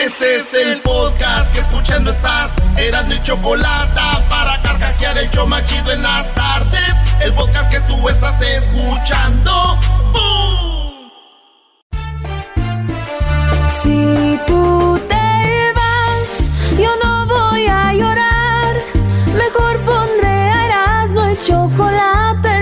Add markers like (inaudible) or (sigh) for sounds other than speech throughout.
Este es el podcast que escuchando estás. Eran mi chocolate para carcajear el show machido en las tardes. El podcast que tú estás escuchando. ¡Bum! Si tú te vas, yo no voy a llorar. Mejor pondré a chocolate,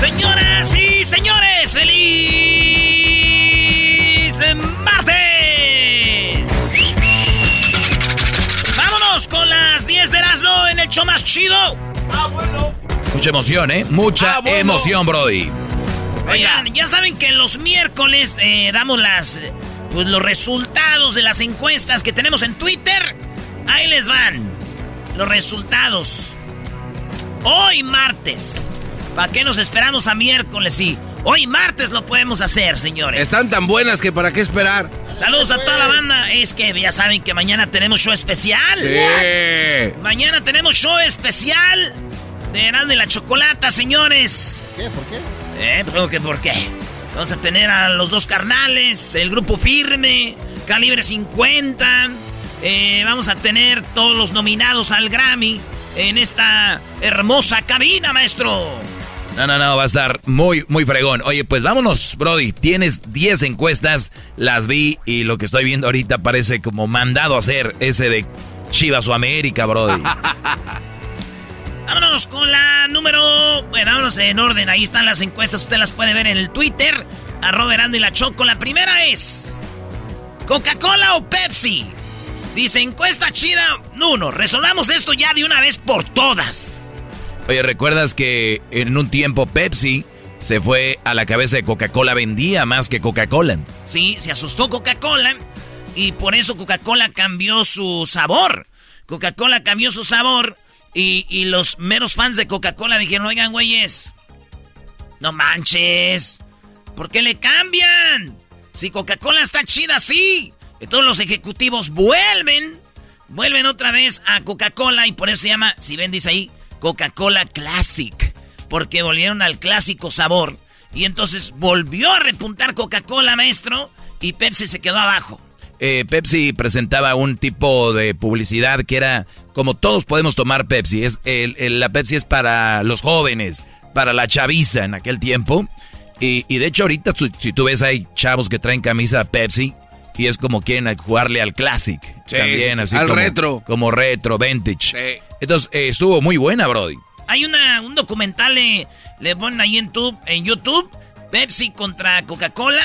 Señoras y señores, feliz martes. Vámonos con las 10 de Erasmo en el show más chido. Ah, bueno. Mucha emoción, ¿eh? Mucha Ah, bueno. emoción, Brody. Oigan, ya saben que los miércoles eh, damos las pues, los resultados de las encuestas que tenemos en Twitter. Ahí les van los resultados. Hoy martes. ¿Para qué nos esperamos a miércoles? Sí, hoy martes lo podemos hacer, señores. Están tan buenas que para qué esperar. Saludos a toda la banda. Es que ya saben que mañana tenemos show especial. Sí. Mañana tenemos show especial de Erasmo de la Chocolata, señores. ¿Qué? ¿Por qué? ¿Eh? ¿Por qué? Vamos a tener a los dos carnales, el grupo firme, calibre 50. Eh, vamos a tener todos los nominados al Grammy en esta hermosa cabina, maestro. No, no, no, va a estar muy, muy fregón. Oye, pues vámonos, Brody. Tienes 10 encuestas, las vi y lo que estoy viendo ahorita parece como mandado a hacer ese de Chivas o América, Brody. (laughs) Vámonos con la número. Bueno, vámonos en orden. Ahí están las encuestas. Usted las puede ver en el Twitter. Erasmo y la Choco. La primera es: ¿Coca-Cola o Pepsi? Dice encuesta chida. Uno, resolvamos esto ya de una vez por todas. Oye, ¿recuerdas que en un tiempo Pepsi se fue a la cabeza de Coca-Cola? Vendía más que Coca-Cola. Sí, se asustó Coca-Cola. Y por eso Coca-Cola cambió su sabor. Coca-Cola cambió su sabor. Y, y los meros fans de Coca-Cola dijeron: Oigan, güeyes, no manches. ¿Por qué le cambian? Si Coca-Cola está chida así. Todos los ejecutivos vuelven. Vuelven otra vez a Coca-Cola y por eso se llama, si ven, dice ahí, Coca-Cola Classic. Porque volvieron al clásico sabor. Y entonces volvió a repuntar Coca-Cola, maestro. Y Pepsi se quedó abajo. Eh, Pepsi presentaba un tipo de publicidad que era como todos podemos tomar Pepsi. Es, la Pepsi es para los jóvenes, para la chaviza en aquel tiempo. Y, de hecho ahorita si tú ves hay chavos que traen camisa Pepsi y es como quieren jugarle al Classic. Sí, también sí, sí, así al como, retro. Como retro, vintage. Sí. Entonces eh, estuvo muy buena, Brody. Hay una, un documental, le, le ponen ahí en, tu- en YouTube, Pepsi contra Coca-Cola.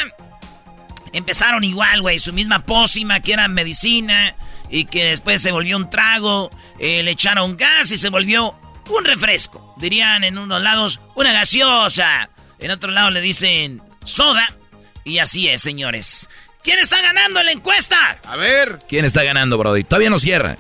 Empezaron igual, güey, su misma pócima que era medicina y que después se volvió un trago, eh, le echaron gas y se volvió un refresco. Dirían en unos lados una gaseosa, en otro lado le dicen soda y así es, señores. ¿Quién está ganando en la encuesta? A ver. ¿Quién está ganando, Brody? Todavía no cierra.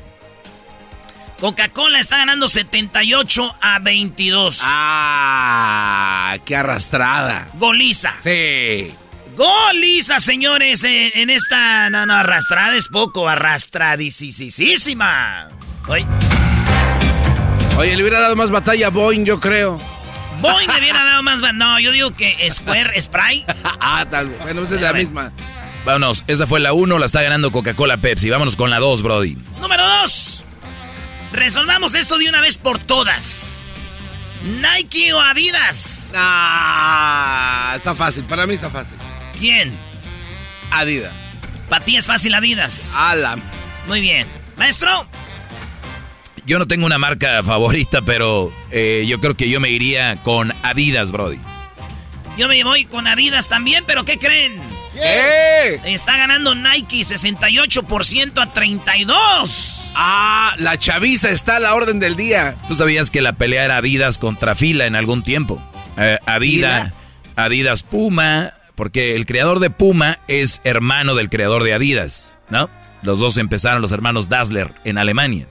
Coca-Cola está ganando 78 a 22. Ah, qué arrastrada. Goliza. Sí. Goliza, señores, en, esta. No, no, arrastrada es poco, arrastradísima. Oye. Oye, le hubiera dado más batalla a Boeing, yo creo. Boeing le hubiera dado más batalla. No, yo digo que Square, (laughs) Spray. ah, tal vez. Bueno, es la misma. Vámonos, esa fue la 1, la está ganando Coca-Cola Pepsi. Vámonos con la 2, Brody. Número 2. Resolvamos esto de una vez por todas. Nike o Adidas. Ah, está fácil, para mí está fácil. ¿Quién? Adidas. Para ti es fácil Adidas. Alan. Muy bien. Maestro. Yo no tengo una marca favorita, pero eh, yo creo que yo me iría con Adidas, Brody. Yo me voy con Adidas también, pero ¿qué creen? ¿Qué? Está ganando Nike 68% a 32. Ah, la chaviza está a la orden del día. Tú sabías que la pelea era Adidas contra Fila en algún tiempo. Eh, Adidas, Adidas Puma, porque el creador de Puma es hermano del creador de Adidas, ¿no? Los dos empezaron los hermanos Dassler en Alemania.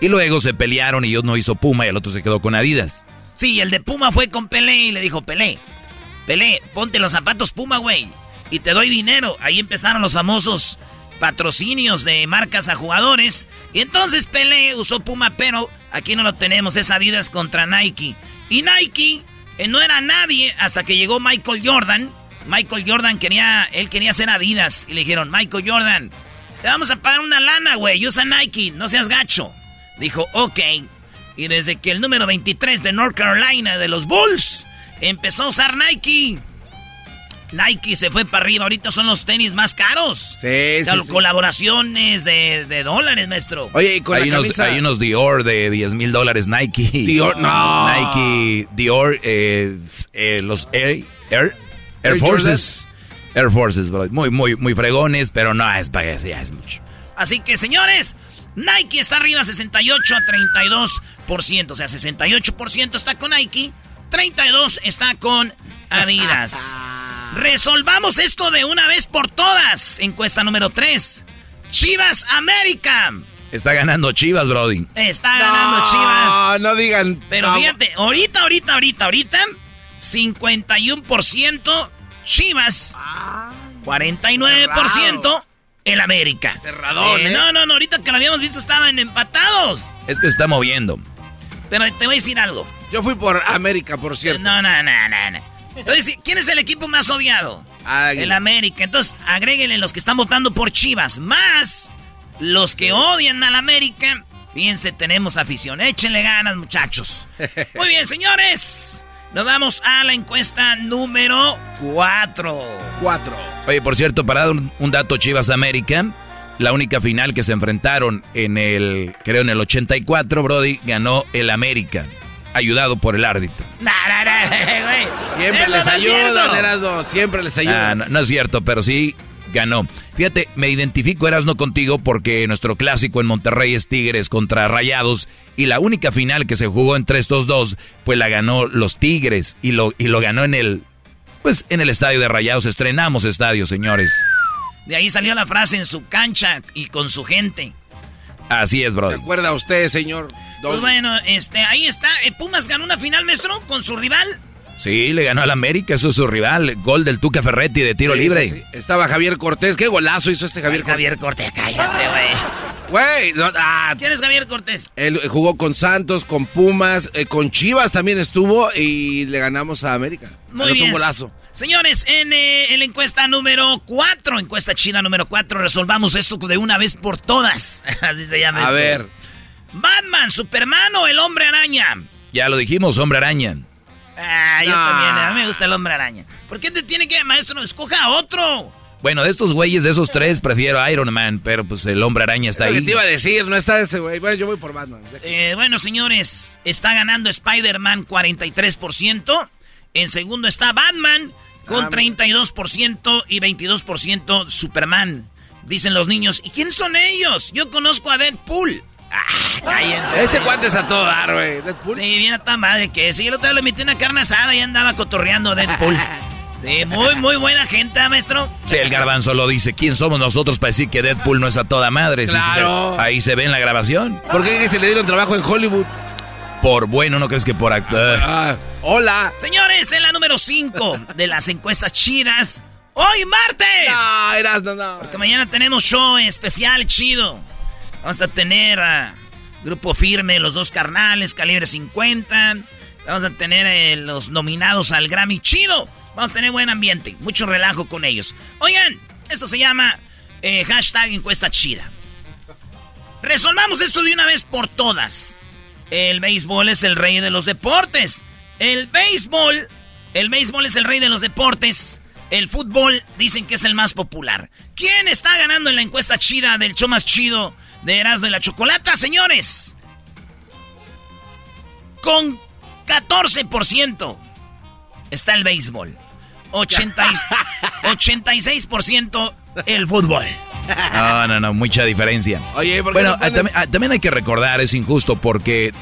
Y luego se pelearon y uno hizo Puma y el otro se quedó con Adidas. Sí, el de Puma fue con Pelé y le dijo, Pelé, Pelé, ponte los zapatos Puma, güey, y te doy dinero. Ahí empezaron los famosos patrocinios de marcas a jugadores. Y entonces Pelé usó Puma, pero aquí no lo tenemos, es Adidas contra Nike. Y Nike eh, no era nadie hasta que llegó Michael Jordan Michael Jordan quería, él quería ser Adidas. Y le dijeron, Michael Jordan, te vamos a pagar una lana, güey. Usa Nike, no seas gacho. Dijo, ok. Y desde que el número 23 de North Carolina, de los Bulls, empezó a usar Nike. Nike se fue para arriba. Ahorita son los tenis más caros. Sí, sí, Colaboraciones de, dólares, maestro. Oye, y con hay, unos, hay unos Dior de 10 mil dólares Nike. Dior, no. Nike, Dior, eh, eh, los Air, Air Air Forces. Air Forces, bro. Muy, muy, muy fregones, pero no es para eso, ya es mucho. Así que, señores, Nike está arriba 68 a 32%. O sea, 68% está con Nike, 32 está con Adidas. (laughs) Resolvamos esto de una vez por todas. Encuesta número 3. Chivas América. Está ganando Chivas, Brody. Está ganando Chivas. No, no digan. Pero fíjate, ahorita, ahorita, ahorita, ahorita, 51% Chivas. 49% el América. Cerrador, eh, ¿eh? No, no, no, ahorita que lo habíamos visto estaban empatados. Es que se está moviendo. Pero te voy a decir algo. Yo fui por América, por cierto. No, no, no, no, no. Entonces, ¿quién es el equipo más odiado? El América. Entonces, agréguenle los que están votando por Chivas, más los que odian al América. Fíjense, tenemos afición. Échenle ganas, muchachos. Muy bien, señores. Nos vamos a la encuesta número 4. 4. Oye, por cierto, para dar un, dato Chivas América, la única final que se enfrentaron en el, creo en el 84, Brody, ganó el América, ayudado por el árbitro. Siempre les ayudan, Erasmo, siempre les ayudan. no, no es cierto, pero sí ganó. Fíjate, me identifico Erasno contigo porque nuestro clásico en Monterrey es Tigres contra Rayados y la única final que se jugó entre estos dos, pues la ganó los Tigres y lo, y lo ganó en el, pues en el estadio de Rayados. Estrenamos estadio, señores. De ahí salió la frase en su cancha y con su gente. Así es, bro. ¿Se acuerda usted, señor? Pues bueno, este, ahí está. Eh, Pumas ganó una final, maestro, con su rival. Sí, le ganó al América, eso es su rival. Gol del Tuca Ferretti de tiro libre. Estaba Javier Cortés, qué golazo hizo este Javier Cortés. Javier Cortés, cállate, güey. Güey, ah, ¿quién es Javier Cortés? Él jugó con Santos, con Pumas, eh, con Chivas también estuvo y le ganamos a América. Muy bien. golazo. Señores, eh, en, la encuesta número 4, encuesta china número 4, resolvamos esto de una vez por todas. (laughs) Así se llama. A ver. Batman, Superman o el hombre araña. Ya lo dijimos, hombre araña. Ah, yo también, a mí me gusta el hombre araña. ¿Por qué te tiene que, maestro, escoja a otro? Bueno, de estos güeyes, de esos tres, prefiero Iron Man, pero pues el hombre araña está ahí. ¿Qué te iba a decir? No está ese güey. Bueno, yo voy por Batman. Eh, bueno, señores, está ganando Spider-Man 43%. En segundo está Batman con 32% ah, y 22% Superman. Dicen los niños, ¿y quién son ellos? Yo conozco a Deadpool. Ah, cállense. Ese cuate es a todo dar, güey. Deadpool. Sí, viene a tan madre que sí. El otro día le metí una carne asada y andaba cotorreando Deadpool. (laughs) Sí, muy, muy buena gente, ¿eh, maestro. Sí, el garbanzo lo dice. ¿Quién somos nosotros para decir que Deadpool no es a toda madre? Claro. ahí se ve en la grabación. ¿Por qué se le dieron trabajo en Hollywood? Por bueno, ¿no crees que por actor? Ah, hola. Señores, en la número 5 de las encuestas chidas, ¡Hoy martes! No, Erasno, no. Porque mañana tenemos show especial chido. Vamos a tener a Grupo Firme, los dos carnales, calibre 50. Vamos a tener eh, los nominados al Grammy chido. Vamos a tener buen ambiente, mucho relajo con ellos. Oigan, esto se llama eh, hashtag encuesta chida. Resolvamos esto de una vez por todas. El béisbol es el rey de los deportes. El béisbol, el béisbol es el rey de los deportes. El fútbol dicen que es el más popular. ¿Quién está ganando en la encuesta chida del show más chido de Erasmo y la Chocolata, señores? Con 14% está el béisbol. 86% (laughs) el fútbol. No, no, no, mucha diferencia. Oye, ¿por qué bueno, no pones- también, ah, también hay que recordar, es injusto porque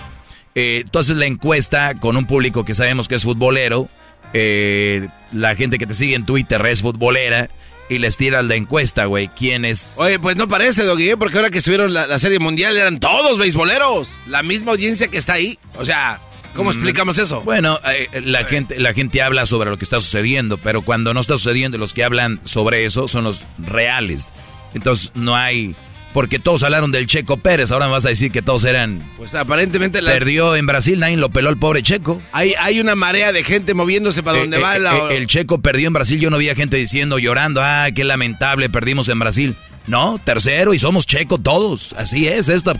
eh, tú haces la encuesta con un público que sabemos que es futbolero, eh, la gente que te sigue en Twitter es futbolera y les tiras la encuesta, güey. ¿Quién es? Oye, pues no parece, Doggy, ¿eh? porque ahora que subieron la, la Serie Mundial eran todos beisboleros. La misma audiencia que está ahí. O sea, ¿cómo explicamos eso? Bueno, eh, la gente, la gente habla sobre lo que está sucediendo, pero cuando no está sucediendo, los que hablan sobre eso son los reales. Entonces no hay, porque todos hablaron del Checo Pérez, ahora me vas a decir que todos eran Pues aparentemente la- perdió en Brasil, nadie lo peló el pobre Checo. hay, hay una marea de gente moviéndose para donde Eh, va eh, la... eh, el Checo perdió en Brasil, yo no veía gente diciendo, llorando, ah, qué lamentable, perdimos en Brasil. No, tercero y somos Checo todos, así es. Esta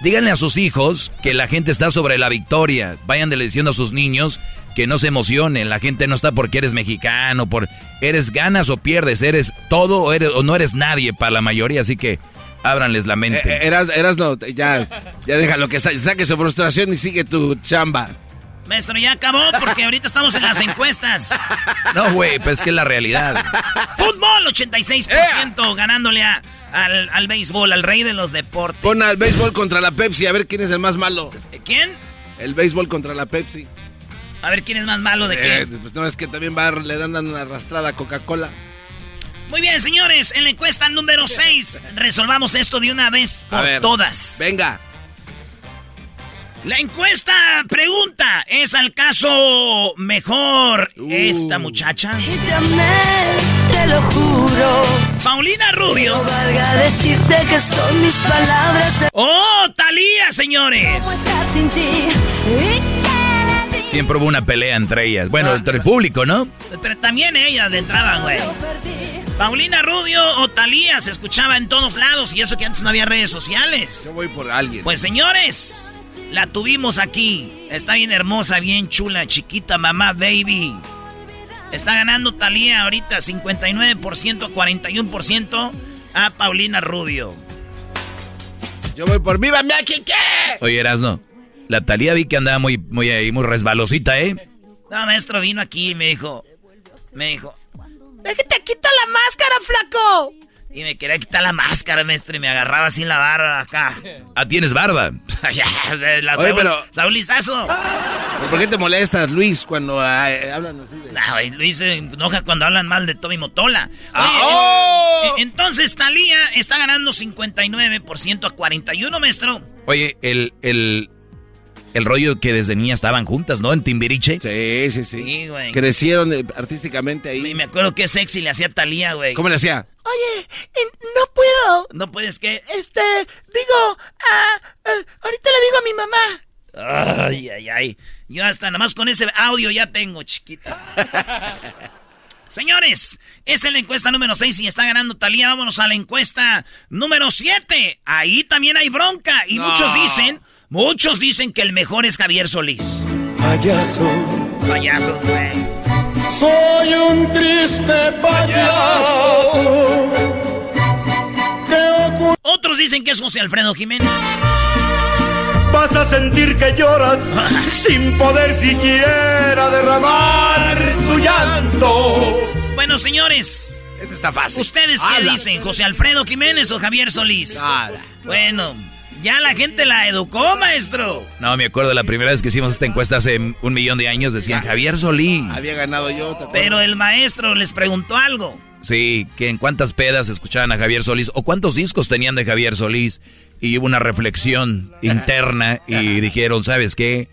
Díganle a sus hijos que la gente está sobre la victoria. Vayan diciendo a sus niños que no se emocionen. La gente no está porque eres mexicano, por eres ganas o pierdes, eres todo o, eres, o no eres nadie para la mayoría. Así que ábranles la mente. Eh, eh, eras, eras no, ya, ya déjalo que sa- saque su frustración y sigue tu chamba. Maestro, ya acabó porque ahorita estamos en las (laughs) encuestas. No, güey, pues es que es la realidad. Fútbol, 86% ganándole a- al, al béisbol, al rey de los deportes. Pon al béisbol contra la Pepsi, a ver quién es el más malo. ¿Quién? El béisbol contra la Pepsi. A ver quién es más malo de qué. Eh, pues no, es que también va, le dan una arrastrada a Coca-Cola. Muy bien, señores, en la encuesta número 6, resolvamos esto de una vez A por ver, todas. Venga. La encuesta pregunta, ¿es al caso mejor Uh. esta muchacha? Te lo juro. Paulina Rubio. No valga decirte que son mis palabras. ¡Oh, Talía, señores! Siempre hubo una pelea entre ellas. Bueno, entre el público, ¿no? Pero También ellas de entrada, güey. Paulina Rubio o Talía se escuchaba en todos lados y eso que antes no había redes sociales. Yo voy por alguien. Pues señores, la tuvimos aquí. Está bien hermosa, bien chula, chiquita, mamá, baby. Está ganando Talía ahorita 59% a 41% a Paulina Rubio. Yo voy por Viva México. Oye, Erasno, la Talía vi que andaba muy, muy ahí, muy resbalosita, ¿eh? No, maestro vino aquí y me dijo, me dijo, déjate quita la máscara, flaco. Y me quería quitar la máscara, maestro, y me agarraba así la barra acá. Ah, tienes barba. (laughs) La Oye, pero- Saulizazo. ¿Por qué te molestas, Luis, cuando hablan así de... No, güey, Luis se enoja cuando hablan mal de Tommy Motola. Oye, Ah, ¡oh! en- entonces Talía está ganando 59% a 41, maestro. Oye, el, el, el rollo que desde niña estaban juntas, ¿no? En Timbiriche. Sí, sí, sí. Sí, güey. Crecieron eh, artísticamente Y ahí. me acuerdo que sexy le hacía Talía, güey. ¿Cómo le hacía? Oye, no puedo. No puedes que. Este, digo, ah, ahorita le digo a mi mamá. Ay, ay, ay. Yo hasta nada más con ese audio ya tengo, chiquita. (laughs) Señores, esa es la encuesta número 6 y está ganando Talía. Vámonos a la encuesta número 7. Ahí también hay bronca. Y No. muchos dicen, muchos dicen que el mejor es Javier Solís. Payaso, Payasos, güey. soy un triste payaso. Otros dicen que es José Alfredo Jiménez. vas a sentir que lloras (laughs) sin poder siquiera derramar tu llanto. Bueno, señores, Este está fácil. ¿Ustedes qué Habla. dicen? ¿José Alfredo Jiménez o Javier Solís? Nada. Bueno, ya la gente la educó, maestro. No, me acuerdo la primera vez que hicimos esta encuesta hace un millón de años, decían Javier Solís. Había ganado yo. Pero el maestro les preguntó algo. Sí, que en cuántas pedas escuchaban a Javier Solís o cuántos discos tenían de Javier Solís y hubo una reflexión (laughs) interna y dijeron, ¿sabes qué?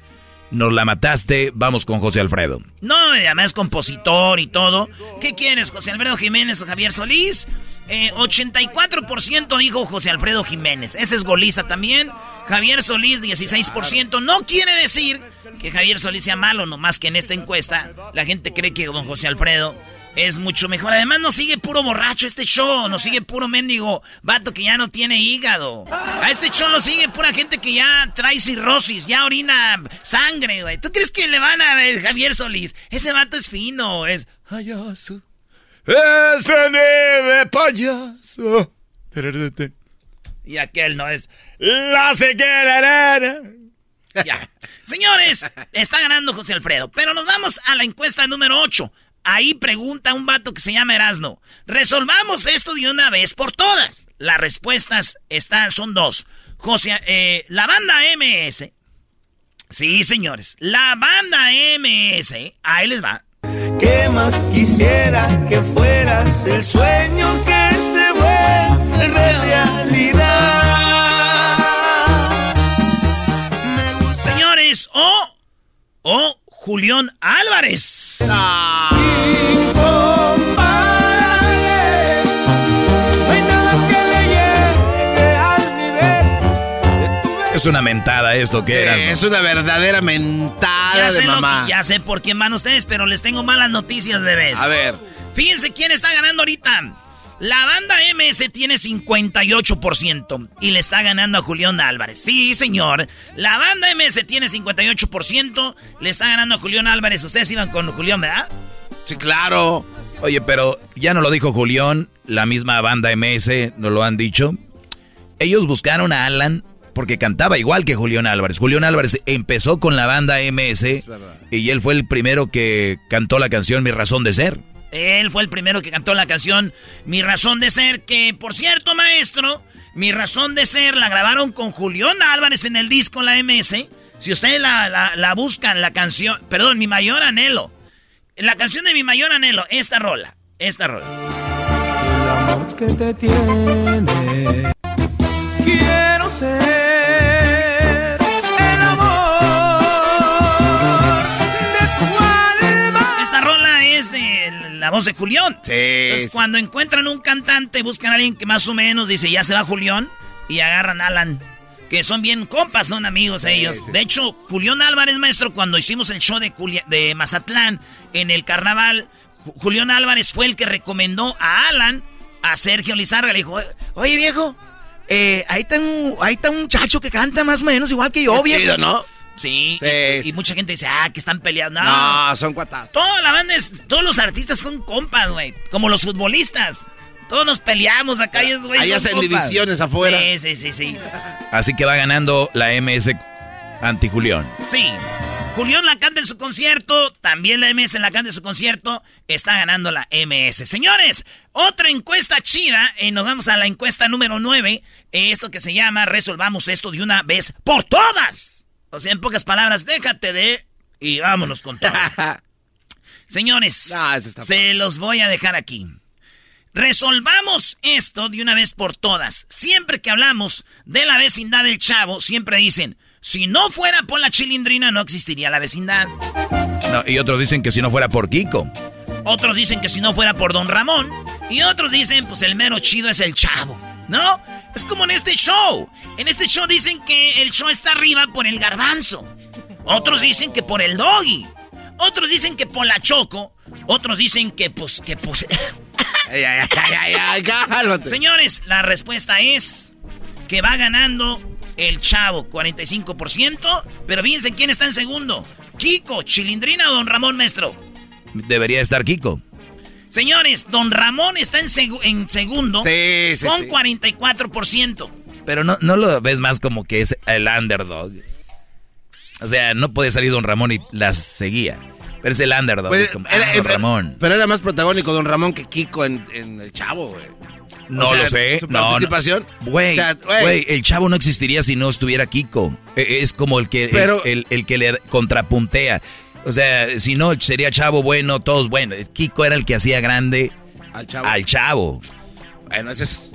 Nos la mataste, vamos con José Alfredo. No, además compositor y todo. ¿Qué quieres, José Alfredo Jiménez o Javier Solís? 84% eh, dijo José Alfredo Jiménez. Ese es goliza también. Javier Solís, 16%. No quiere decir que Javier Solís sea malo, nomás que en esta encuesta la gente cree que don José Alfredo es mucho mejor. Además, nos sigue puro borracho este show. Nos sigue puro mendigo vato que ya no tiene hígado. A este show nos sigue pura gente que ya trae cirrosis, ya orina sangre, güey. ¿Tú crees que le van a ver Javier Solís? Ese vato es fino, es payaso. Ese de payaso. Y aquel no es la Ya. Señores, está ganando José Alfredo. Pero nos vamos a la encuesta número 8. Ahí pregunta un vato que se llama Erasno. Resolvamos esto de una vez por todas. Las respuestas están, son dos. José, eh, la banda MS. Sí, señores. La banda MS. Ahí les va. ¿Qué más quisiera que fueras el sueño que se vuelve realidad? Señores, o, o Julián Álvarez. Es una mentada esto que era. Es una verdadera mentada de mamá. ya sé por quién van ustedes, pero les tengo malas noticias, bebés. A ver. Fíjense quién está ganando ahorita. La banda MS tiene 58% y le está ganando a Julián Álvarez. Sí, señor. La banda MS tiene 58%, le está ganando a Julián Álvarez. Ustedes iban con Julián, ¿verdad? Sí, claro. Oye, pero ya no lo dijo Julián, la misma banda MS nos lo han dicho. Ellos buscaron a Alan porque cantaba igual que Julián Álvarez. Julián Álvarez empezó con la banda MS y él fue el primero que cantó la canción Mi Razón de Ser. Él fue el primero que cantó la canción Mi Razón de Ser, que por cierto, maestro, Mi Razón de Ser la grabaron con Julián Álvarez en el disco La MS. Si ustedes la, la buscan, la canción, perdón, Mi Mayor Anhelo. La canción de Mi Mayor Anhelo, esta rola, esta rola. El amor que te tiene, quiero ser. La voz de Julián. Sí. Entonces, cuando encuentran un cantante, buscan a alguien que más o menos dice, ya se va Julián, y agarran a Alan. Que son bien compas, son amigos ellos. De hecho, Julián Álvarez, maestro, cuando hicimos el show de, de Mazatlán en el carnaval, Julián Álvarez fue el que recomendó a Alan a Sergio Lizarga. Le dijo, oye viejo, eh, ahí, está un, ahí está un muchacho que canta más o menos igual que yo, viejo. Chido, ¿no? Sí, y, mucha gente dice, ah, que están peleando. No, son cuatas. Toda la banda, todos los artistas son compas, güey. Como los futbolistas. Todos nos peleamos acá y es, güey. Ahí hacen divisiones afuera. Sí, sí, sí, sí. Así que va ganando la MS anti Julián. Sí. Julián la canta en su concierto, también la MS la canta en su concierto, está ganando la MS. Señores, otra encuesta chida, y nos vamos a la encuesta número 9, esto que se llama Resolvamos esto de una vez por todas. O sea, en pocas palabras, déjate de... Y vámonos con todo. (laughs) Señores, se los voy a dejar aquí. Resolvamos esto de una vez por todas. Siempre que hablamos de la vecindad del chavo, siempre dicen, si no fuera por la chilindrina no existiría la vecindad. y otros dicen que si no fuera por Kiko. Otros dicen que si no fuera por Don Ramón. Y otros dicen, pues el mero chido es el chavo. ¿No? Es como en este show. En este show dicen que el show está arriba por el garbanzo. Otros dicen que por el doggy. Otros dicen que por la choco. Otros dicen que pues, que pues... (laughs) Señores, la respuesta es que va ganando el chavo, 45%. Pero fíjense quién está en segundo. Kiko, Chilindrina o Don Ramón Maestro. Debería estar Kiko. Señores, don Ramón está en, segundo con 44%. Pero no, no lo ves más como que es el underdog. O sea, no puede salir don Ramón y las seguía. Pero es el underdog. Pues, como, ah, don Ramón. Pero era más protagónico don Ramón que Kiko en, El Chavo, güey. No lo sé. Su participación. Güey, el chavo no existiría si no estuviera Kiko. E, es como el que, el, el, que le contrapuntea. O sea, si no, sería Chavo bueno, todos buenos. Kiko era el que hacía grande al Chavo. Bueno, ese es...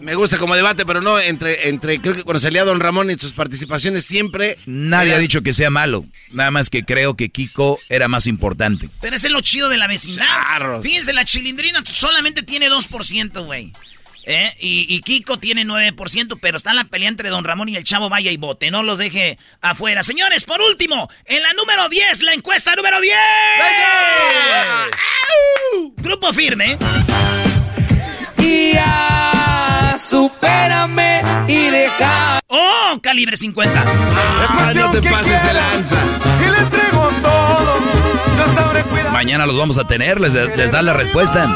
me gusta como debate, pero no entre, entre, creo que cuando salía Don Ramón en sus participaciones siempre. Nadie ha dicho que sea malo. Nada más que creo que Kiko era más importante. Pero ese es lo chido de la vecindad. Fíjense, la chilindrina solamente tiene 2%, güey. ¿Eh? Y, Kiko tiene 9%, pero está en la pelea entre Don Ramón y el Chavo Vaya y Bote. No los deje afuera. Señores, por último, en la número 10, la encuesta número 10. Grupo firme. Y ya, supérame y deja. ¡Oh! Calibre 50. Ah, no te pases de lanza. Y le entrego todo. Mañana los vamos a tener, les, les da la respuesta.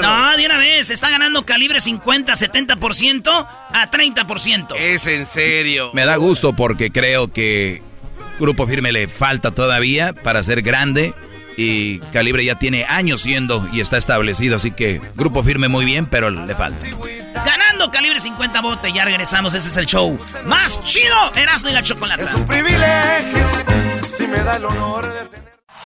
No, de una vez, está ganando calibre 50, 70% a 30%. Es en serio. Me da gusto porque creo que Grupo Firme le falta todavía para ser grande y Calibre ya tiene años siendo y está establecido, así que Grupo Firme muy bien, pero le falta. Ganando Calibre 50 bote, ya regresamos, ese es el show más chido, Erasmo y la Chocolata. Es un privilegio, si me da el honor de tener...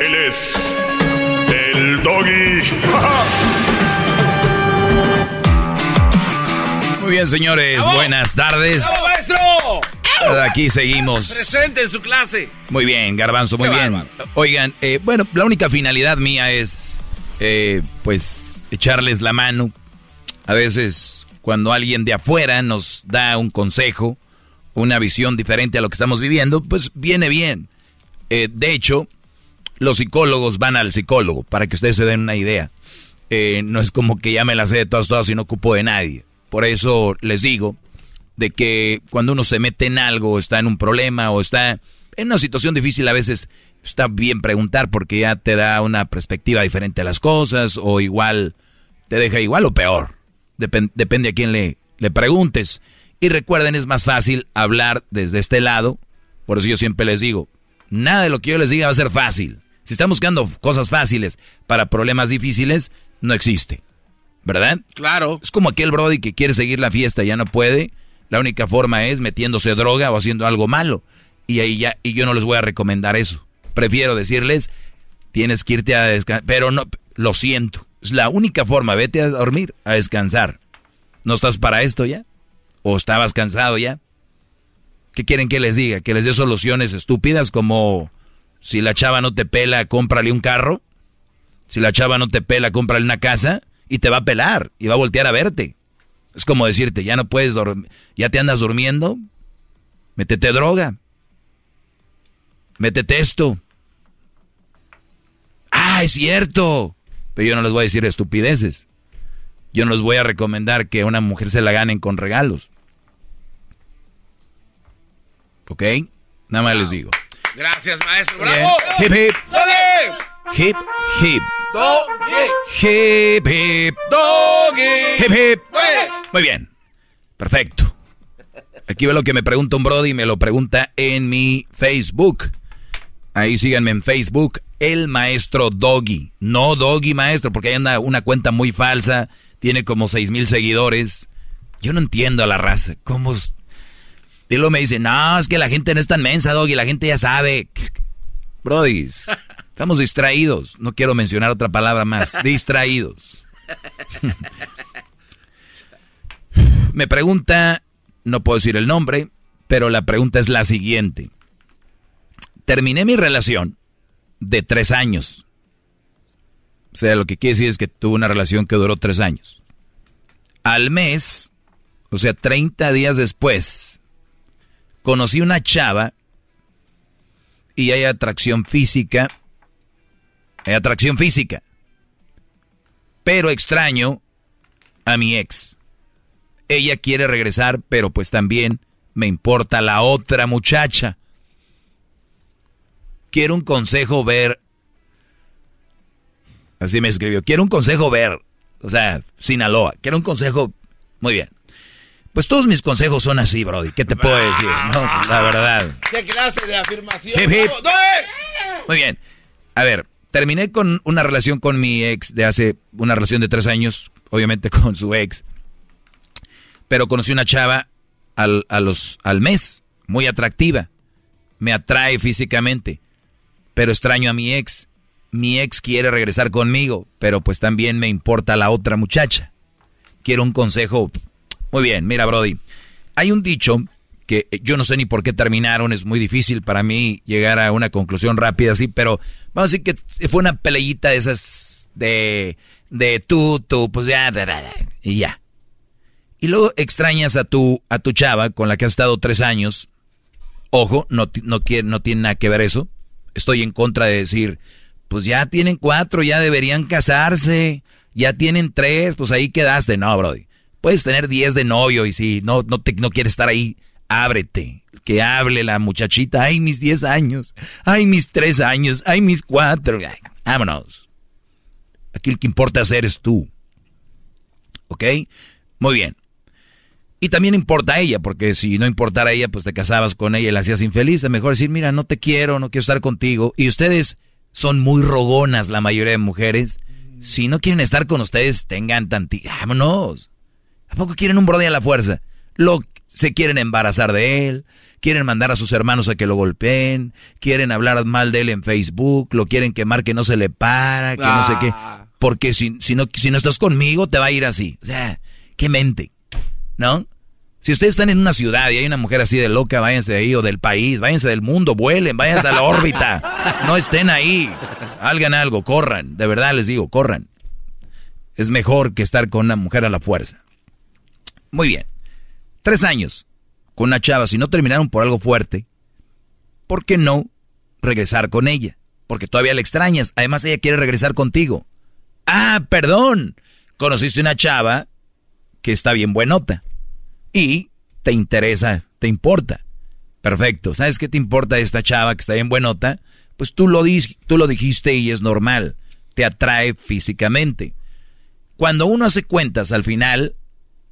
Él es el doggy. (laughs) Muy bien, señores, buenas tardes. maestro! Aquí seguimos. Presente en su clase. Muy bien, Garbanzo, muy bien. Oigan, eh, bueno, la única finalidad mía es, eh, pues, echarles la mano. A veces, cuando alguien de afuera nos da un consejo, una visión diferente a lo que estamos viviendo, pues viene bien. Eh, de hecho, los psicólogos van al psicólogo, para que ustedes se den una idea. Eh, no es como que ya me la sé de todas, todas y no ocupo de nadie. Por eso les digo de que cuando uno se mete en algo, está en un problema o está en una situación difícil, a veces está bien preguntar porque ya te da una perspectiva diferente a las cosas o igual te deja igual o peor. depende a quién le, le preguntes. Y recuerden, es más fácil hablar desde este lado. Por eso yo siempre les digo, nada de lo que yo les diga va a ser fácil. Si están buscando cosas fáciles para problemas difíciles, no existe. ¿Verdad? Claro. Es como aquel Brody que quiere seguir la fiesta y ya no puede. La única forma es metiéndose droga o haciendo algo malo. Y ahí ya, y yo no les voy a recomendar eso. Prefiero decirles, tienes que irte a descansar. Pero no, lo siento. Es la única forma. Vete a dormir, a descansar. ¿No estás para esto ya? ¿O estabas cansado ya? ¿Qué quieren que les diga? ¿Que les dé soluciones estúpidas como si la chava no te pela, cómprale un carro. Si la chava no te pela, cómprale una casa y te va a pelar y va a voltear a verte. Es como decirte, ya no puedes dormir, ya te andas durmiendo, métete droga, métete esto. Ah, es cierto. Pero yo no les voy a decir estupideces. Yo no les voy a recomendar que a una mujer se la ganen con regalos. ¿Ok? Nada más les digo. Gracias, maestro. ¡Bravo! Hip, hip. ¡Doggy! Hip, hip. ¡Doggy! Hip, hip. ¡Doggy! Hip, hip. Muy bien. Perfecto. Aquí ve lo que me pregunta un Brody y me lo pregunta en mi Facebook. Ahí síganme en Facebook, el maestro Doggy. No Doggy maestro, porque ahí anda una cuenta muy falsa tiene como seis mil seguidores. Yo no entiendo a la raza. ¿Cómo? Y luego me dice, no, es que la gente no es tan mensa, Doggy, la gente ya sabe. Brody, estamos distraídos. No quiero mencionar otra palabra más. (laughs) Distraídos. (laughs) me pregunta, no puedo decir el nombre, pero la pregunta es la siguiente. Terminé mi relación de tres años. O sea, lo que quiere decir es que tuve una relación que duró tres años. Al mes, o sea, 30 días después, conocí una chava y hay atracción física. Hay atracción física. Pero extraño a mi ex. Ella quiere regresar, pero pues también me importa la otra muchacha. Quiero un consejo ver. Así me escribió. Quiero un consejo ver. O sea, Sinaloa. Quiero un consejo. Muy bien. Pues todos mis consejos son así, Brody. ¿Qué te puedo decir? No, la verdad. ¿Qué clase de afirmación? Muy bien. A ver, terminé con una relación con mi ex de hace una relación de tres años, obviamente (laughs) con su ex. Pero conocí una chava al, a los, al mes, muy atractiva. Me atrae físicamente, pero extraño a mi ex. Mi ex quiere regresar conmigo, pero pues también me importa la otra muchacha. Quiero un consejo muy bien, mira, Brody. Hay un dicho que yo no sé ni por qué terminaron, es muy difícil para mí llegar a una conclusión rápida así, pero vamos a decir que fue una peleita de esas de, de tú, tú, pues ya, y ya. Y luego extrañas a tu, a tu chava con la que has estado tres años. Ojo, no, no, no tiene nada que ver eso. Estoy en contra de decir, pues ya tienen cuatro, ya deberían casarse, ya tienen tres, pues ahí quedaste. No, Brody. Puedes tener 10 de novio y si no, no, te, no quieres estar ahí, ábrete. Que hable la muchachita. Ay, mis 10 años. Ay, mis 3 años. Ay, mis 4. Vámonos. Aquí el que importa hacer es tú. ¿Ok? Muy bien. Y también importa a ella, porque si no importara a ella, pues te casabas con ella y la hacías infeliz. Es mejor decir, mira, no te quiero, no quiero estar contigo. Y ustedes son muy rogonas, la mayoría de mujeres. Si no quieren estar con ustedes, tengan tanti... Vámonos. ¿A poco quieren un brody a la fuerza? Lo, se quieren embarazar de él, quieren mandar a sus hermanos a que lo golpeen, quieren hablar mal de él en Facebook, lo quieren quemar que no se le para, que no sé qué. Ah. Porque si, si, no, si no estás conmigo, te va a ir así. O sea, qué mente, ¿no? Si ustedes están en una ciudad y hay una mujer así de loca, váyanse de ahí o del país, váyanse del mundo, vuelen, váyanse a la órbita. No estén ahí. Hagan algo, corran. De verdad les digo, corran. Es mejor que estar con una mujer a la fuerza. Muy bien. Tres años con una chava, si no terminaron por algo fuerte, ¿por qué no regresar con ella? Porque todavía la extrañas. Además, ella quiere regresar contigo. Ah, perdón. Conociste una chava que está bien buenota. Y te interesa, te importa. Perfecto. ¿Sabes qué te importa esta chava que está bien buenota? Pues tú lo, tú lo dijiste y es normal. Te atrae físicamente. Cuando uno hace cuentas al final,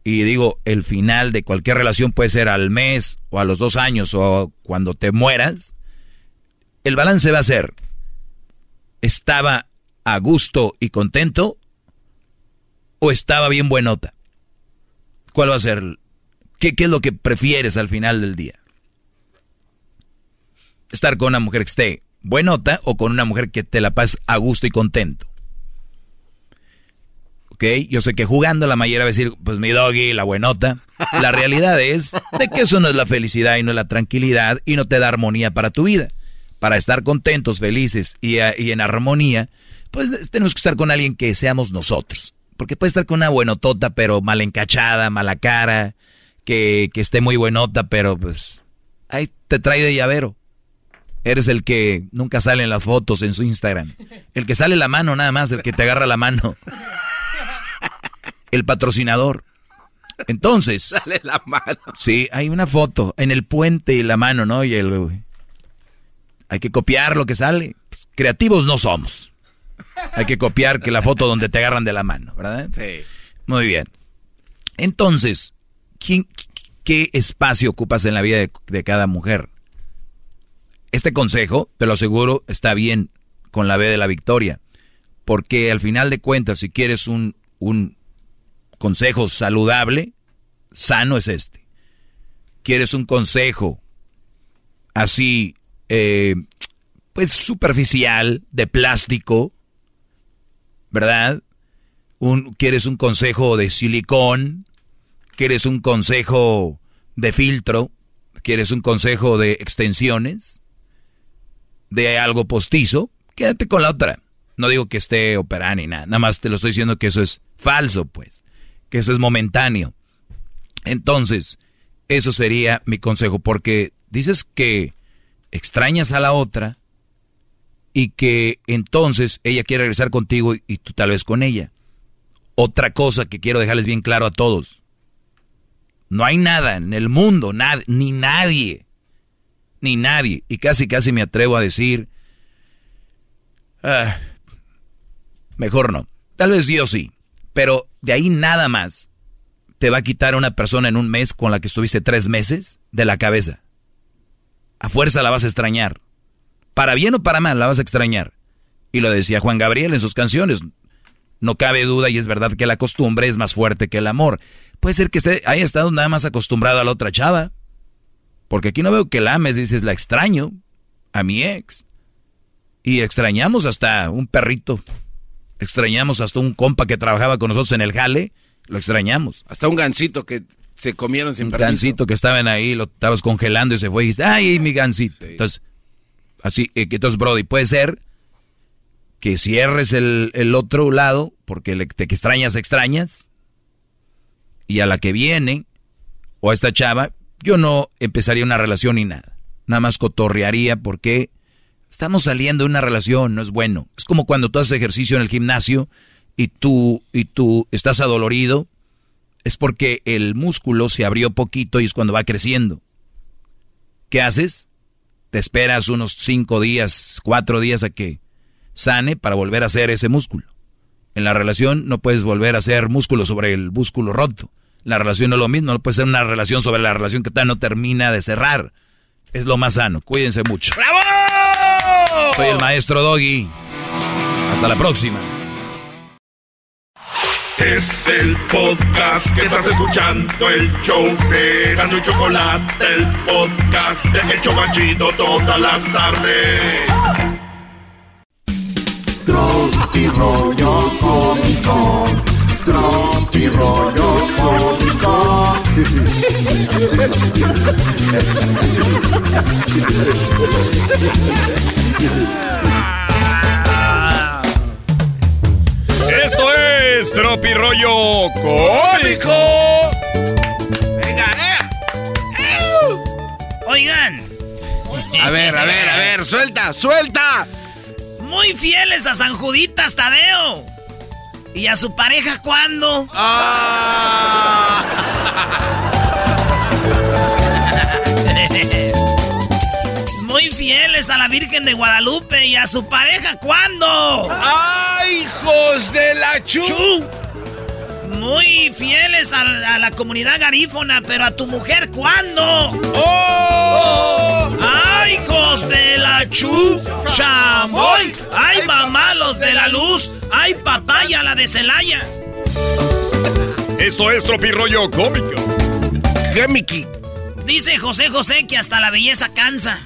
y digo, el final de cualquier relación puede ser al mes o a los dos años o cuando te mueras, el balance va a ser, ¿estaba a gusto y contento o estaba bien buenota? ¿Cuál va a ser? ¿Qué, qué es lo que prefieres al final del día? ¿Estar con una mujer que esté buenota o con una mujer que te la pases a gusto y contento? ¿Ok? Yo sé que jugando la mayoría va a decir, pues mi doggy, la buenota. La realidad es de que eso no es la felicidad y no es la tranquilidad y no te da armonía para tu vida. Para estar contentos, felices y, en armonía, pues tenemos que estar con alguien que seamos nosotros. Porque puede estar con una buenotota, pero mal encachada, mala cara, que, que esté muy buenota, pero pues ahí te trae de llavero. Eres el que nunca sale en las fotos en su Instagram. El que sale la mano nada más, el que te agarra la mano el patrocinador. Entonces. (laughs) Sale la mano. Sí, hay una foto en el puente y la mano, ¿no? Y el. Hay que copiar lo que sale. Pues, creativos no somos. Hay que copiar que la foto donde te agarran de la mano, ¿verdad? Sí. Muy bien. Entonces, ¿quién, ¿qué espacio ocupas en la vida de, de cada mujer? Este consejo, te lo aseguro, está bien con la B de la victoria. Porque al final de cuentas, si quieres un, un consejo saludable, sano es este. ¿Quieres un consejo así, eh, pues superficial, de plástico? ¿Verdad? Un, ¿Quieres un consejo de silicón? ¿Quieres un consejo de filtro? ¿Quieres un consejo de extensiones? ¿De algo postizo? Quédate con la otra. No digo que esté operada ni nada. Nada más te lo estoy diciendo que eso es falso, pues. Que eso es momentáneo. Entonces, eso sería mi consejo. Porque dices que extrañas a la otra y que entonces ella quiere regresar contigo y, tú tal vez con ella. Otra cosa que quiero dejarles bien claro a todos. No hay nada en el mundo, ni nadie, ni nadie, y casi casi me atrevo a decir, ah, mejor no, tal vez Dios sí, pero de ahí nada más te va a quitar a una persona en un mes con la que estuviste tres meses de la cabeza. A fuerza la vas a extrañar. Para bien o para mal la vas a extrañar. Y lo decía Juan Gabriel en sus canciones. No cabe duda y es verdad que la costumbre es más fuerte que el amor. Puede ser que esté, haya estado nada más acostumbrado a la otra chava. Porque aquí no veo que la ames, dices, la extraño a mi ex. Y extrañamos hasta un perrito. Extrañamos hasta un compa que trabajaba con nosotros en el jale. Lo extrañamos. Hasta un gancito que se comieron sin un gancito que estaban ahí, lo estabas congelando y se fue y dices, ay, mi gancito. Entonces, así, eh, entonces, Brody, puede ser que cierres el, otro lado porque le, te que extrañas, extrañas. Y a la que viene, o a esta chava, yo no empezaría una relación ni nada. Nada más cotorrearía porque estamos saliendo de una relación, no es bueno. Es como cuando tú haces ejercicio en el gimnasio y tú, y tú estás adolorido, es porque el músculo se abrió poquito y es cuando va creciendo. ¿Qué haces? Te esperas unos cinco días, cuatro días a que sane para volver a hacer ese músculo. En la relación no puedes volver a hacer músculo sobre el músculo roto. La relación no es lo mismo, no puede ser una relación sobre la relación que todavía no termina de cerrar. Es lo más sano. Cuídense mucho. ¡Bravo! Soy el maestro Doggy. Hasta la próxima. Es el podcast que estás escuchando, el show de Gano y Chocolate, el podcast de El Chocachito todas las tardes. Tropi rollo cómico. Tropi rollo cómico. (laughs) Esto es Tropi rollo cómico. Venga, eh. Oigan. A ver, a ver, a ver, suelta, suelta muy fieles a San Juditas Tadeo. ¿Y a su pareja cuándo? Ah. Fieles a la Virgen de Guadalupe y a su pareja cuándo? ¡Ay, hijos de la chu! Muy fieles a, la comunidad garífona, pero a tu mujer ¿cuándo? ¡Oh! ¡Ay, hijos de la chu! ¡Chamoy! ¡Ay, mamá, los de la luz! ¡Ay, papaya, la de Celaya! Esto es Tropirollo Cómico. Gemiki. Dice José José que hasta la belleza cansa.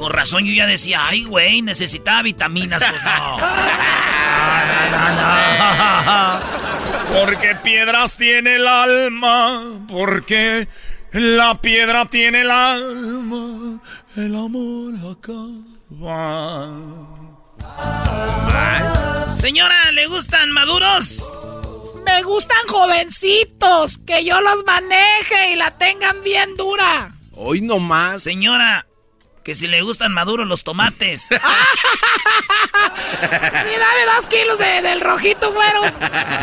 Con razón yo ya decía, ay, güey, necesitaba vitaminas. Pues no. (laughs) Porque piedras tiene el alma, porque la piedra tiene el alma, el amor acaba. Señora, ¿le gustan maduros? Me gustan jovencitos, que yo los maneje y la tengan bien dura. Hoy no más. Señora, que si le gustan maduros los tomates. (laughs) y dame dos kilos del rojito, güero.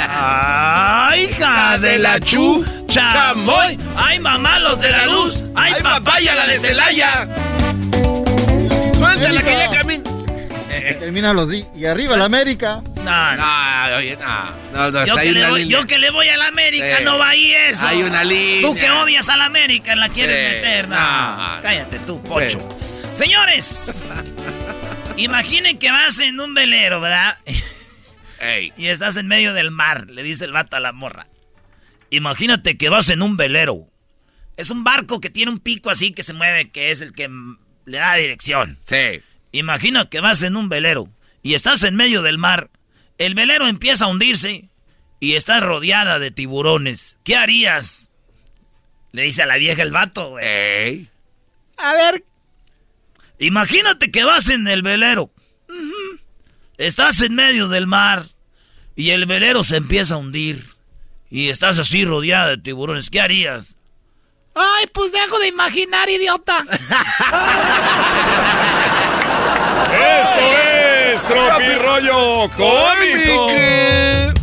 ¡Ay, hija de la chu! ¡Chamoy! ¡Ay, mamá, los de la luz! ¡Ay, papaya, la de Celaya! ¡Suéltala que ya camina! Termina los días. Y arriba la América. No, no, oye, no. no, yo, que le voy, yo, que le voy, a la América, no va ahí eso. Hay una línea. Tú que odias a la América, la quieres meter. No, cállate tú, pocho. Señores, imaginen que vas en un velero, ¿verdad? Y estás en medio del mar, le dice el vato a la morra. Imagínate que vas en un velero. Es un barco que tiene un pico así que se mueve, que es el que le da dirección. Sí. Imagina que vas en un velero y estás en medio del mar. El velero empieza a hundirse y estás rodeada de tiburones. ¿Qué harías? Le dice a la vieja el vato, güey. A ver. Imagínate que vas en el velero. Estás en medio del mar y el velero se empieza a hundir. Y estás así rodeada de tiburones. ¿Qué harías? Ay, pues dejo de imaginar, idiota. (laughs) Esto es Tropirollo Cómico.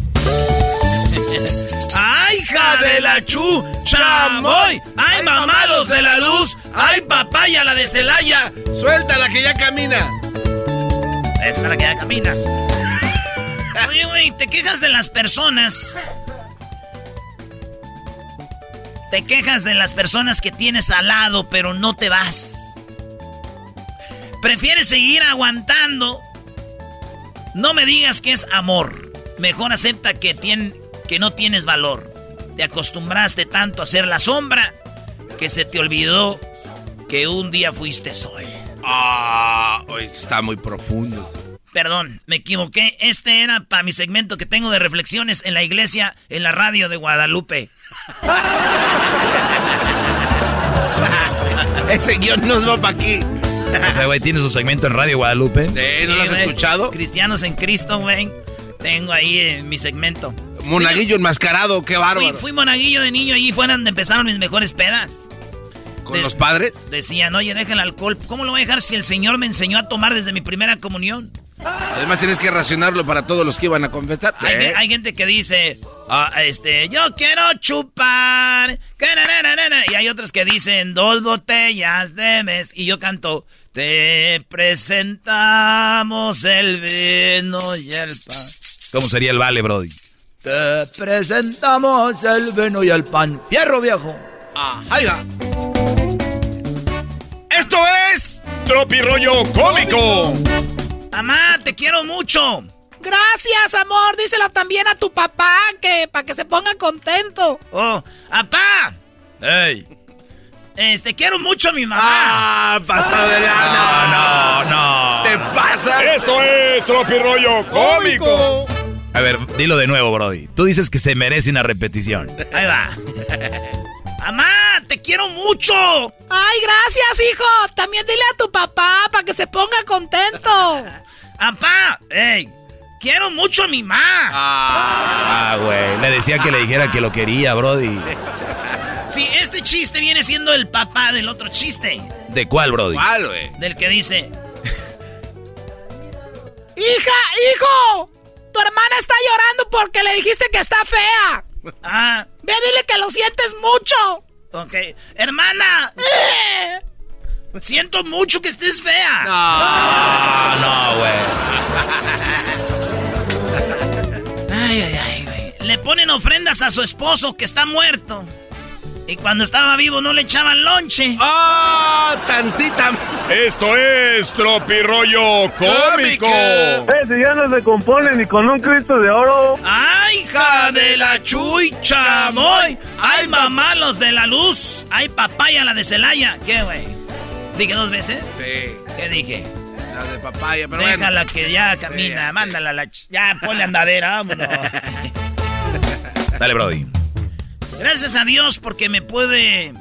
Chu! ¡Chamoy! ¡Ay, mamados de la luz! ¡Ay, papaya la de Celaya! Suéltala que ya camina. Esta la que ya camina. (laughs) Oye, güey, te quejas de las personas. Te quejas de las personas que tienes al lado, pero no te vas. Prefieres seguir aguantando. No me digas que es amor. Mejor acepta que, que no tienes valor. Te acostumbraste tanto a ser la sombra que se te olvidó que un día fuiste sol. Ah, hoy está muy profundo. Perdón, me equivoqué. Este era para mi segmento que tengo de reflexiones en la iglesia, en la radio de Guadalupe. (laughs) Ese guion nos va para aquí. Ese güey tiene su segmento en Radio Guadalupe. ¿No lo has escuchado? Cristianos en Cristo, güey. Tengo ahí eh, mi segmento. Monaguillo enmascarado, qué bárbaro. Fui, fui monaguillo de niño, allí fue donde empezaron mis mejores pedas. ¿Con los padres? Decían, oye, deja el alcohol. ¿Cómo lo voy a dejar si el Señor me enseñó a tomar desde mi primera comunión? Además tienes que racionarlo para todos los que iban a confesar. Hay, gente que dice, ah, este, yo quiero chupar. Y hay otros que dicen dos botellas de mes. Y yo canto, te presentamos el vino y el pan. ¿Cómo sería el vale, Brody? Te presentamos el vino y el pan. Fierro viejo. Ajá. Esto es Tropirollo Cómico. Mamá, te quiero mucho. Gracias, amor. Díselo también a tu papá, que para que se ponga contento. Oh, papá. ¡Ey! Este, quiero mucho a mi mamá. ¡Ah, pasa de No, no, no. ¡Te pasa! Esto es Tropirollo Cómico. A ver, dilo de nuevo, Brody. Tú dices que se merece una repetición. Ahí va. Mamá, te quiero mucho. Ay, gracias, hijo. También dile a tu papá para que se ponga contento. Papá, ey, quiero mucho a mi mamá. Ah, güey. Le decía que le dijera que lo quería, Brody. Sí, este chiste viene siendo el papá del otro chiste. ¿De cuál, Brody? ¿Cuál, güey? Del que dice... ¡Hija, hijo! Tu hermana está llorando porque le dijiste que está fea. Ah. Ve, dile que lo sientes mucho. Ok. Hermana. Eh. Siento mucho que estés fea. No, no, güey. (laughs) Ay, ay, ay, güey. Le ponen ofrendas a su esposo que está muerto. Y cuando estaba vivo no le echaban lonche. ¡Ah! ¡Tantita! Esto es Tropirollo Cómico. Ese ya no se compone ni con un Cristo de oro. ¡Ay, hija de la chuy chamoy! ¡Ay, mamá, los de la luz! ¡Ay, papaya, la de Celaya! ¿Qué, güey? ¿Dije dos veces? Sí. ¿Qué dije? La de papaya, pero Déjala bueno. que ya camina, mándala a la... Ya, ponle andadera, vámonos. (laughs) Dale, Brody. Gracias a Dios porque me puede...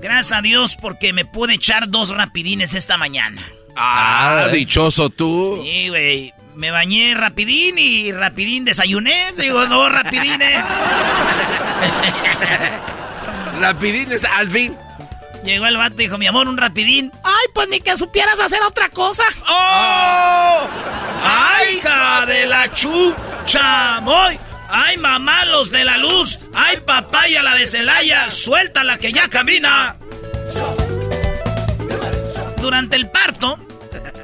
Gracias a Dios porque me pude echar dos rapidines esta mañana. Ah, dichoso tú. Sí, güey. Me bañé rapidín y rapidín desayuné. Digo, dos rapidines. (laughs) Rapidines, al fin. Llegó el vato y dijo, mi amor, un rapidín. Ay, pues ni que supieras hacer otra cosa. ¡Oh! ¡Ay, hija de la chu chamoy! ¡Ay, mamá, los de la luz! ¡Ay, papaya, la de Celaya! ¡Suéltala que ya camina! Durante el parto,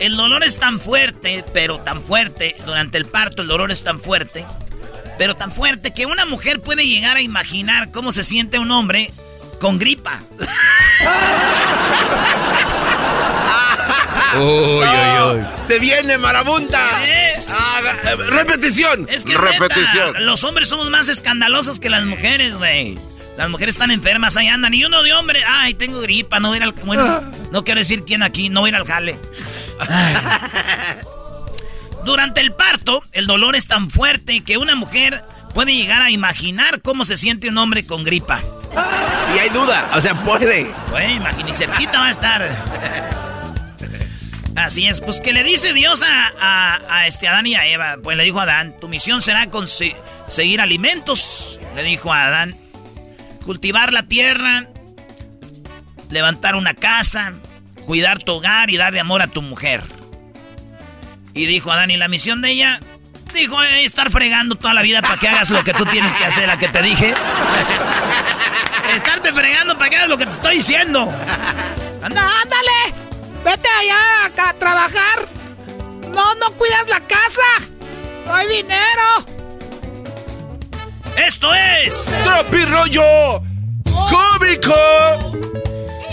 el dolor es tan fuerte, pero tan fuerte. Durante el parto, el dolor es tan fuerte, pero tan fuerte que una mujer puede llegar a imaginar cómo se siente un hombre con gripa. Uy, uy, uy. Se viene marabunta. ¿Eh? Ah, repetición. Es que repetición. neta, los hombres somos más escandalosos que las mujeres, güey. Las mujeres están enfermas, ahí andan. Y uno de hombre, ay, tengo gripa, no voy a ir al... Bueno, no quiero decir quién aquí, no voy a ir al jale. Ay. Durante el parto, el dolor es tan fuerte que una mujer puede llegar a imaginar cómo se siente un hombre con gripa. Y hay duda, o sea, puede. Güey, imagínate, y cerquita va a estar. Así es, pues que le dice Dios a, a, a este Adán y a Eva. Pues le dijo a Adán, tu misión será conseguir alimentos. Le dijo a Adán, cultivar la tierra, levantar una casa, cuidar tu hogar y darle amor a tu mujer. Y dijo Adán, ¿y la misión de ella? Dijo, eh, estar fregando toda la vida para que hagas lo que tú tienes que hacer, la que te dije. (laughs) Estarte fregando para que hagas lo que te estoy diciendo. Anda, ándale. Vete allá a trabajar. No, no cuidas la casa. No hay dinero. Esto es. ¡Tropi rollo cómico!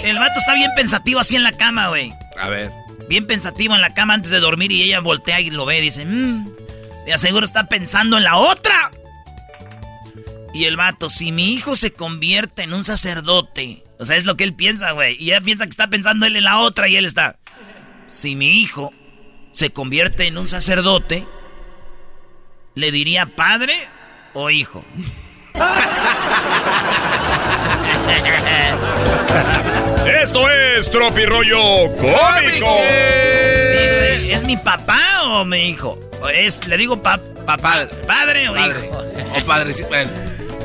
El vato está bien pensativo así en la cama, güey. A ver. Bien pensativo en la cama antes de dormir y ella voltea y lo ve y dice, mmm, de aseguro está pensando en la otra. Y el vato, si mi hijo se convierte en un sacerdote, o sea, es lo que él piensa, güey. Y ella piensa que está pensando él en la otra y él está, si mi hijo se convierte en un sacerdote, ¿le diría padre o hijo? (laughs) Esto es Tropi Rollo Cómico. Sí, güey, ¿Es mi papá o mi hijo? ¿O es, le digo pa- papá, padre o Padre. hijo. O padre, sí, bueno.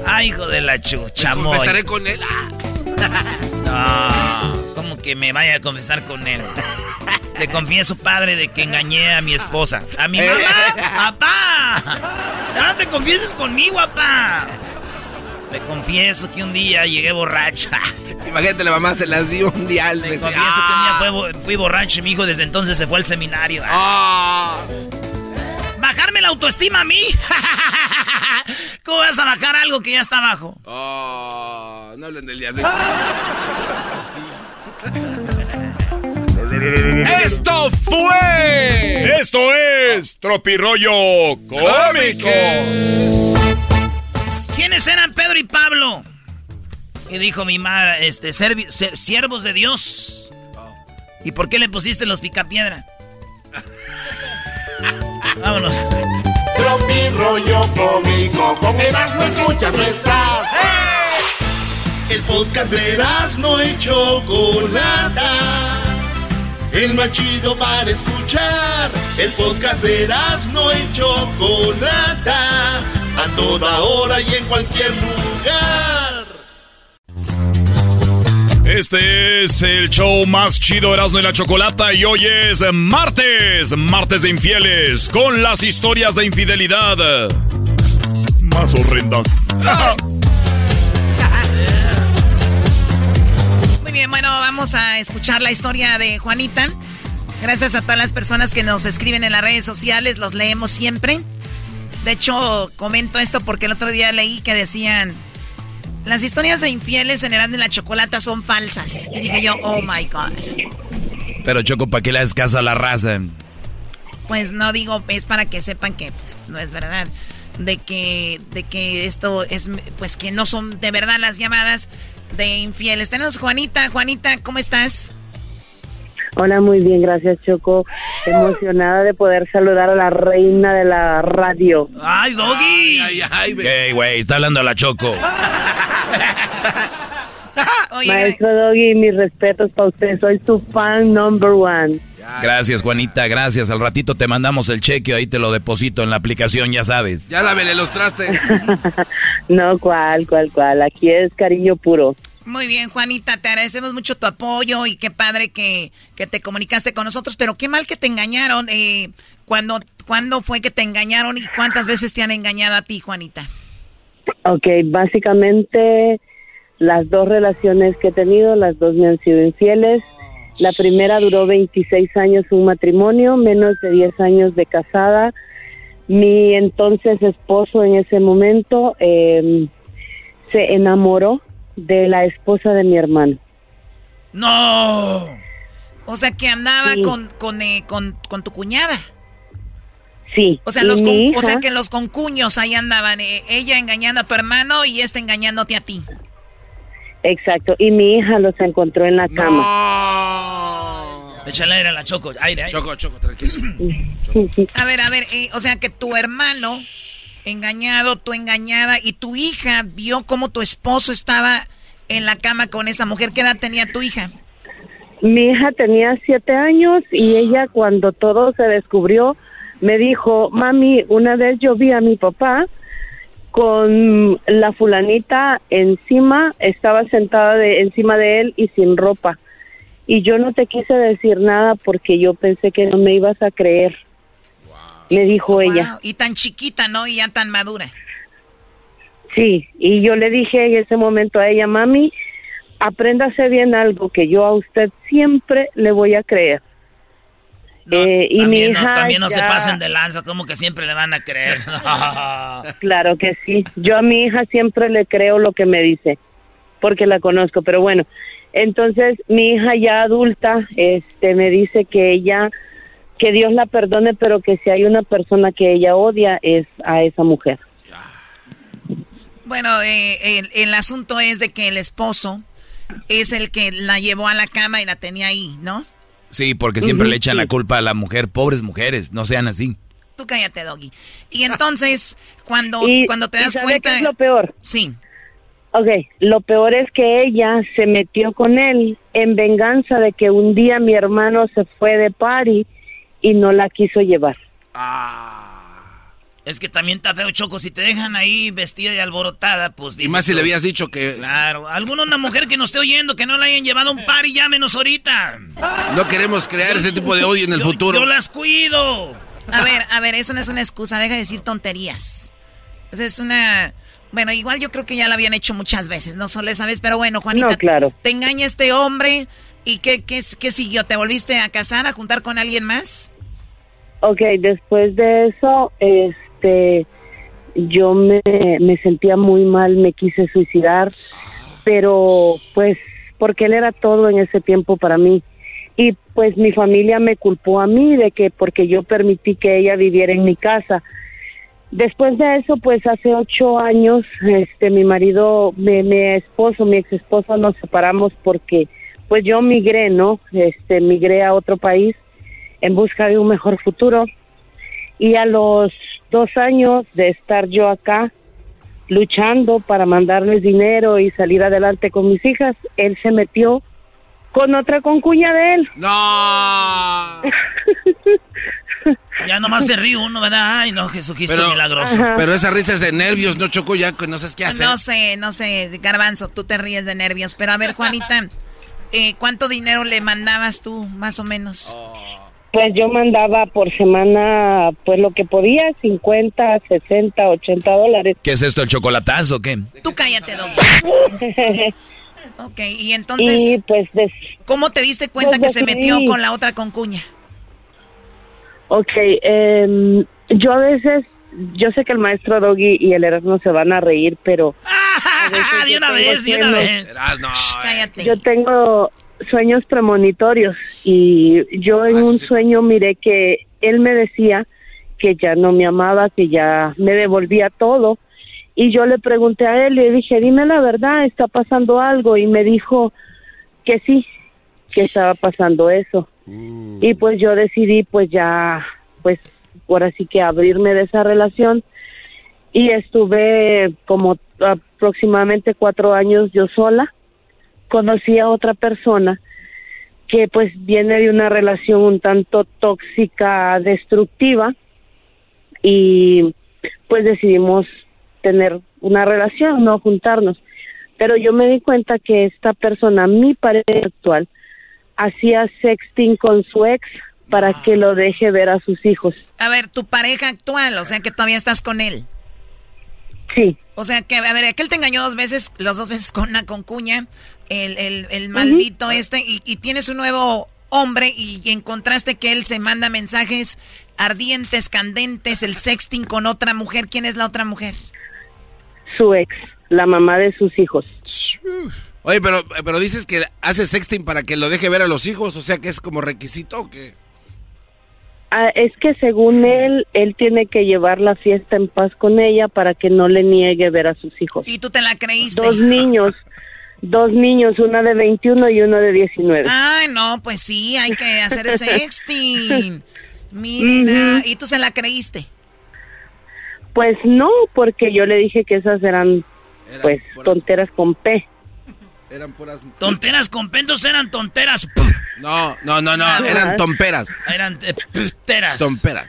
Ah, hijo de la chucha, Me confesaré con él. Ah. (laughs) No, ¿cómo que me vaya a confesar con él? Le confieso, padre, de que engañé a mi esposa. ¿A mi mamá? ¡Papá! ¡No te confieses conmigo, papá! Le confieso que un día llegué borracha. Imagínate, la mamá se las dio un día al Le confieso que un día fue bo- fui borracho y mi hijo desde entonces se fue al seminario. ¿Bajarme la autoestima a mí? (laughs) ¿Cómo vas a bajar algo que ya está abajo? Oh, no hablen del diablo. ¡Esto fue! Esto es Tropi Rollo Cómico. ¿Quiénes eran Pedro y Pablo? Y dijo mi madre, este, servi- ser- siervos de Dios. ¿Y por qué le pusiste los picapiedra? (laughs) Vámonos. Tropi rollo cómico, con Erasmo escuchas no estás. El podcast de Erasmo y Chocolata. El más chido para escuchar. El podcast de Erasmo y Chocolata. A toda hora y en cualquier lugar. Este es el show más chido Erasmo y la Chocolata y hoy es martes, martes de infieles, con las historias de infidelidad más horrendas. (laughs) bien, bueno, vamos a escuchar la historia de Juanita. Gracias a todas las personas que nos escriben en las redes sociales, los leemos siempre. De hecho, comento esto porque el otro día leí que decían, las historias de infieles en Erasmo y la Chocolata son falsas. Y dije yo, oh my God. Pero Choco, ¿para qué le das caso a la raza? Pues no digo, es para que sepan que pues, no es verdad. De que, de que esto es, pues que no son de verdad las llamadas de infieles. Tenemos Juanita. Juanita, ¿cómo estás? Hola, muy bien, gracias Choco. Emocionada de poder saludar a la reina de la radio. ¡Ay, Doggy! Ay, ay, Ey, güey, está hablando a la Choco. (laughs) Oye, Maestro Doggy, mis respetos para usted. Soy su fan number one. Gracias, Juanita, gracias. Al ratito te mandamos el cheque, ahí te lo deposito en la aplicación, ya sabes. Ya lávele los trastes. (laughs) No, cuál, cuál, cuál. Aquí es cariño puro. Muy bien, Juanita, te agradecemos mucho tu apoyo y qué padre que, que te comunicaste con nosotros, pero qué mal que te engañaron. Eh, ¿cuándo, ¿Cuándo fue que te engañaron y cuántas veces te han engañado a ti, Juanita? Ok, básicamente las dos relaciones que he tenido, las dos me han sido infieles. La primera duró 26 años un matrimonio, menos de 10 años de casada. Mi entonces esposo en ese momento eh, se enamoró de la esposa de mi hermano. ¡No! O sea, que andaba Sí. con, con, eh, con, con tu cuñada. Sí. O sea, los o sea que los concuños ahí andaban, eh, ella engañando a tu hermano y este engañándote a ti. Exacto, y mi hija los encontró en la cama. Échale aire a la Choco, aire, aire. Choco, Choco, tranquilo. A ver, a ver, eh, o sea que tu hermano engañado, tú engañada, y tu hija vio cómo tu esposo estaba en la cama con esa mujer. ¿Qué edad tenía tu hija? Mi hija tenía siete años y ella cuando todo se descubrió me dijo, mami, una vez yo vi a mi papá con la fulanita encima, estaba sentada de, encima de él y sin ropa. Y yo no te quise decir nada porque yo pensé que no me ibas a creer. Le dijo ella. Y tan chiquita, ¿no? Y ya tan madura. Sí, y yo le dije en ese momento a ella, mami, apréndase bien algo que yo a usted siempre le voy a creer. Eh, y mi hija también no se pasen de lanza, como que siempre le van a creer. (laughs) claro que sí. Yo a mi hija siempre le creo lo que me dice, porque la conozco. Pero bueno, entonces mi hija ya adulta, este, me dice que ella, que Dios la perdone, pero que si hay una persona que ella odia es a esa mujer. Bueno, eh, el asunto es de que el esposo es el que la llevó a la cama y la tenía ahí, ¿no? Sí, porque siempre le echan la culpa a la mujer. Pobres mujeres, no sean así. Tú cállate, Doggy. Y entonces, cuando, cuando te das cuenta... Qué es lo peor? Sí. Ok, lo peor es que ella se metió con él en venganza de que un día mi hermano se fue de party y no la quiso llevar. Ah. Es que también está feo, Choco. Si te dejan ahí vestida y alborotada, pues... y más si le habías dicho que... Claro. ¿Alguna una mujer que nos esté oyendo que no la hayan llevado a un par y llámenos ahorita? No queremos crear ese tipo de odio en el futuro. Yo las cuido. A ver, a ver, eso no es una excusa. Deja de decir tonterías. Esa es una... Bueno, igual yo creo que ya la habían hecho muchas veces, no solo esa vez, pero bueno, Juanita, no, claro. te engaña este hombre y ¿qué, qué, qué siguió? ¿Te volviste a casar, a juntar con alguien más? Ok, después de eso, este yo me, me sentía muy mal, me quise suicidar, pero pues porque él era todo en ese tiempo para mí. Y pues mi familia me culpó a mí de que porque yo permití que ella viviera en mi casa. Después de eso, pues hace ocho años, este, mi marido, mi, mi esposo, mi ex esposo, nos separamos porque, pues yo migré, ¿no? Este, migré a otro país en busca de un mejor futuro. Y a los dos años de estar yo acá luchando para mandarles dinero y salir adelante con mis hijas, él se metió con otra concuña de él. No. (laughs) ya nomás te río uno, ¿verdad? Ay, no, Jesucristo milagroso. Pero esa risa es de nervios, no choco ya, no sabes qué hacer. No sé, no sé, Garbanzo, tú te ríes de nervios. Pero a ver, Juanita, (laughs) eh, ¿cuánto dinero le mandabas tú, más o menos? Pues yo mandaba por semana, pues lo que podía, 50, 60, 80 dólares. ¿Qué es esto, el chocolatazo o qué? Tú cállate, Doc. (laughs) ok, y entonces, y pues ¿cómo te diste cuenta pues que se metió con la otra concuña? Ok, eh, yo a veces, yo sé que el maestro Doggy y el Erasmo se van a reír, pero... (laughs) de una vez, de una vez. No, cállate. Yo tengo sueños premonitorios. Y yo en un sueño miré que él me decía que ya no me amaba, que ya me devolvía todo. Y yo le pregunté a él y le dije, dime la verdad, ¿está pasando algo? Y me dijo que sí, que estaba pasando eso. Y pues yo decidí pues ya, pues ahora sí que abrirme de esa relación. Y estuve como aproximadamente cuatro años yo sola conocí a otra persona que pues viene de una relación un tanto tóxica, destructiva y pues decidimos tener una relación, no juntarnos. Pero yo me di cuenta que esta persona, mi pareja actual, hacía sexting con su ex para que lo deje ver a sus hijos. A ver, tu pareja actual, o sea que todavía estás con él. Sí. O sea que, a ver, aquel te engañó dos veces, los dos veces con una concuña, el, el, el maldito este, y, y, tienes un nuevo hombre y encontraste que él se manda mensajes ardientes, candentes, el sexting con otra mujer. ¿Quién es la otra mujer? Su ex, la mamá de sus hijos. Oye, pero, pero dices que hace sexting para que lo deje ver a los hijos, o sea que es como requisito o qué? Ah, es que según él, él tiene que llevar la fiesta en paz con ella para que no le niegue ver a sus hijos. ¿Y tú te la creíste? Dos niños, (laughs) dos niños, una de 21 y uno de 19. Ay, no, pues sí, hay que hacer (laughs) sexting. Miren, ah, ¿y tú se la creíste? Pues no, porque yo le dije que esas eran, pues, tonteras con P. Eran puras... Tonteras con pentos eran tonteras. No, no, no, no, eran tomperas. Eran eh, teras. Tomperas.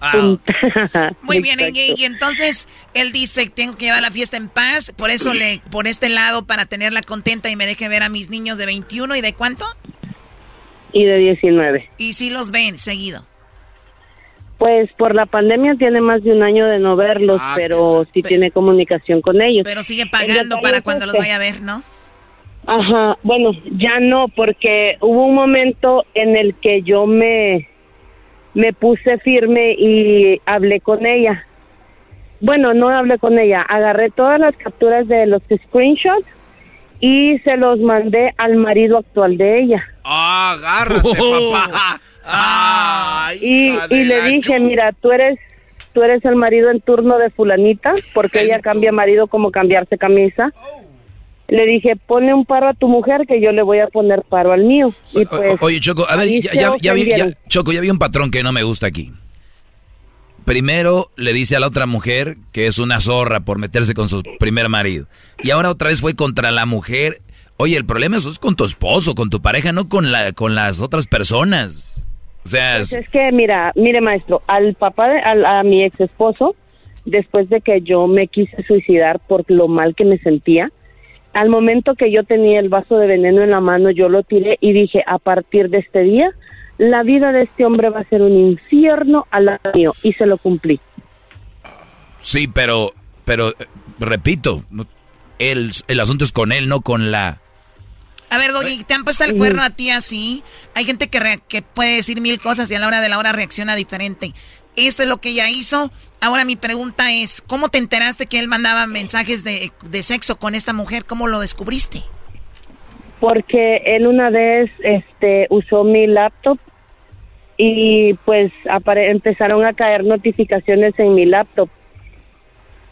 Ah, (laughs) Muy bien, y, y entonces él dice, tengo que llevar la fiesta en paz, por eso le, por este lado, para tenerla contenta y me deje ver a mis niños de 21 y de cuánto? Y de 19. Y sí los ven seguido. Pues por la pandemia tiene más de un año de no verlos, Ah, pero sí tiene comunicación con ellos. Pero sigue pagando para cuando los vaya a ver, ¿no? Ajá, bueno, ya no, porque hubo un momento en el que yo me, me puse firme y hablé con ella. Bueno, no hablé con ella, agarré todas las capturas de los screenshots y se los mandé al marido actual de ella. Ah, agárrate, (laughs) papá. Ay, Y, y le dije, mira, tú eres, tú eres el marido en turno de fulanita, porque (laughs) ella cambia marido como cambiarse camisa. Le dije, ponle un paro a tu mujer que yo le voy a poner paro al mío. Y pues, Oye, Choco, a ver, ya, ya- ya vi, ya-. Choco, ya vi un patrón que no me gusta aquí. Primero le dice a la otra mujer que es una zorra por meterse con su primer marido. Y ahora otra vez fue contra la mujer. Oye, el problema eso es con tu esposo, con tu pareja, no con, la, con las otras personas. O sea, Pues es que, mira, mire, maestro, al papá, de, al- a mi ex esposo, después de que yo me quise suicidar por lo mal que me sentía, al momento que yo tenía el vaso de veneno en la mano, yo lo tiré y dije, a partir de este día, la vida de este hombre va a ser un infierno al lado mío, y se lo cumplí. sí, pero, pero, eh, repito, el, el asunto es con él, no con la... A ver, Doggy, ¿te han puesto el cuerno a ti así? Hay gente que, que puede decir mil cosas y a la hora de la hora reacciona diferente. Esto es lo que ella hizo. Ahora mi pregunta es, ¿cómo te enteraste que él mandaba mensajes de, de sexo con esta mujer? ¿Cómo lo descubriste? porque él una vez este usó mi laptop y pues apare- empezaron a caer notificaciones en mi laptop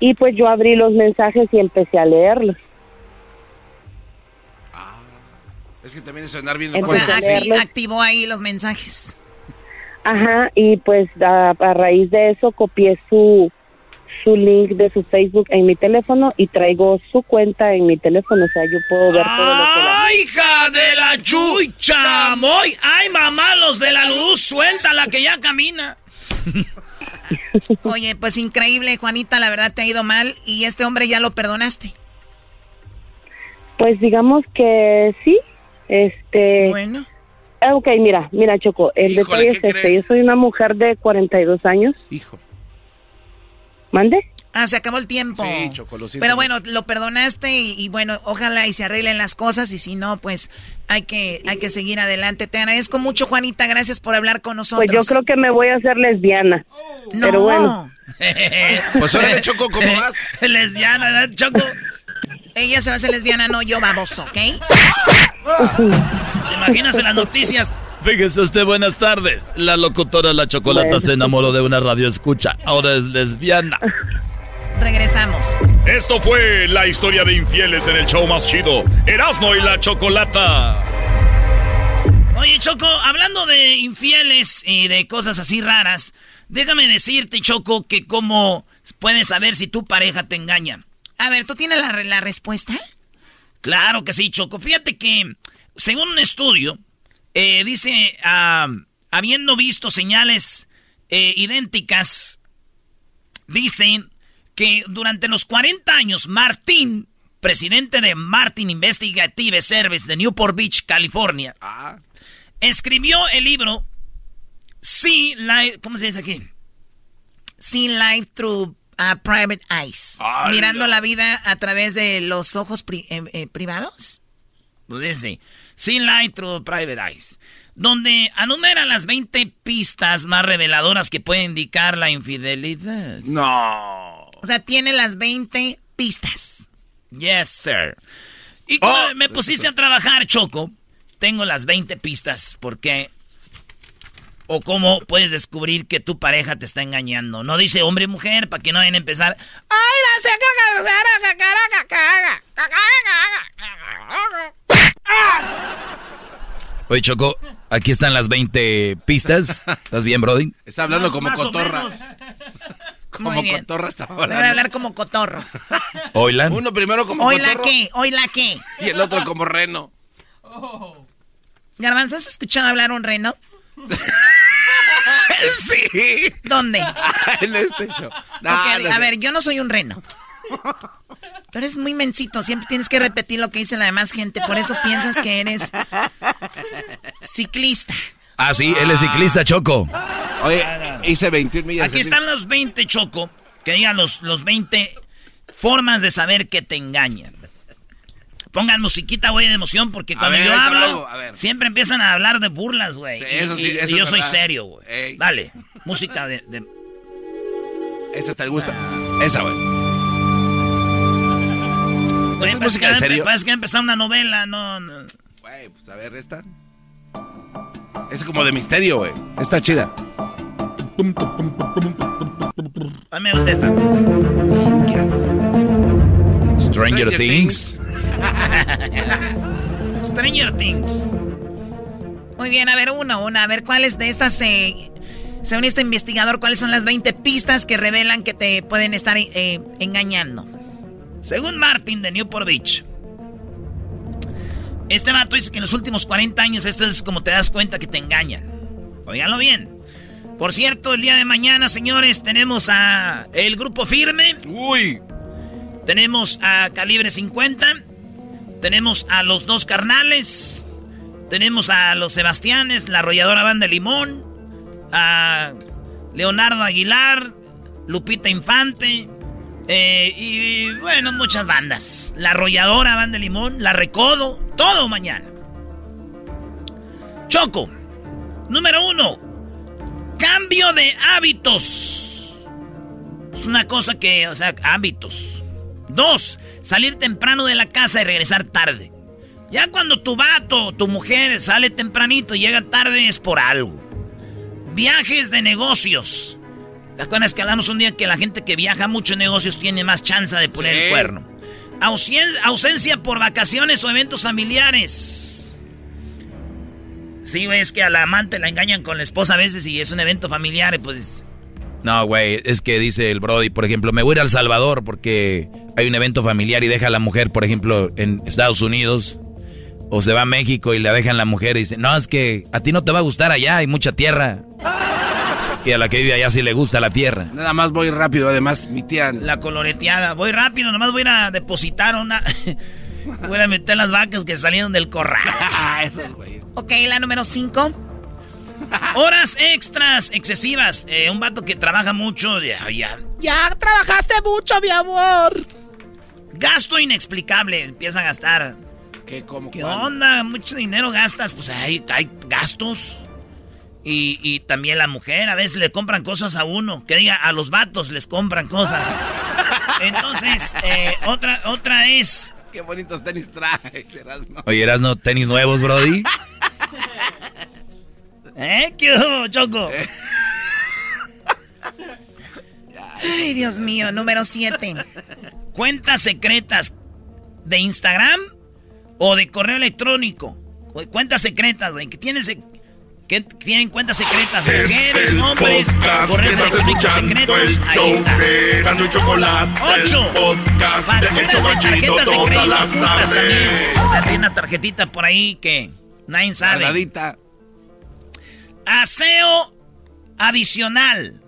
y pues yo abrí los mensajes y empecé a leerlos. Es que también es andar bien O O sea, activó ahí los mensajes. Ajá, y pues a, a raíz de eso copié su su link de su Facebook en mi teléfono y traigo su cuenta en mi teléfono, o sea, yo puedo ver todo lo que la... ¡Ay, hija de la chucha! ¡Moy! ¡Ay, mamá, los de la luz! ¡Suéltala que ya camina! (laughs) Oye, pues increíble, Juanita, la verdad te ha ido mal y este hombre ya lo perdonaste. Pues digamos que sí, este... Bueno. Ah, Ok, mira, mira Choco, el Híjole, detalle ¿qué es este, crees? yo soy una mujer de 42 años. Hijo. ¿Mande? Ah, se acabó el tiempo. Sí, Choco, lo siento Pero bueno, lo perdonaste y, y bueno, ojalá y se arreglen las cosas y si no, pues hay que, hay que seguir adelante. Te agradezco mucho, Juanita, gracias por hablar con nosotros. Pues yo creo que me voy a hacer lesbiana. No. Pero bueno. (laughs) Pues Choco, ¿cómo vas? (laughs) Lesbiana, ¿verdad, Choco? Ella se va a hacer lesbiana, no yo, baboso, ¿ok? ¿Te imaginas en las noticias? Fíjese usted, buenas tardes. La locutora La Chocolata Bueno. se enamoró de una radio escucha. Ahora es lesbiana. Regresamos. Esto fue la historia de infieles en el show más chido. Erasmo y la Chocolata. Oye, Choco, hablando de infieles y de cosas así raras, déjame decirte, Choco, que cómo puedes saber si tu pareja te engaña. A ver, ¿tú tienes la, la respuesta? Claro que sí, Choco. Fíjate que, según un estudio, eh, dice, ah, habiendo visto señales eh, idénticas, dicen que durante los 40 años, Martín, presidente de Martin Investigative Service de Newport Beach, California, escribió el libro See Life, ¿cómo se dice aquí? See life through uh, private eyes. Mirando la vida a través de los ojos pri- eh, eh, privados. Pues dice, See Light Through Private Eyes, donde anumera las 20 pistas más reveladoras que pueden indicar la infidelidad. No. O sea, tiene las 20 pistas. Yes, sir. Y cuando me pusiste a trabajar, Choco, tengo las 20 pistas, porque o cómo puedes descubrir que tu pareja te está engañando. No dice hombre y mujer para que no vayan a empezar. ¡Ay, la Oye, Choco, aquí están las 20 pistas. ¿Estás bien, Brody? Está hablando como cotorra. (laughs) Como cotorra está hablando. Debe hablar como cotorro. (laughs) Oilan. Uno primero como ¿Hoy la cotorro qué? ¿Hoy la qué? y el otro como reno. Garbanzo, ¿has escuchado hablar un reno? (laughs) sí. ¿Dónde? (laughs) en este show. No, Ok, no a ver, yo no soy un reno. Tú eres muy mensito, siempre tienes que repetir lo que dice la demás gente, por eso piensas que eres ciclista. Ah, sí, él es ciclista, Choco. Oye, hice 21 millas. Aquí están los 20, Choco. Que digan los, los 20 formas de saber que te engañan. Pongan musiquita, güey, de emoción, porque cuando ver, yo hablo, siempre empiezan a hablar de burlas, güey. Sí, eso sí, y- eso y yo soy verdad. serio, güey. Ey. Dale, música de... de- (laughs) Esa está el gusto. Esa, güey. Güey, es parece música de serio? Parece que va a empezar una novela, no... no. Güey, pues a ver, esta. Es como de misterio, güey. Está chida. A mí me gusta esta. Stranger, Things. (laughs) Stranger Things. Muy bien, a ver, una, una, a ver cuáles de estas, eh, según este investigador, cuáles son las 20 pistas que revelan que te pueden estar eh, engañando. Según Martin de Newport Beach, este vato dice que en los últimos 40 años esto es como te das cuenta que te engañan. Óiganlo bien. Por cierto, el día de mañana, señores, tenemos a el grupo firme. Uy. Tenemos a Calibre 50. Tenemos a los dos carnales. Tenemos a los Sebastianes, la arrolladora banda Limón. A Leonardo Aguilar, Lupita Infante. eh, y bueno, muchas bandas. La arrolladora banda Limón, la Recodo, todo mañana. Choco, número uno. Cambio de hábitos. Es una cosa que, o sea, hábitos. Dos, salir temprano de la casa y regresar tarde. Ya cuando tu vato, tu mujer sale tempranito y llega tarde es por algo. Viajes de negocios. ¿Te acuerdas que hablamos un día que la gente que viaja mucho en negocios tiene más chance de poner el cuerno? Ausen- ausencia por vacaciones o eventos familiares. Sí, güey, es que a la amante la engañan con la esposa a veces y es un evento familiar pues... No, güey, es que dice el Brody, por ejemplo, me voy a ir a El Salvador porque hay un evento familiar y deja a la mujer, por ejemplo, en Estados Unidos. O se va a México y la dejan la mujer y dice, no, es que a ti no te va a gustar allá, hay mucha tierra. Y a la que vive allá sí le gusta la tierra. Nada más voy rápido, además, mi tía. La coloreteada. Voy rápido, nomás voy a depositar una... (laughs) voy a meter las vacas que salieron del corral. (laughs) Esos, güey. Ok, la número 5. Horas extras excesivas. Eh, un vato que trabaja mucho. Ya, ya. Ya trabajaste mucho, mi amor. Gasto inexplicable. Empieza a gastar. ¿Qué, cómo, ¿Qué onda? Mucho dinero gastas. Pues hay, hay gastos. Y, y también la mujer. A veces le compran cosas a uno. Que diga, a los vatos les compran cosas. (laughs) Entonces, eh, otra, otra es... Qué bonitos tenis traes, Erasmo. Oye, ¿eras no tenis nuevos, Brody? (laughs) ¿Eh? ¿Qué hubo, Choco? (laughs) Ay, Dios mío, número 7. Cuentas secretas de Instagram o de correo electrónico. Cu- Cuentas secretas, güey, que tienen, que tienen cuentas secretas. Es Mujeres, hombres, correos electrónicos secretos. el Ahí está. de Chocolate, Ocho. el podcast de Facturas tarjetas las ocultas también. tardes. O sea, tiene una tarjetita por ahí que nadie sabe. Aseo adicional.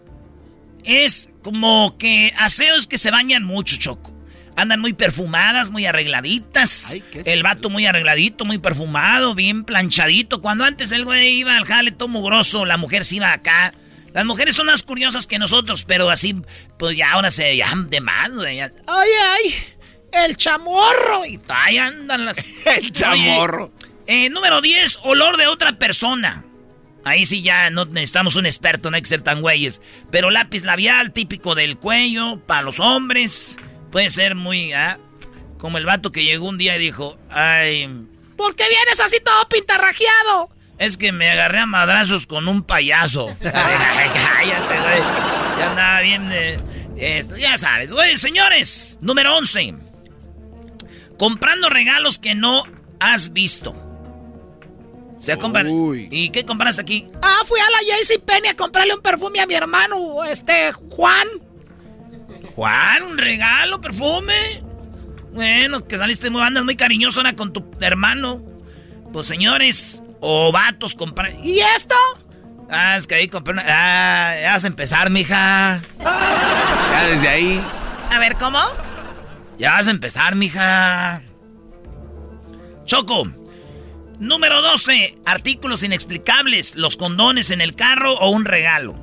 Es como que aseos que se bañan mucho, Choco. Andan muy perfumadas, muy arregladitas. Ay, ¿qué es el vato muy arregladito, muy perfumado, bien planchadito. Cuando antes el güey iba al jale todo mugroso, la mujer se iba acá. Las mujeres son más curiosas que nosotros, pero así, pues ya ahora se llaman de más, güey. Ay, ay, el chamorro. Y ahí andan las... (laughs) El chamorro. Oye, eh, número 10, olor de otra persona. Ahí sí ya no necesitamos un experto, no hay que ser tan güeyes. Pero lápiz labial, típico del cuello, para los hombres. Puede ser muy, ¿ah? Como el vato que llegó un día y dijo, ay... ¿Por qué vienes así todo pintarrajeado? Es que me agarré a madrazos con un payaso. (laughs) Cállate, güey. Ya andaba bien. esto, ya sabes. Güey, señores, número 11. Comprando regalos que no has visto. Se compran. ¿Y qué compraste aquí? Ah, fui a la Penny a comprarle un perfume a mi hermano, este, Juan. Juan, un regalo, perfume. Bueno, que saliste muy, andas muy cariñoso ahora con tu hermano. Pues señores, o vatos comprar. ¿Y esto? Ah, es que ahí compré una. Ah, ya vas a empezar, mija. Ya desde ahí. A ver, ¿cómo? Ya vas a empezar, mija. Choco. Número 12. Artículos inexplicables. Los condones en el carro o un regalo.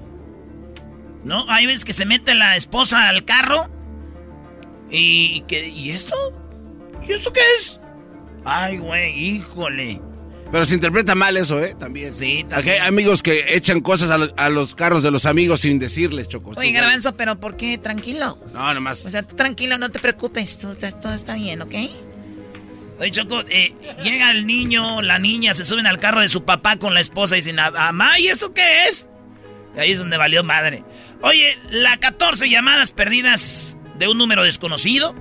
¿No? Hay veces que se mete la esposa al carro. ¿Y, qué, ¿y esto? ¿Y esto qué es? Ay, güey, híjole. Pero se interpreta mal eso, ¿eh? También. Sí, también. hay amigos que echan cosas a, los carros de los amigos sin decirles, Choco. Oye, Garbanzo, pero ¿por qué? Tranquilo. No, nomás. O sea, tranquilo, no te preocupes. Todo, todo está bien, ¿ok? Oye, Choco, eh, llega el niño, la niña, se suben al carro de su papá con la esposa y dicen, mamá, ¿y esto qué es? Y ahí es donde valió madre. Oye, la 14 llamadas perdidas de un número desconocido.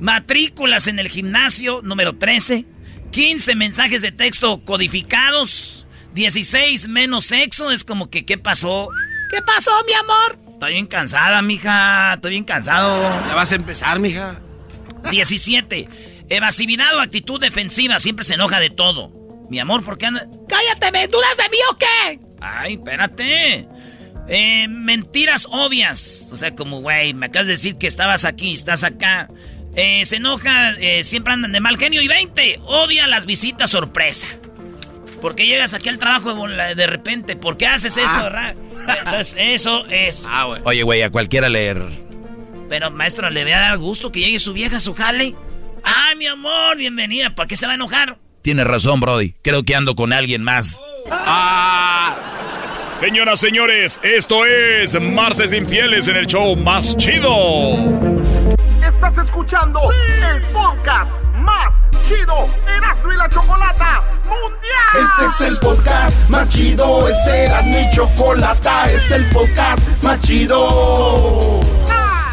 Matrículas en el gimnasio, número 13. 15 mensajes de texto codificados. 16 menos sexo. Es como que, ¿qué pasó? ¿Qué pasó, mi amor? Estoy bien cansada, mija. Estoy bien cansado. Ya vas a empezar, mija. 17. Evasividad o actitud defensiva. Siempre se enoja de todo. Mi amor, ¿por qué anda...? ¡Cállate, me dudas de mí o qué! Ay, espérate. Eh, mentiras obvias. O sea, como, güey, me acabas de decir que estabas aquí, estás acá. Eh, se enoja, eh, siempre andan de mal genio. Y 20, odia las visitas sorpresa. ¿Por qué llegas aquí al trabajo de repente? ¿Por qué haces esto, ah. verdad? Entonces, eso es. (laughs) Ah. Oye, güey, a cualquiera leer. Pero, maestro, ¿le voy a dar gusto que llegue su vieja a su jale? ¡Ay, mi amor! Bienvenida. ¿Para qué se va a enojar? Tienes razón, Brody. Creo que ando con alguien más. ¡Ah! Señoras, señores, esto es Martes Infieles en el show más chido. Estás escuchando el podcast más chido Erasmo y la Chocolata Mundial. Este es el podcast más chido, este Eras mi Chocolata, este es el podcast más chido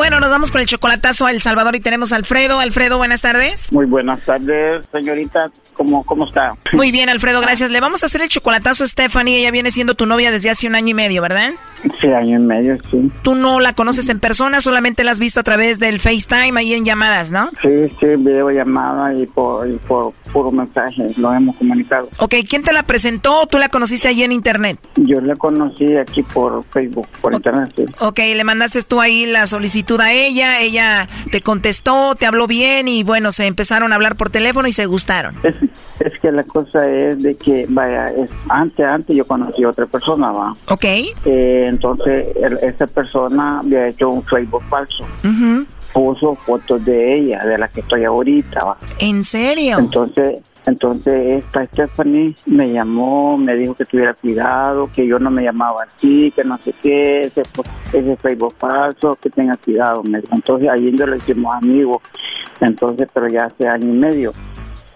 Bueno, nos vamos con el chocolatazo a El Salvador y tenemos a Alfredo. Alfredo, buenas tardes. Muy buenas tardes, señorita. ¿Cómo, ¿Cómo está? Muy bien, Alfredo, gracias. Le vamos a hacer el chocolatazo a Stephanie. Ella viene siendo tu novia desde hace un año y medio, ¿verdad? Sí, año y medio, sí. Tú no la conoces en persona, solamente la has visto a través del FaceTime ahí en llamadas, ¿no? Sí, sí, videollamada y por, y por puro mensaje lo hemos comunicado. Ok, ¿quién te la presentó o tú la conociste allí en internet? Yo la conocí aquí por Facebook, por internet, sí. Ok, le mandaste tú ahí la solicitud a ella, ella te contestó, te habló bien y bueno, se empezaron a hablar por teléfono y se gustaron. Es, (laughs) es que la cosa es de que, vaya, es, antes, antes yo conocí a otra persona, va. Ok. Eh, entonces, el- esa persona había hecho un Facebook falso. Puso fotos de ella, de la que estoy ahorita, va. ¿En serio? Entonces, entonces esta Stephanie me llamó, me dijo que tuviera cuidado, que yo no me llamaba así, que no sé qué, ese, ese Facebook falso, que tenga cuidado. Me dijo. Entonces ahí yo lo hicimos amigos, entonces, pero ya hace año y medio.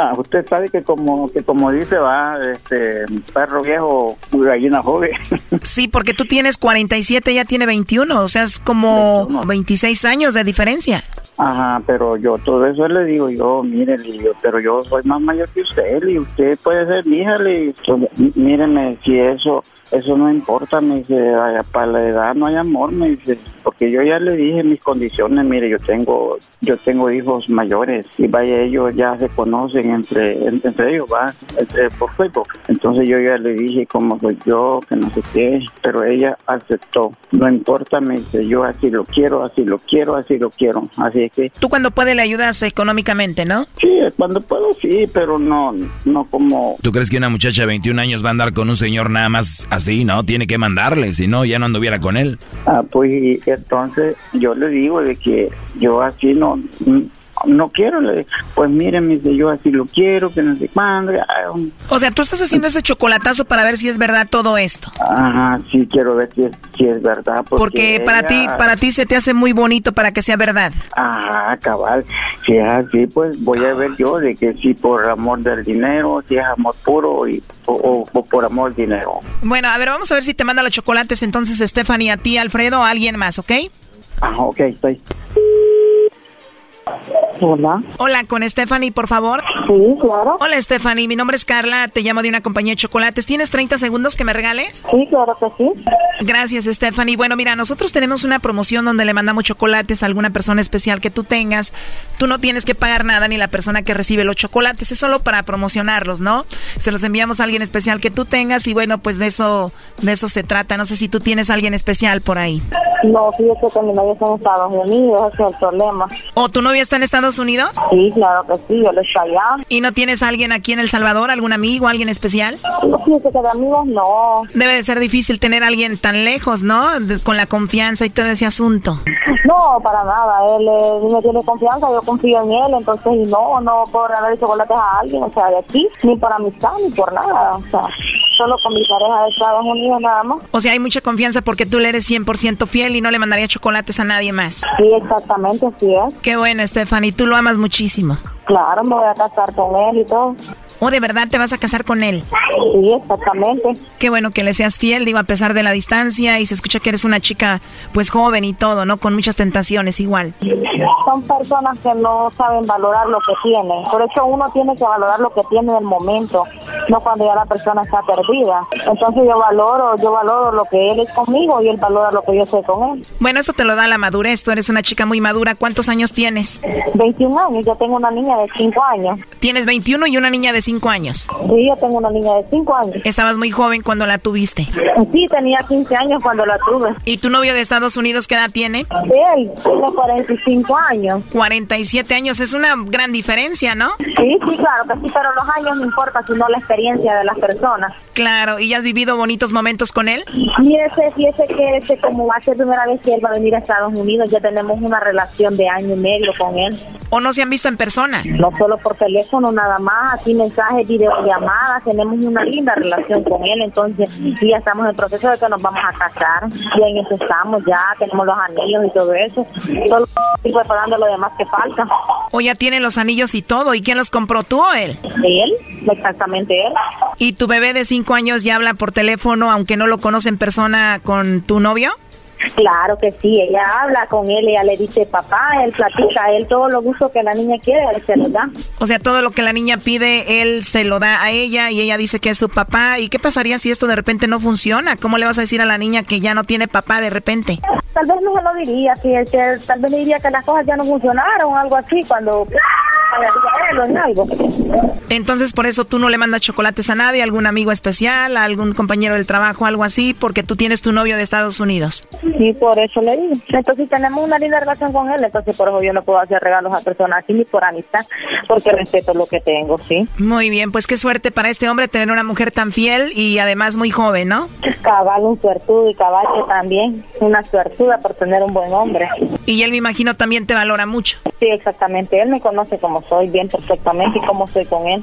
Ah, (laughs) usted sabe que como que como dice va, este perro viejo, gallina joven. (laughs) Sí, porque tú tienes 47, ella tiene 21, o sea, es como 26 años de diferencia. Ajá, pero yo todo eso le digo yo, mire, digo, pero yo soy más mayor que usted, y usted puede ser mi hija, mí- míreme, si eso, eso no importa, me dice, "Vaya, para la edad no hay amor, me dice, porque yo ya le dije mis condiciones, mire, yo tengo, yo tengo hijos mayores, y vaya, ellos ya se conocen entre, entre ellos, va, entre, por Facebook, entonces yo ya le dije cómo soy yo, que no sé qué, pero ella aceptó, no importa, me dice, yo así lo quiero, así lo quiero, así lo quiero, así es que Tú cuando puedes le ayudas económicamente, ¿no? Sí, cuando puedo sí, pero no, no como... ¿Tú crees que una muchacha de 21 años va a andar con un señor nada más así? No, tiene que mandarle, si no, ya no anduviera con él. Ah, pues entonces yo le digo de que yo así no, no quiero, le pues mire, me dice, yo así lo quiero, que no sé cuándo. ah, um, O sea, tú estás haciendo ese chocolatazo para ver si es verdad todo esto. Ajá, sí quiero ver si es, si es verdad. Porque, Porque para ti, para ti se te hace muy bonito para que sea verdad. Ajá, cabal. Si es así, pues voy a ver yo de que si por amor del dinero, si es amor puro y, o, o- o por amor del dinero. Bueno, a ver, vamos a ver si te manda los chocolates entonces Stephanie a ti, Alfredo, o a alguien más, ¿ok? Ajá, ok, estoy. Hola. Hola, con Stephanie, por favor. Sí, claro. Hola, Stephanie. Mi nombre es Carla. Te llamo de una compañía de chocolates. ¿Tienes 30 segundos que me regales? Sí, claro que sí. Gracias, Stephanie. Bueno, mira, nosotros tenemos una promoción donde le mandamos chocolates a alguna persona especial que tú tengas. Tú no tienes que pagar nada ni la persona que recibe los chocolates. Es solo para promocionarlos, ¿no? Se los enviamos a alguien especial que tú tengas y bueno, pues de eso, de eso se trata. No sé si tú tienes a alguien especial por ahí. No, fíjate que mi novio está en Estados Unidos, ese es el problema. ¿O tu novio está en Estados Unidos? Sí, claro que sí, él está allá. ¿Y no tienes a alguien aquí en El Salvador, algún amigo, alguien especial? Fíjate que de amigos no. Debe de ser difícil tener a alguien tan lejos, ¿no? De- con la confianza y todo ese asunto. No, para nada. Él eh, me tiene confianza, yo confío en él, entonces y no, no puedo regalar chocolates a alguien, o sea, de aquí, ni por amistad, ni por nada. O sea, solo con mi pareja de Estados Unidos nada más. O sea, hay mucha confianza porque tú le eres 100% fiel y no le mandaría chocolates a nadie más. Sí, exactamente, así es. Qué bueno, Stephanie, tú lo amas muchísimo. Claro, me voy a casar con él y todo. ¿O de verdad te vas a casar con él? Sí, exactamente. Qué bueno que le seas fiel, digo, a pesar de la distancia y se escucha que eres una chica pues joven y todo, ¿no? Con muchas tentaciones igual. Son personas que no saben valorar lo que tienen. Por eso uno tiene que valorar lo que tiene en el momento, no cuando ya la persona está perdida. Entonces yo valoro, yo valoro lo que él es conmigo y él valora lo que yo soy con él. Bueno, eso te lo da la madurez, tú eres una chica muy madura. ¿Cuántos años tienes? 21 años, yo tengo una niña de 5 años. Tienes 21 y una niña de 5 años. Sí, yo tengo una niña de 5 años. Estabas muy joven cuando la tuviste. Sí, tenía 15 años cuando la tuve. ¿Y tu novio de Estados Unidos qué edad tiene? Él tiene 45 años. 47 años, es una gran diferencia, ¿no? Sí, sí, claro que sí, pero los años no importa, sino la experiencia de las personas. Claro, ¿y has vivido bonitos momentos con él? Fíjese, fíjese que ese, como va a ser primera vez que él va a venir a Estados Unidos, ya tenemos una relación de año y medio con él. ¿O no se han visto en persona? No solo por teléfono, nada más, aquí mensajes mensajes, videollamadas, tenemos una linda relación con él, entonces y ya estamos en el proceso de que nos vamos a casar, y en eso estamos ya, tenemos los anillos y todo eso, solo estoy preparando lo demás que falta. O ya tiene los anillos y todo, ¿y quién los compró tú o él? Él, exactamente él. ¿Y tu bebé de cinco años ya habla por teléfono, aunque no lo conoce en persona, con tu novio? Claro que sí, ella habla con él, ella le dice papá, él platica, él todo lo gusto que la niña quiere, él se lo da. O sea, todo lo que la niña pide, él se lo da a ella y ella dice que es su papá. ¿Y qué pasaría si esto de repente no funciona? ¿Cómo le vas a decir a la niña que ya no tiene papá de repente? Tal vez no se lo diría, si que tal vez le diría que las cosas ya no funcionaron o algo así, cuando. Entonces, por eso tú no le mandas chocolates a nadie, algún amigo especial, a algún compañero del trabajo, algo así, porque tú tienes tu novio de Estados Unidos. Sí, por eso le digo. Entonces, tenemos una linda relación con él, entonces por eso yo no puedo hacer regalos a personas así ni por amistad, porque respeto lo que tengo, ¿sí? Muy bien, pues qué suerte para este hombre tener una mujer tan fiel y además muy joven, ¿no? Cabal, un suertudo y caballo también, una suertuda por tener un buen hombre. Y él me imagino también te valora mucho. Sí, exactamente, él me conoce como soy bien perfectamente y cómo soy con él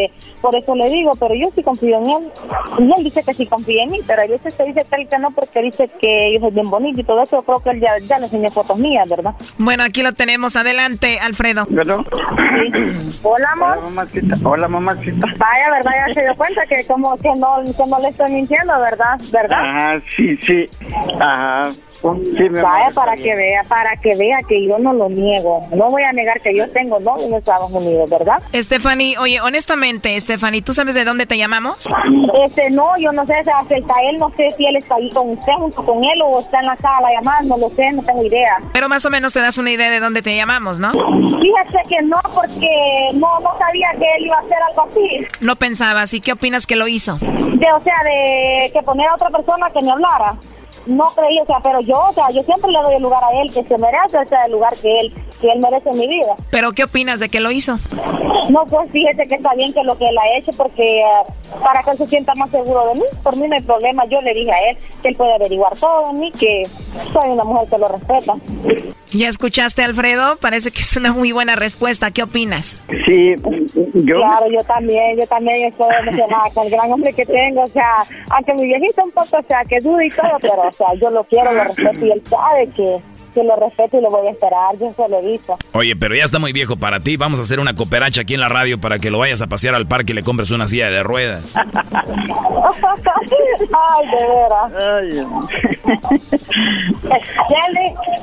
de por eso le digo, pero yo sí confío en él. Y él dice que sí confía en mí, pero a veces se dice que no porque dice que yo soy bien bonito y todo eso. Yo creo que él ya, ya le enseñó fotos mías, ¿verdad? Bueno, aquí lo tenemos. Adelante, Alfredo. ¿Verdad? Hola, amor. Hola, mamacita. Hola, mamacita. Vaya, ¿verdad? Ya se dio cuenta que como que no, que no le estoy mintiendo, ¿verdad? ¿Verdad? Ajá, sí, sí. Ajá. Vaya para que vea, para que vea que yo no lo niego. No voy a negar que yo tengo novio en Estados Unidos, ¿verdad? Stephanie, oye, honestamente, Stephanie, ¿tú sabes de dónde te llamamos? Este, no, yo no sé, está él, no sé si él está ahí con usted, junto con él, o está en la sala llamando, no lo sé, no tengo idea. Pero más o menos te das una idea de dónde te llamamos, ¿no? Fíjate que no, porque no, no sabía que él iba a hacer algo así. No pensabas, ¿y qué opinas que lo hizo? De, o sea, de que poner a otra persona que me hablara no creí, o sea, pero yo, o sea, yo siempre le doy el lugar a él que se merece, o sea, el lugar que él, que él merece en mi vida. ¿Pero qué opinas de que lo hizo? No, pues fíjese que está bien que lo que él ha hecho, porque eh, para que él se sienta más seguro de mí, por mí no hay problema, yo le dije a él que él puede averiguar todo de mí, que soy una mujer que lo respeta. ¿Ya escuchaste, Alfredo? Parece que es una muy buena respuesta. ¿Qué opinas? Sí, yo... Claro, yo también, yo también estoy emocionada con el gran hombre que tengo, o sea, aunque mi viejito un poco, o sea, que duda y todo, pero, o sea, yo lo quiero, lo respeto y él sabe que que lo respeto y lo voy a esperar, yo se lo he dicho. Oye, pero ya está muy viejo para ti. Vamos a hacer una cooperacha aquí en la radio para que lo vayas a pasear al parque y le compres una silla de ruedas. (laughs) Ay, de veras. (laughs)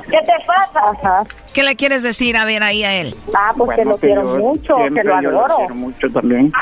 ¿qué te pasa? ¿Qué le quieres decir a ver ahí a él? Ah, pues que lo quiero mucho, que lo adoro. Lo quiero mucho también. (laughs)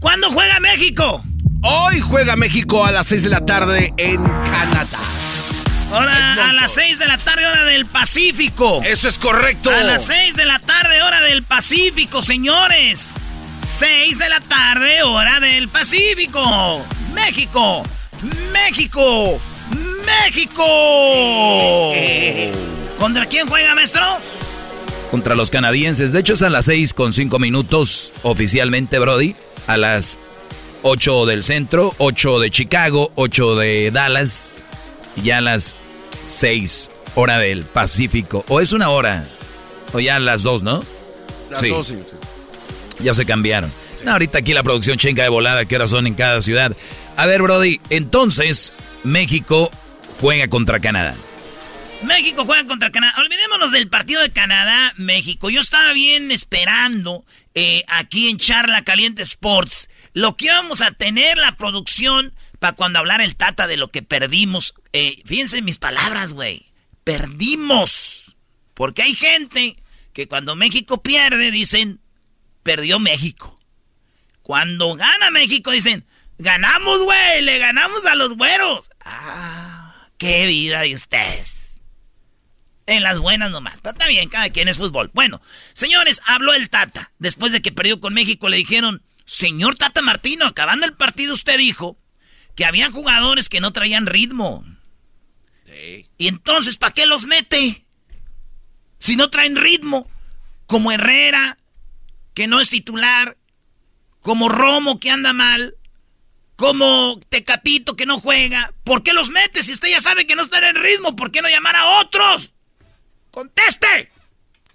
¿Cuándo juega México? Hoy juega México a las 6 de la tarde en Canadá. Ahora a las 6 de la tarde, hora del Pacífico. Eso es correcto. A las 6 de la tarde, hora del Pacífico, señores. 6 de la tarde, hora del Pacífico. México. México. México. ¿Contra quién juega, maestro? contra los canadienses. De hecho es a las 6 con 5 minutos oficialmente, Brody. A las 8 del centro, 8 de Chicago, 8 de Dallas. Y ya a las 6 hora del Pacífico. ¿O es una hora? O ya a las 2, ¿no? Las dos, sí. Ya se cambiaron. No, ahorita aquí la producción chinga de volada, ¿qué horas son en cada ciudad? A ver, Brody, entonces México juega contra Canadá. México juega contra Canadá. Olvidémonos del partido de Canadá-México. Yo estaba bien esperando eh, aquí en Charla Caliente Sports lo que íbamos a tener la producción para cuando hablara el Tata de lo que perdimos. Eh, fíjense en mis palabras, güey. Perdimos. Porque hay gente que cuando México pierde dicen, perdió México. Cuando gana México dicen, ganamos, güey, le ganamos a los güeros. Ah, qué vida de ustedes. En las buenas nomás. Pero está bien, cada quien es fútbol. Bueno, señores, habló el Tata. Después de que perdió con México, le dijeron, señor Tata Martino, acabando el partido usted dijo que había jugadores que no traían ritmo. Y entonces, ¿para qué los mete? Si no traen ritmo, como Herrera, que no es titular, como Romo, que anda mal, como Tecatito, que no juega, ¿por qué los mete? Si usted ya sabe que no están en ritmo, ¿por qué no llamar a otros? ¡Conteste!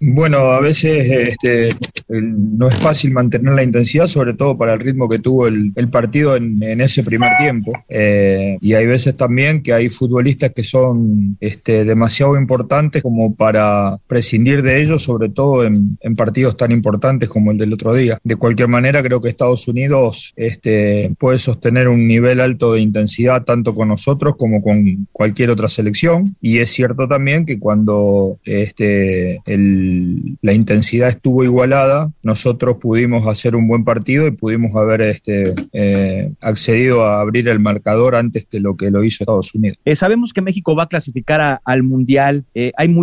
Bueno, a veces este, no es fácil mantener la intensidad, sobre todo para el ritmo que tuvo el, partido en, ese primer tiempo. Eh, y hay veces también que hay futbolistas que son este, demasiado importantes como para prescindir de ellos, sobre todo en, partidos tan importantes como el del otro día. De cualquier manera, creo que Estados Unidos este, puede sostener un nivel alto de intensidad tanto con nosotros como con cualquier otra selección. Y es cierto también que cuando este, la intensidad estuvo igualada, nosotros pudimos hacer un buen partido y pudimos haber este, eh, accedido a abrir el marcador antes que lo que lo hizo Estados Unidos. Eh, sabemos que México va a clasificar al Mundial, eh, hay,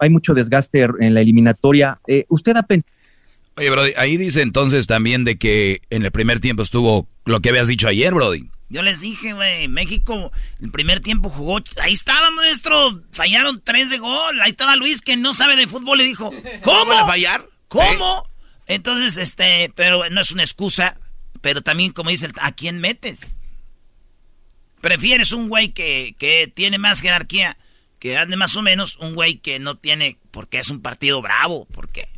hay mucho desgaste en la eliminatoria. ¿Usted ha pensado... Oye, Brody, ahí dice entonces también de que en el primer tiempo estuvo lo que habías dicho ayer, Brody. Yo les dije, güey, México el primer tiempo jugó. Ahí estaba, maestro. Fallaron tres de gol. Ahí estaba Luis, que no sabe de fútbol, y dijo: ¿Cómo? a fallar? ¿Cómo? Entonces, este, pero no es una excusa. Pero también, como dice, ¿a quién metes? Prefieres un güey que, que tiene más jerarquía, que ande más o menos, un güey que no tiene, porque es un partido bravo, porque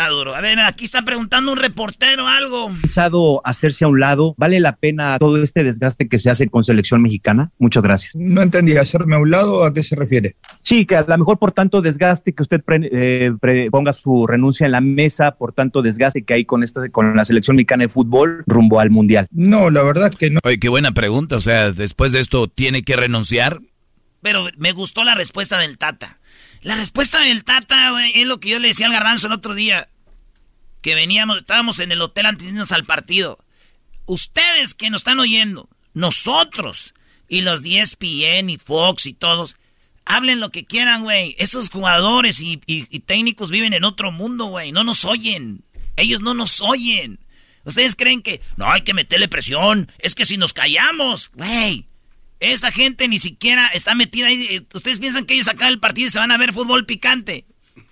Está duro. A ver, aquí está preguntando un reportero algo. ¿Pensado hacerse a un lado? ¿Vale la pena todo este desgaste que se hace con selección mexicana? Muchas gracias. No entendí, ¿hacerme a un lado? ¿A qué se refiere? Sí, que a lo mejor por tanto desgaste que usted eh, ponga su renuncia en la mesa, por tanto desgaste que hay con, esta, con la selección mexicana de fútbol rumbo al Mundial. No, la verdad que no. Oye, qué buena pregunta. O sea, después de esto, ¿tiene que renunciar? Pero me gustó la respuesta del Tata. La respuesta del Tata, güey, es lo que yo le decía al garbanzo el otro día. Que veníamos, estábamos en el hotel antes de irnos al partido. Ustedes que nos están oyendo, nosotros y los 10 ESPN y Fox y todos, hablen lo que quieran, güey. Esos jugadores y, y técnicos viven en otro mundo, güey. No nos oyen. Ellos no nos oyen. Ustedes creen que no hay que meterle presión. Es que si nos callamos, güey. Esa gente ni siquiera está metida ahí. Eh, ustedes piensan que ellos sacan el partido se van a ver fútbol picante.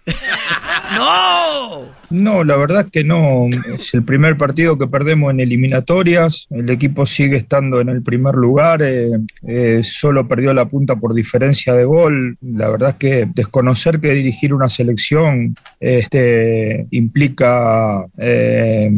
(laughs) ¡No! No, la verdad que no. Es el primer partido que perdemos en eliminatorias. El equipo sigue estando en el primer lugar. Eh, eh, solo perdió la punta por diferencia de gol. La verdad es que desconocer que dirigir una selección este, implica eh,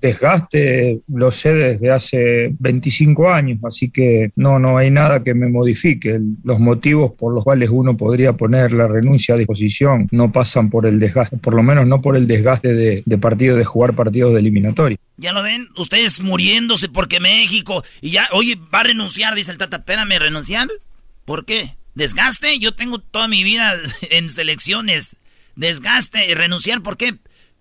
desgaste, lo sé desde hace 25 años. Así que no, no hay nada que me modifique. Los motivos por los cuales uno podría poner la renuncia a disposición no pasan por el desgaste, por lo menos no por el desgaste de, partido, de jugar partidos de eliminatorio. Ya lo ven, ustedes muriéndose porque México, y ya, oye, va a renunciar, dice el Tata, espérame, ¿renunciar? ¿Por qué? ¿Desgaste? Yo tengo toda mi vida (laughs) en selecciones. Desgaste, renunciar, ¿por qué?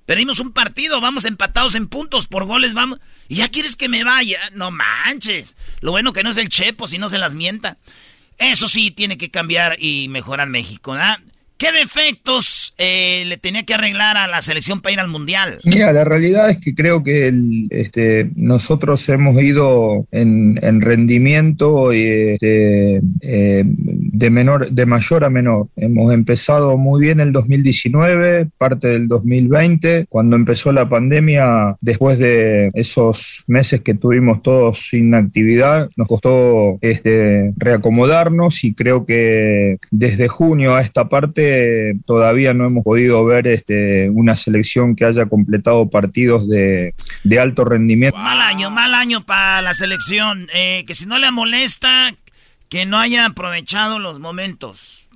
Perdimos un partido, vamos empatados en puntos, por goles vamos. ¿Y ya quieres que me vaya? No manches. Lo bueno que no es el Chepo, si no se las mienta. Eso sí tiene que cambiar y mejorar México, ¿verdad? ¿Qué defectos eh, le tenía que arreglar a la selección para ir al Mundial? Mira, la realidad es que creo que este, nosotros hemos ido en, rendimiento este, eh, de, menor, de mayor a menor. Hemos empezado muy bien el 2019, parte del 2020, cuando empezó la pandemia, después de esos meses que tuvimos todos sin actividad, nos costó este, reacomodarnos y creo que desde junio a esta parte todavía no hemos podido ver este, una selección que haya completado partidos de, de alto rendimiento. Mal año, mal año para la selección. Eh, que si no le molesta, que no haya aprovechado los momentos.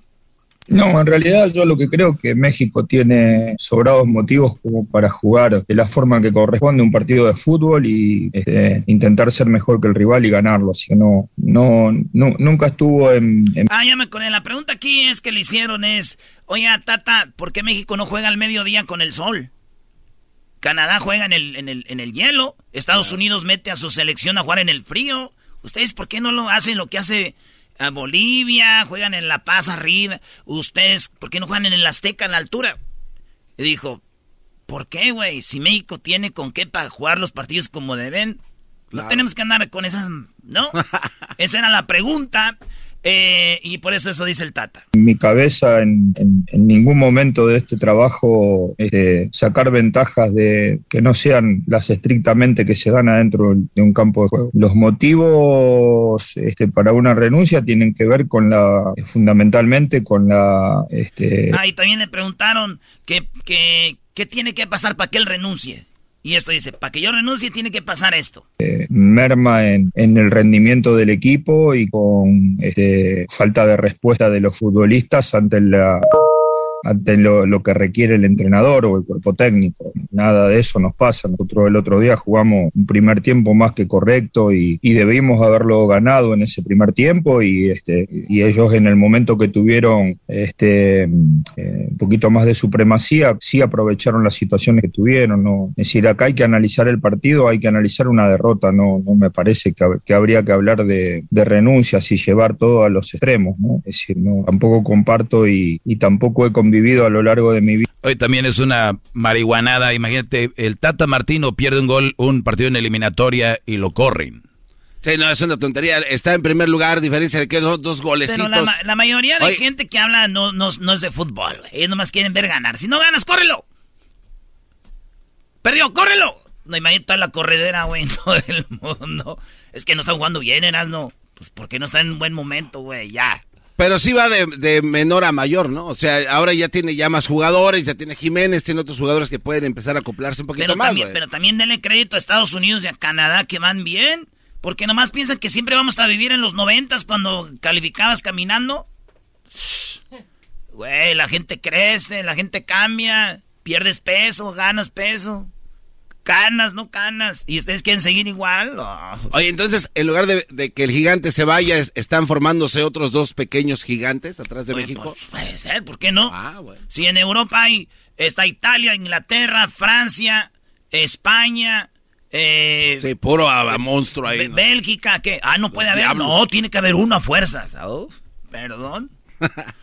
No, en realidad yo lo que creo que México tiene sobrados motivos como para jugar de la forma que corresponde un partido de fútbol y este, intentar ser mejor que el rival y ganarlo. Así que no, no, nunca estuvo en, Ah, ya me acordé. La pregunta aquí es que le hicieron es, oye, Tata, ¿por qué México no juega al mediodía con el sol? Canadá juega en el, en el, en el hielo. Estados Unidos mete a su selección a jugar en el frío. ¿Ustedes por qué no lo hacen lo que hace a Bolivia? Juegan en La Paz arriba. ¿Ustedes por qué no juegan en el Azteca en la altura? Y dijo, ¿por qué, güey? Si México tiene con qué para jugar los partidos como deben, no tenemos que andar con esas... ¿No? (laughs) Esa era la pregunta. Eh, y por eso eso dice el Tata. En mi cabeza, en, ningún momento de este trabajo, este, sacar ventajas de que no sean las estrictamente que se dan adentro de un campo de juego. Los motivos este, para una renuncia tienen que ver con la, fundamentalmente con la... Este... Ah, y también le preguntaron qué que, tiene que pasar para que él renuncie. Y esto dice, para que yo renuncie tiene que pasar esto. Eh, merma en, el rendimiento del equipo y con este, falta de respuesta de los futbolistas ante la ante lo, que requiere el entrenador o el cuerpo técnico. Nada de eso nos pasa. Nosotros el otro día jugamos un primer tiempo más que correcto y, debimos haberlo ganado en ese primer tiempo y, este, y ellos en el momento que tuvieron este, eh, un poquito más de supremacía, sí aprovecharon las situaciones que tuvieron. ¿no? Es decir, acá hay que analizar el partido, hay que analizar una derrota, no, no me parece que, habría que hablar de, renuncias y llevar todo a los extremos. ¿no? Es decir, no, tampoco comparto y, y tampoco he vivido a lo largo de mi vida. Hoy también es una marihuanada. Imagínate, el Tata Martino pierde un gol, un partido en eliminatoria y lo corren. Sí, no, es una tontería. Está en primer lugar, diferencia de que dos, dos golecitos. Pero la, mayoría de gente que habla no, no, es de fútbol, Ellos nomás quieren ver ganar. Si no ganas, córrelo. Perdió, córrelo. No, imagínate toda la corredera, güey, (laughs) en todo el mundo. Es que no están jugando bien, no Pues porque no está en un buen momento, güey, ya. Pero sí va de, menor a mayor, ¿no? O sea, ahora ya tiene ya más jugadores, ya tiene Jiménez, tiene otros jugadores que pueden empezar a acoplarse un poquito pero más. También, pero también denle crédito a Estados Unidos y a Canadá que van bien. Porque nomás piensan que siempre vamos a vivir en los noventas cuando calificabas caminando. Güey, la gente crece, la gente cambia, pierdes peso, ganas peso. Canas, no canas. ¿Y ustedes quieren seguir igual? Oye, entonces, en lugar de, que el gigante se vaya, ¿están formándose otros dos pequeños gigantes atrás de México? Pues, puede ser, ¿por qué no? Ah, Si en Europa hay, está Italia, Inglaterra, Francia, España... Eh, sí, puro monstruo ahí. Bélgica, ¿qué? Ah, no puede haber. No, tiene que haber una fuerza. perdón. (laughs)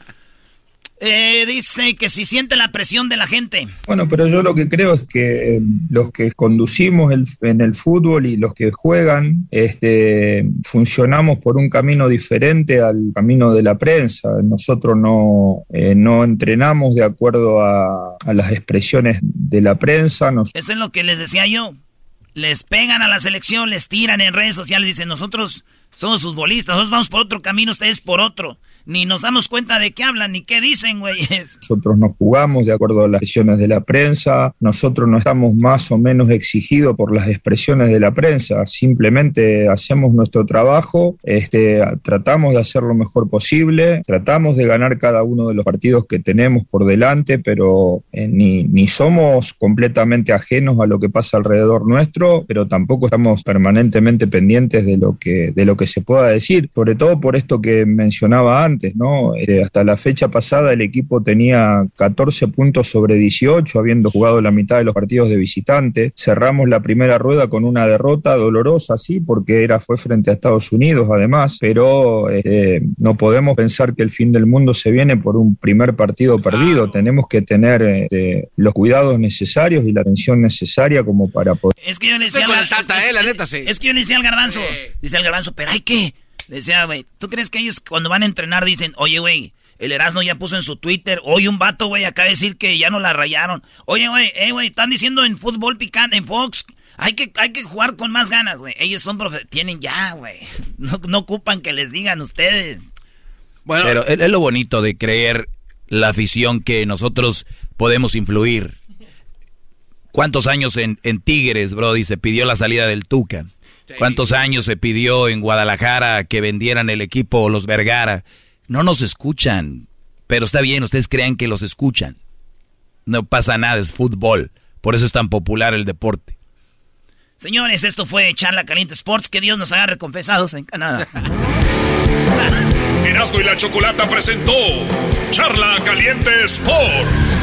Eh, dice que si siente la presión de la gente. Bueno, pero yo lo que creo es que eh, los que conducimos en el fútbol y los que juegan, este, funcionamos por un camino diferente al camino de la prensa. Nosotros no, eh, no entrenamos de acuerdo a, las expresiones de la prensa. Eso es lo que les decía yo. Les pegan a la selección, les tiran en redes sociales, dicen nosotros somos futbolistas, nosotros vamos por otro camino, ustedes por otro ni nos damos cuenta de qué hablan ni qué dicen, güeyes. (laughs) Nosotros no jugamos de acuerdo a las expresiones de la prensa, nosotros no estamos más o menos exigidos por las expresiones de la prensa, simplemente hacemos nuestro trabajo, este, tratamos de hacer lo mejor posible, tratamos de ganar cada uno de los partidos que tenemos por delante, pero eh, ni, ni somos completamente ajenos a lo que pasa alrededor nuestro, pero tampoco estamos permanentemente pendientes de lo que, de lo que se pueda decir, sobre todo por esto que mencionaba antes ¿no? Eh, hasta la fecha pasada el equipo tenía 14 puntos sobre 18, habiendo jugado la mitad de los partidos de visitante. Cerramos la primera rueda con una derrota dolorosa, sí, porque era, fue frente a Estados Unidos además, pero este, no podemos pensar que el fin del mundo se viene por un primer partido perdido. Tenemos que tener este, los cuidados necesarios y la atención necesaria como para poder... Es que yo le decía, al, es, que yo le decía al garbanzo, dice el garbanzo, pero hay que decía, güey, ¿tú crees que ellos cuando van a entrenar dicen, oye, güey, el Erasmo ya puso en su Twitter, hoy un vato, güey, acá decir que ya no la rayaron. Oye, güey, eh, güey, están diciendo en fútbol picante, en Fox, hay que, hay que jugar con más ganas, güey. Ellos son profe tienen ya, güey. (laughs) No, no ocupan que les digan ustedes. Bueno, pero es, lo bonito de creer la afición que nosotros podemos influir. ¿Cuántos años en, en Tigres, Brody, se pidió la salida del Tuca? ¿Cuántos años se pidió en Guadalajara que vendieran el equipo los Vergara? No nos escuchan, pero está bien, ustedes crean que los escuchan. No pasa nada, es fútbol. Por eso es tan popular el deporte. Señores, esto fue Charla Caliente Sports. Que Dios nos haga reconfesados en Canadá. (laughs) Erasmo y la Chocolata presentó Charla Caliente Sports.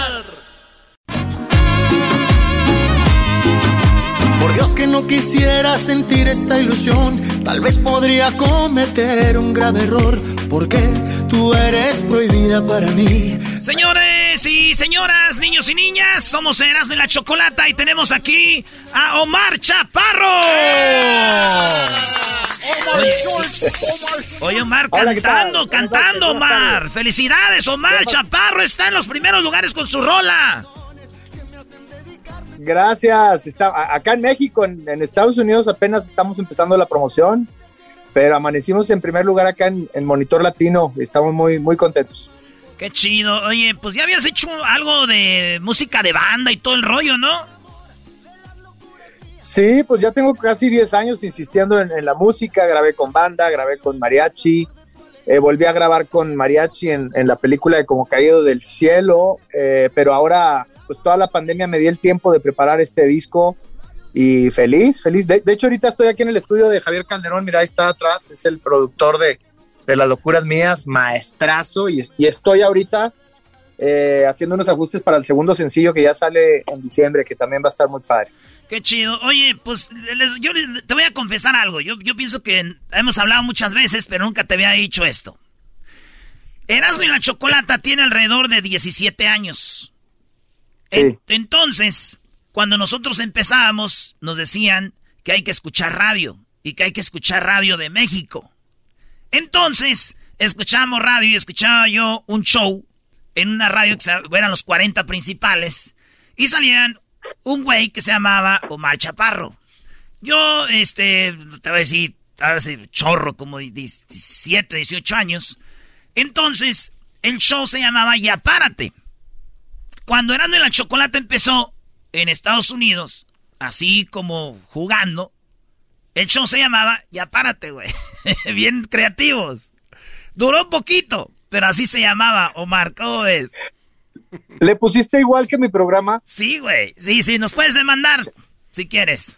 Por Dios que no quisiera sentir esta ilusión, tal vez podría cometer un grave error, porque tú eres prohibida para mí. Señores y señoras, niños y niñas, somos Eras de la Chocolata y tenemos aquí a Omar Chaparro. Oye, Omar, cantando, cantando, Omar. Felicidades, Omar Chaparro está en los primeros lugares con su rola. Gracias. Está, acá en México, en, Estados Unidos apenas estamos empezando la promoción, pero amanecimos en primer lugar acá en, Monitor Latino. Estamos muy, muy contentos. Qué chido. Oye, pues ya habías hecho algo de música de banda y todo el rollo, ¿no? Sí, pues ya tengo casi 10 años insistiendo en, la música. Grabé con banda, grabé con mariachi. Eh, volví a grabar con mariachi en, la película de Como Caído del Cielo, eh, pero ahora pues toda la pandemia me di el tiempo de preparar este disco y feliz, feliz. De, hecho, ahorita estoy aquí en el estudio de Javier Calderón, mira, ahí está atrás, es el productor de, de Las Locuras Mías, maestrazo, y, estoy ahorita eh, haciendo unos ajustes para el segundo sencillo que ya sale en diciembre, que también va a estar muy padre. Qué chido. Oye, pues yo te voy a confesar algo. Yo, yo pienso que hemos hablado muchas veces, pero nunca te había dicho esto. Erasmo y la Chocolata tiene alrededor de 17 años. Entonces, cuando nosotros empezábamos, nos decían que hay que escuchar radio y que hay que escuchar radio de México. Entonces, escuchábamos radio y escuchaba yo un show en una radio que eran los 40 principales y salían un güey que se llamaba Omar Chaparro. Yo, este, te voy a decir, ahora chorro, como 17, 18 años. Entonces, el show se llamaba Ya Párate. Cuando Erasmo y la Chocolate empezó en Estados Unidos, así como jugando, el show se llamaba Ya párate, güey. (laughs) Bien creativos. Duró un poquito, pero así se llamaba, Omar. ¿Cómo ves? ¿Le pusiste igual que mi programa? Sí, güey. Sí, sí, nos puedes demandar si quieres.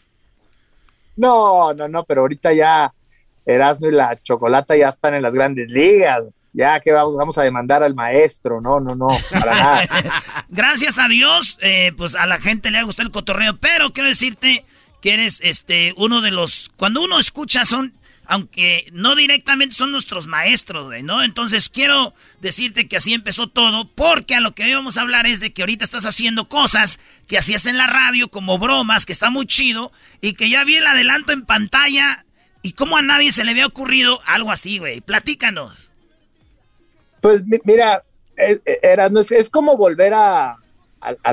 No, no, no, pero ahorita ya Erasmo y la Chocolata ya están en las grandes ligas ya que vamos, a demandar al maestro, no, no, no, para (laughs) nada. Gracias a Dios, eh, pues a la gente le ha gustado el cotorreo, pero quiero decirte que eres este uno de los, cuando uno escucha son, aunque no directamente son nuestros maestros, ¿no? Entonces quiero decirte que así empezó todo, porque a lo que hoy vamos a hablar es de que ahorita estás haciendo cosas que hacías en la radio, como bromas, que está muy chido, y que ya vi el adelanto en pantalla, y cómo a nadie se le había ocurrido algo así, güey. Platícanos. Pues mira, era, no, es, como volver a,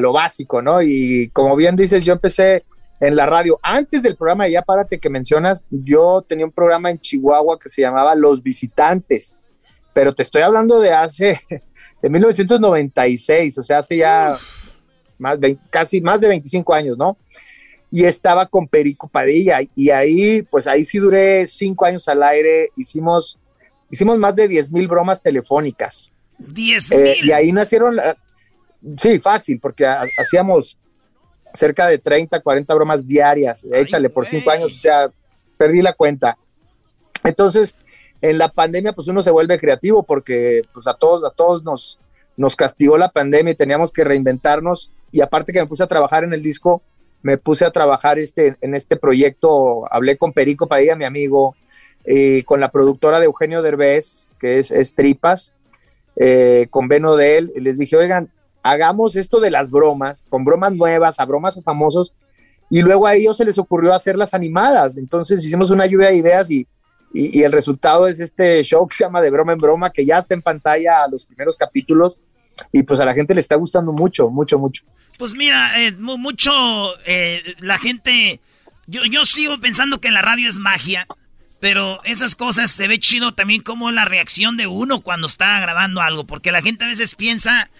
lo básico, ¿no? Y como bien dices, yo empecé en la radio. Antes del programa de Ya Párate que mencionas, yo tenía un programa en Chihuahua que se llamaba Los Visitantes, pero te estoy hablando de hace, (laughs) de 1996, o sea, hace ya más, casi más de 25 años, ¿no? Y estaba con Perico Padilla y ahí, pues ahí sí duré cinco años al aire, hicimos hicimos más de 10 mil bromas telefónicas. 10 eh, y ahí nacieron, sí, fácil, porque hacíamos cerca de 30, 40 bromas diarias, échale por cinco años, o sea, perdí la cuenta. Entonces, en la pandemia, pues uno se vuelve creativo porque pues a todos, a todos nos, nos castigó la pandemia y teníamos que reinventarnos. Y aparte que me puse a trabajar en el disco, me puse a trabajar este, en este proyecto, hablé con Perico Padilla, mi amigo, y con la productora de Eugenio Derbez, que es, es Tripas, eh, con Beno de él, y les dije, oigan, hagamos esto de las bromas, con bromas nuevas, a bromas a famosos, y luego a ellos se les ocurrió hacer las animadas, entonces hicimos una lluvia de ideas y, y, el resultado es este show que se llama De Broma en Broma, que ya está en pantalla los primeros capítulos, y pues a la gente le está gustando mucho, mucho, mucho. Pues mira, eh, mucho eh, la gente, yo, yo sigo pensando que la radio es magia, pero esas cosas se ve chido también como la reacción de uno cuando está grabando algo, porque la gente a veces piensa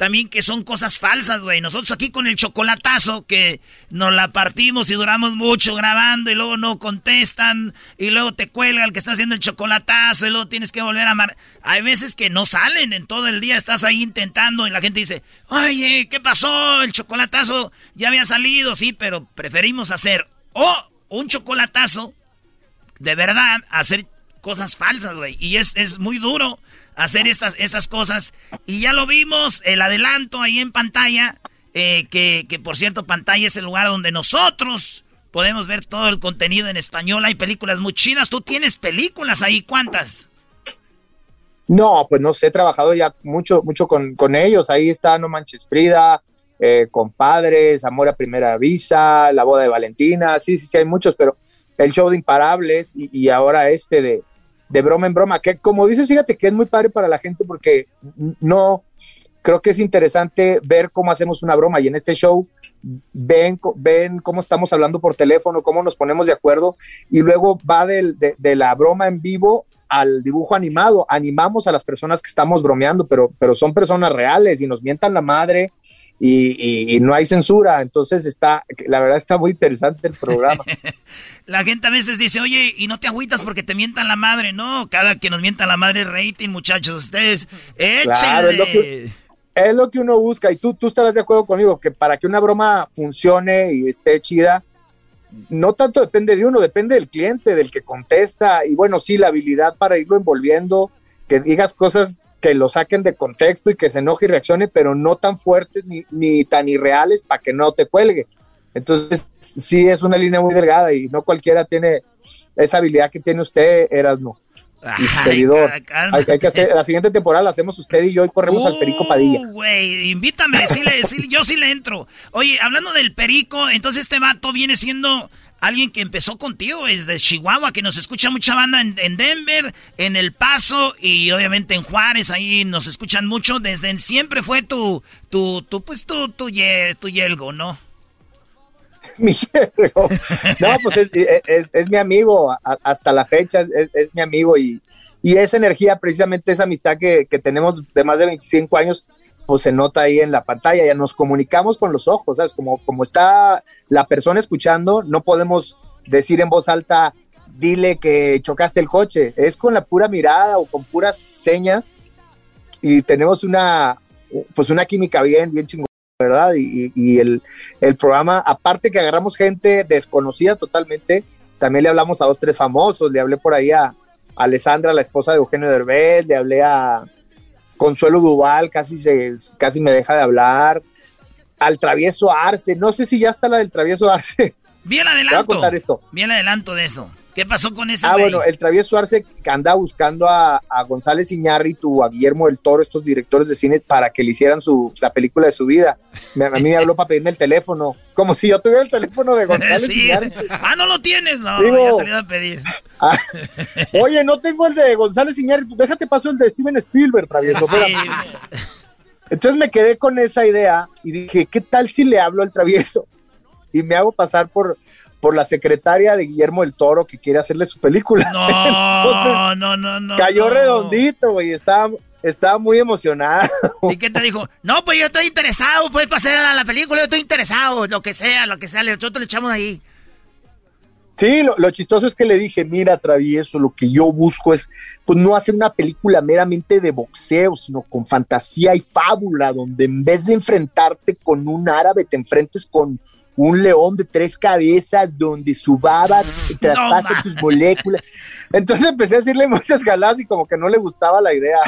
también que son cosas falsas, güey. Nosotros aquí con el chocolatazo que nos la partimos y duramos mucho grabando y luego no contestan y luego te cuelga el que está haciendo el chocolatazo y luego tienes que volver a mar. Hay veces que no salen en todo el día, estás ahí intentando y la gente dice, oye, ¿qué pasó? El chocolatazo ya había salido, sí, pero preferimos hacer o un chocolatazo de verdad hacer cosas falsas, güey. Y es, es muy duro hacer estas, estas cosas. Y ya lo vimos, el adelanto ahí en pantalla, eh, que, que por cierto, pantalla es el lugar donde nosotros podemos ver todo el contenido en español. Hay películas muy chinas. ¿Tú tienes películas ahí? ¿Cuántas? No, pues no sé, he trabajado ya mucho, mucho con, con ellos. Ahí está No Manches Frida, eh, Compadres, Amor a Primera Visa, La Boda de Valentina. Sí, sí, sí, hay muchos, pero el show de Imparables y, ahora este de, de, broma en broma, que como dices, fíjate que es muy padre para la gente porque no, creo que es interesante ver cómo hacemos una broma y en este show ven, ven cómo estamos hablando por teléfono, cómo nos ponemos de acuerdo y luego va de, de, la broma en vivo al dibujo animado. Animamos a las personas que estamos bromeando, pero, pero son personas reales y nos mientan la madre y, no hay censura. Entonces está, la verdad está muy interesante el programa. (laughs) la gente a veces dice, oye, y no te agüitas porque te mientan la madre. No, cada que nos mientan la madre rating, muchachos, ustedes, échenle. es, lo que, uno busca y tú, tú estarás de acuerdo conmigo que para que una broma funcione y esté chida, no tanto depende de uno, depende del cliente, del que contesta y bueno, sí, la habilidad para irlo envolviendo, que digas cosas que lo saquen de contexto y que se enoje y reaccione, pero no tan fuertes ni, ni tan irreales para que no te cuelgue. Entonces, sí es una línea muy delgada y no cualquiera tiene esa habilidad que tiene usted, Erasmo. seguidor. Hay, que hacer, la siguiente temporada la hacemos usted y yo y corremos al Perico Padilla. Uh, güey, invítame, yo sí le entro. Oye, hablando del Perico, entonces este vato viene siendo alguien que empezó contigo desde Chihuahua, que nos escucha mucha banda en, Denver, en El Paso y obviamente en Juárez, ahí nos escuchan mucho. Desde siempre fue tu, tu, tu pues tu, tu, tu yelgo, ¿no? (laughs) mi yelgo. No, pues es, es, mi amigo, hasta la fecha es, mi amigo y, y, esa energía, precisamente esa amistad que, que tenemos de más de 25 años, pues se nota ahí en la pantalla, ya nos comunicamos con los ojos, ¿sabes? Como, como está la persona escuchando, no podemos decir en voz alta, dile que chocaste el coche, es con la pura mirada o con puras señas y tenemos una, pues una química bien, bien chingona, ¿verdad? Y, el, el, programa, aparte que agarramos gente desconocida totalmente, también le hablamos a dos, tres famosos, le hablé por ahí a Alessandra, la esposa de Eugenio Derbez, le hablé a Consuelo Duval casi, se, casi me deja de hablar. Al travieso Arce, no sé si ya está la del travieso Arce. Bien adelanto. Voy a contar esto. Bien adelanto de eso. ¿Qué pasó con ese Ah, bueno, el travieso Arce anda buscando a, González Iñárritu, a Guillermo del Toro, estos directores de cine, para que le hicieran su, la película de su vida. a mí me habló para pedirme el teléfono, como si yo tuviera el teléfono de (laughs) González Iñárritu. Ah, no lo tienes, no, ya te lo iba a pedir. (laughs) Ah, oye, no tengo el de González Iñárritu, déjate paso el de Steven Spielberg, travieso. Entonces me quedé con esa idea y dije, ¿qué tal si le hablo al travieso? Y me hago pasar por por la secretaria de Guillermo del Toro que quiere hacerle su película. (laughs) No, no, no, no. Cayó redondito, güey. Estaba, estaba muy emocionado. ¿Y qué te dijo? No, pues yo estoy interesado, puedes pasar a la película, yo estoy interesado, lo que sea, lo que sea, nosotros le echamos ahí. Sí, lo, chistoso es que le dije, mira, travieso, lo que yo busco es, pues no hacer una película meramente de boxeo, sino con fantasía y fábula, donde en vez de enfrentarte con un árabe, te enfrentes con un león de tres cabezas donde su baba traspasa tus moléculas. Entonces empecé a decirle (laughs) muchas galas y como que no le gustaba la idea.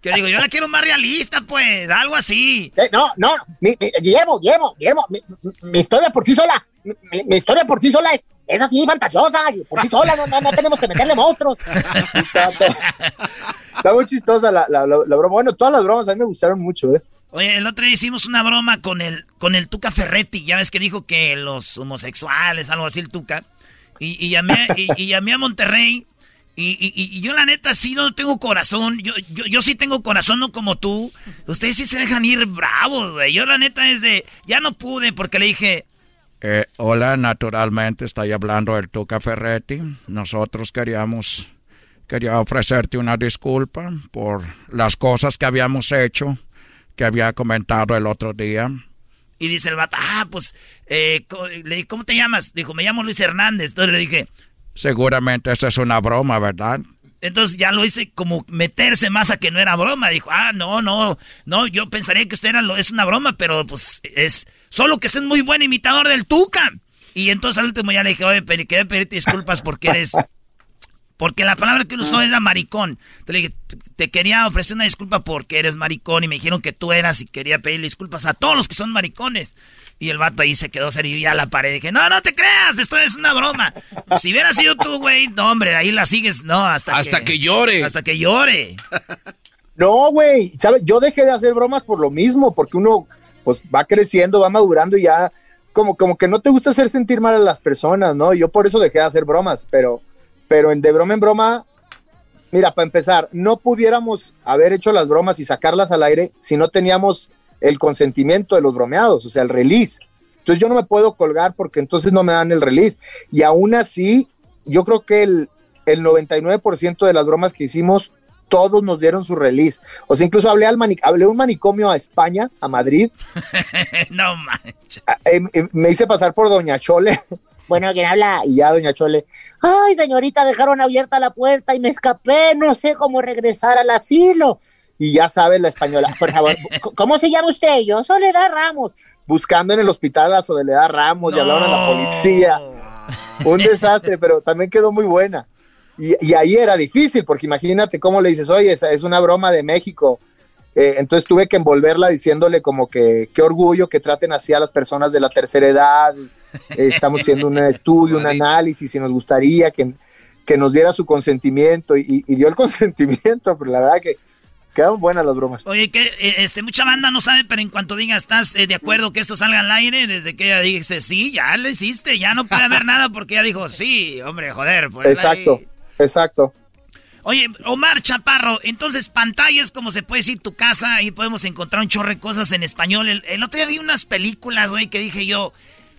Que digo, yo la quiero más realista, pues, algo así. Eh, no, no, mi, Guillermo, Guillermo, Guillermo, mi, historia por sí sola, mi, historia por sí sola es, es así, fantasiosa, por sí sola, no, no, tenemos que meterle monstruos. (laughs) Está muy chistosa la, la, broma. Bueno, todas las bromas a mí me gustaron mucho, ¿eh? Oye, el otro día hicimos una broma con el, con el Tuca Ferretti. Ya ves que dijo que los homosexuales, algo así, el Tuca. Y, y llamé, y, llamé a Monterrey. Y, y, yo la neta sí no tengo corazón. Yo, yo, yo, sí tengo corazón, no como tú. Ustedes sí se dejan ir bravos, güey. Yo la neta es de... Ya no pude porque le dije... Eh, hola, naturalmente estoy hablando del Tuca Ferretti. Nosotros queríamos Quería ofrecerte una disculpa por las cosas que habíamos hecho, que había comentado el otro día. Y dice el vato, ah, pues, eh, ¿cómo te llamas? Dijo, me llamo Luis Hernández. Entonces le dije... Seguramente esa es una broma, ¿verdad? Entonces ya lo hice como meterse más a que no era broma. Dijo, ah, no, no, no, yo pensaría que usted era lo, es una broma, pero pues es solo que es muy buen imitador del Tuca. Y entonces al último ya le dije, oye, quería pedirte disculpas porque eres porque la palabra que usó era maricón. Te le dije, te quería ofrecer una disculpa porque eres maricón y me dijeron que tú eras y quería pedirle disculpas a todos los que son maricones. Y el vato ahí se quedó serio y ya la pared. Dije, no, no te creas, esto es una broma. Si hubiera sido tú, güey, no, hombre, ahí la sigues, no, hasta, hasta que, llore. Hasta que llore. No, güey, ¿sabes? Yo dejé de hacer bromas por lo mismo, porque uno, pues, va creciendo, va madurando y ya, como, como que no te gusta hacer sentir mal a las personas, ¿no? Yo por eso dejé de hacer bromas, pero pero en de broma en broma, mira, para empezar, no pudiéramos haber hecho las bromas y sacarlas al aire si no teníamos el consentimiento de los bromeados, o sea, el release. Entonces yo no me puedo colgar porque entonces no me dan el release. Y aún así, yo creo que el, el 99% de las bromas que hicimos, todos nos dieron su release. O sea, incluso hablé, al hablé un manicomio a España, a Madrid. (laughs) no manches. Ah, eh, eh, me hice pasar por Doña Chole (laughs) bueno, ¿quién habla? Y ya, doña Chole, ay, señorita, dejaron abierta la puerta y me escapé, no sé cómo regresar al asilo. Y ya sabe la española, por favor, ¿cómo se llama usted? Yo, Soledad Ramos. Buscando en el hospital a Soledad Ramos y hablaron a la policía. Un desastre, pero también quedó muy buena. Y, ahí era difícil, porque imagínate cómo le dices, oye, esa es una broma de México. Eh, entonces tuve que envolverla diciéndole como que qué orgullo que traten así a las personas de la tercera edad, estamos haciendo un (laughs) estudio, un análisis y nos gustaría que, que nos diera su consentimiento y, dio el (laughs) consentimiento, pero la verdad que quedaron buenas las bromas. Oye, que eh, este, mucha banda no sabe, pero en cuanto diga, ¿estás eh, de acuerdo que esto salga al aire? Desde que ella dice, sí, ya lo hiciste, ya no puede haber nada porque ella dijo, sí, hombre, joder. Pues, exacto, exacto. Oye, Omar Chaparro, entonces pantallas, como se puede decir, tu casa, ahí podemos encontrar un chorro de cosas en español. El, el otro día vi unas películas, güey, que dije yo,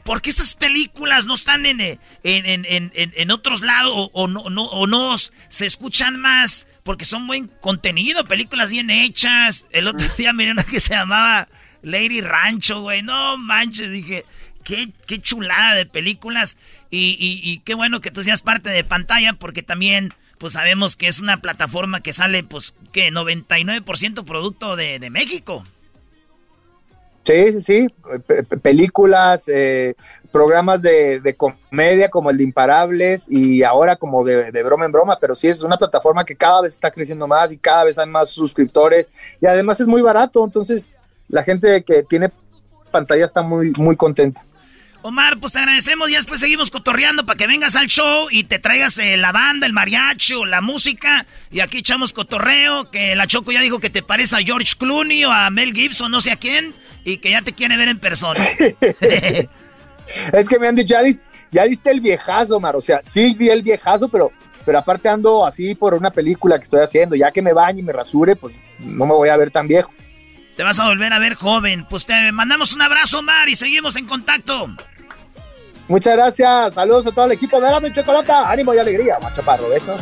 ¿Por qué esas películas no están en, en, en, en otros lados o, no, no, o no se escuchan más? Porque son buen contenido, películas bien hechas. El otro día miré una que se llamaba Lady Rancho, güey. No manches, dije, qué, qué chulada de películas. Y, y, qué bueno que tú seas parte de pantalla porque también pues sabemos que es una plataforma que sale, pues, que 99% producto de, de México. Sí, sí, sí, películas, eh, programas de, comedia como el de Imparables y ahora como de, broma en broma, pero sí es una plataforma que cada vez está creciendo más y cada vez hay más suscriptores y además es muy barato, entonces la gente que tiene pantalla está muy, muy contenta. Omar, pues te agradecemos y después seguimos cotorreando para que vengas al show y te traigas eh, la banda, el mariachi o la música. Y aquí echamos cotorreo, que la Choco ya dijo que te parece a George Clooney o a Mel Gibson, no sé a quién y que ya te quiere ver en persona. (laughs) es que me han dicho, ya, diste, el viejazo, Mar. O sea, sí vi el viejazo, pero, pero aparte ando así por una película que estoy haciendo. Ya que me bañe y me rasure, pues no me voy a ver tan viejo. Te vas a volver a ver joven. Pues te mandamos un abrazo, Mar, y seguimos en contacto. Muchas gracias. Saludos a todo el equipo de Arano y Chocolata. Ánimo y alegría, Machaparro. Besos.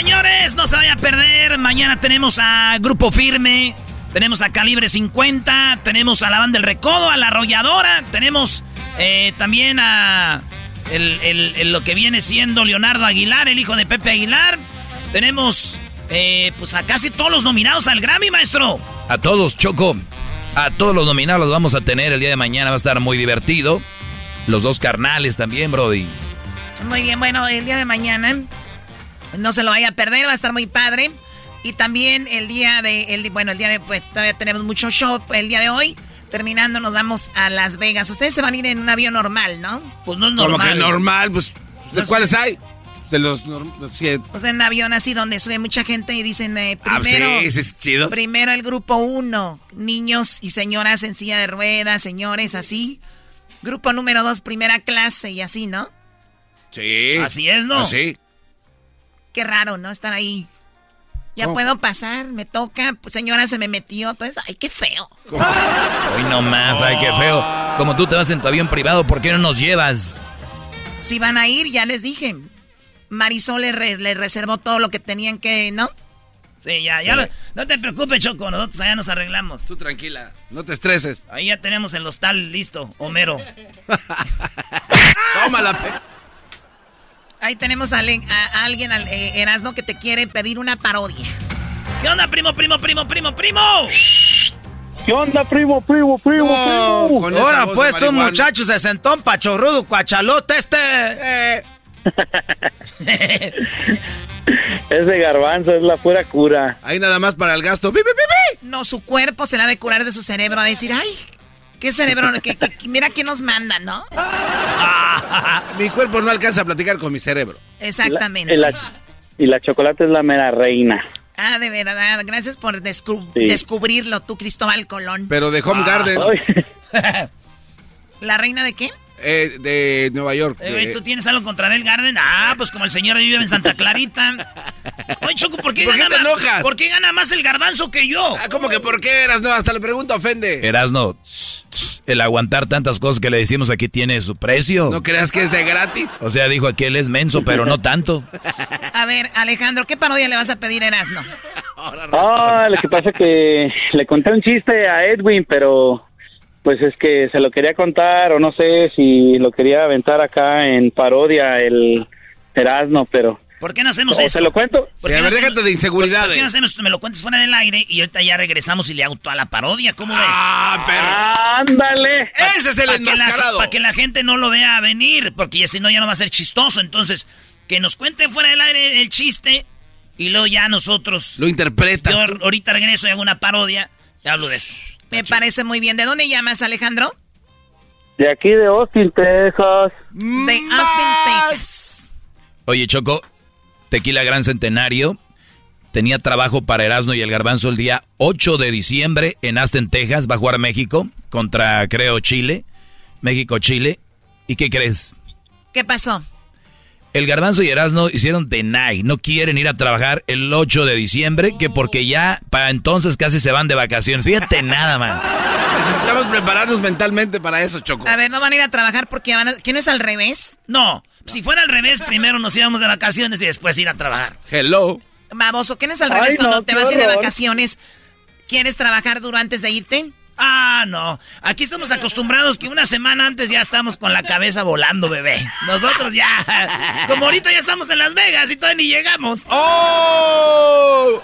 Señores, no se vaya a perder. Mañana tenemos a Grupo Firme, tenemos a Calibre 50, tenemos a la banda del Recodo, a la Arrolladora, tenemos eh, también a lo que viene siendo Leonardo Aguilar, el hijo de Pepe Aguilar. Tenemos eh, pues a casi todos los nominados al Grammy, maestro. A todos, Choco. A todos los nominados los vamos a tener el día de mañana. Va a estar muy divertido. Los dos carnales también, Brody. Muy bien, bueno, el día de mañana no se lo vaya a perder, va a estar muy padre. Y también el día de, el, bueno, el día de, pues todavía tenemos mucho show. El día de hoy, terminando, nos vamos a Las Vegas. Ustedes se van a ir en un avión normal, ¿no? Pues no es normal. Como que normal, pues, ¿de cuáles hay? De los, Pues en un avión así donde sube mucha gente y dicen eh, ah, primero. sí, es chido. Primero el grupo uno, niños y señoras en silla de ruedas, señores, así. Grupo número dos, primera clase y así, ¿no? Sí. Así es, ¿no? Así. Qué raro, ¿no? Estar ahí. Ya puedo pasar, me toca. Pues, señora, se me metió. Todo eso. Ay, qué feo. Hoy no más, ay, qué feo. Como tú te vas en tu avión privado, ¿por qué no nos llevas? Si van a ir, ya les dije. Marisol le, reservó todo lo que tenían que, ¿no? Sí, ya, ya. no te preocupes, Choco, nosotros allá nos arreglamos. Tú tranquila, no te estreses. Ahí ya tenemos el hostal listo, Homero. (laughs) Tómala, Ahí tenemos a, alguien, al eh, Erasmo, que te quiere pedir una parodia. ¿Qué onda, primo, primo, primo, primo, primo? ¿Qué onda, primo, primo, primo, primo? Ahora, pues, tu muchacho se sentó un pachorrudo, cuachalote este. Eh. (laughs) Ese garbanzo es la pura cura. Ahí nada más para el gasto. ¡Bi, No, su cuerpo se la ha de curar de su cerebro a decir, ay, qué cerebro, que, mira quién nos manda, ¿no? (laughs) mi cuerpo no alcanza a platicar con mi cerebro. Exactamente. y, la, chocolate es la mera reina. Ah, de verdad. Gracias por descubrirlo, tú, Cristóbal Colón. Pero de Home Garden. ¿La reina de qué? Eh, de Nueva York. Eh, ¿Tú tienes algo contra Del Garden? Ah, pues como el señor vive en Santa Clarita. Oye, Choco, ¿por qué, gana te enojas? ¿Por qué gana más el garbanzo que yo? Ah, ¿cómo que por qué, Erasno? Hasta le pregunto, ofende. Erasno, el aguantar tantas cosas que le decimos aquí tiene su precio. ¿No creas que es de gratis? O sea, dijo aquel es menso, pero no tanto. A ver, Alejandro, ¿qué parodia le vas a pedir a Erasno? Ah, lo que pasa es que le conté un chiste a Edwin, pero pues es que se lo quería contar o no sé si lo quería aventar acá en parodia el Erasmo, pero... ¿Por qué no hacemos eso? ¿Se lo cuento? Sí, a ver, déjate de inseguridades. ¿Por qué no hacemos Me lo cuentes fuera del aire y ahorita ya regresamos y le hago toda la parodia. ¿Cómo ves? ¡Ah, perro! ¡Ándale! Ese es el enmascarado. Para que la gente no lo vea venir, porque ya si no ya no va a ser chistoso. Entonces, que nos cuente fuera del aire el chiste y luego ya nosotros... Lo interpretas. Yo ahorita regreso y hago una parodia y hablo de eso. Me parece muy bien. ¿De dónde llamas, Alejandro? De aquí, de Austin, Texas. De Austin, Texas. Oye, Choco, Tequila Gran Centenario tenía trabajo para Erasmo y el Garbanzo el día 8 de diciembre en Austin, Texas. Va a jugar México contra, creo, Chile. México-Chile. ¿Y qué crees? ¿Qué pasó? El Garbanzo y Erasmo hicieron deny, no quieren ir a trabajar el 8 de diciembre, que porque ya para entonces casi se van de vacaciones. Fíjate nada, man. Necesitamos prepararnos mentalmente para eso, Choco. A ver, no van a ir a trabajar porque van a... ¿Quién es al revés? No, si fuera al revés, primero nos íbamos de vacaciones y después ir a trabajar. Hello. Baboso, ¿quién es al revés? Cuando te vas a ir de vacaciones, ¿quieres trabajar duro antes de irte? Ah, no. Aquí estamos acostumbrados que una semana antes ya estamos con la cabeza volando, bebé. Nosotros ya. Como ahorita ya estamos en Las Vegas y todavía ni llegamos. ¡Oh!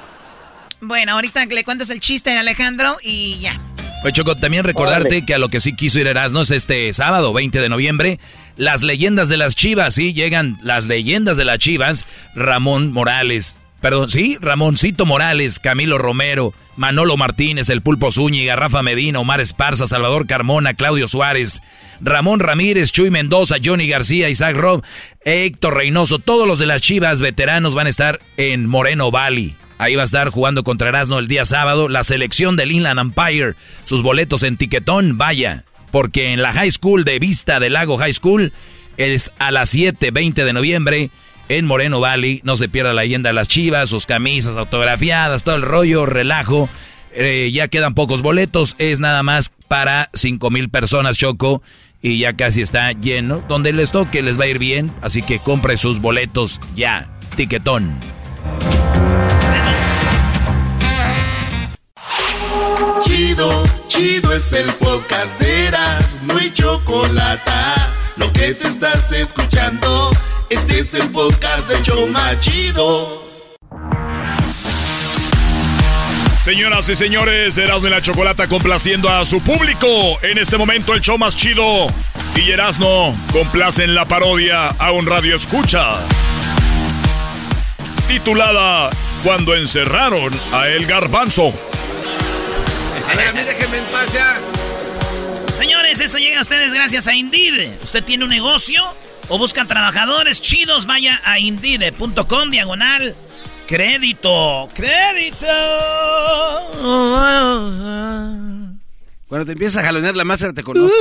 Bueno, ahorita le cuentas el chiste a Alejandro y ya. Pues Choco, también recordarte que a lo que sí quiso ir Erasmo es este sábado, 20 de noviembre. Las leyendas de las chivas, sí, llegan las leyendas de las chivas. Ramón Morales, Perdón, sí, Ramoncito Morales, Camilo Romero, Manolo Martínez, El Pulpo Zúñiga, Rafa Medina, Omar Esparza, Salvador Carmona, Claudio Suárez, Ramón Ramírez, Chuy Mendoza, Johnny García, Isaac Rob, Héctor Reynoso, todos los de las Chivas veteranos van a estar en Moreno Valley. Ahí va a estar jugando contra Erasmo el día sábado. La selección del Inland Empire, sus boletos en tiquetón, vaya. Porque en la High School de Vista del Lago High School es a las 7, 20 de noviembre en Moreno Valley. No se pierda la leyenda de las chivas, sus camisas autografiadas, todo el rollo, relajo. Eh, ya quedan pocos boletos, es nada más para 5 mil personas, Choco. Y ya casi está lleno. Donde les toque les va a ir bien. Así que compre sus boletos ya. Tiquetón. Chido, chido es el podcast de no hay chocolate. Lo que te estás escuchando, este es el podcast de Choma Chido. Señoras y señores, Erasmo y la Chocolata complaciendo a su público. En este momento el show más chido. Y Erasmo complacen la parodia a un radio escucha. Titulada Cuando encerraron a El Garbanzo. A ver, a mí déjenme en paz ya. Señores, esto llega a ustedes gracias a Indeed. ¿Usted tiene un negocio o busca trabajadores chidos? Vaya a indeed.com diagonal crédito. Crédito. Cuando te empiezas a jalonear la máscara te conozco.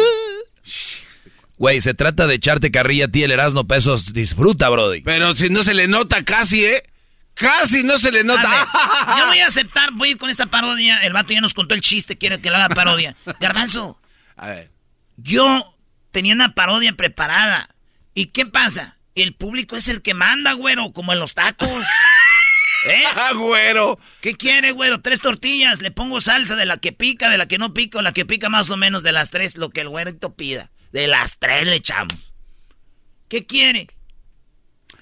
Güey, se trata de echarte carrilla a ti el Erasmo Pesos. Disfruta, Brody. Pero si no se le nota casi, ¿eh? Casi no se le nota. Ver, (laughs) yo voy a aceptar, voy a ir con esta parodia. El vato ya nos contó el chiste, quiere que lo haga parodia. (laughs) Garbanzo. A ver. Yo tenía una parodia preparada. ¿Y qué pasa? El público es el que manda, güero, como en los tacos. (laughs) ¿Eh? Ah, güero. ¿Qué quiere, güero? Tres tortillas. Le pongo salsa de la que pica, de la que no pica, o la que pica más o menos de las tres, lo que el güerito pida. De las tres le echamos. ¿Qué quiere?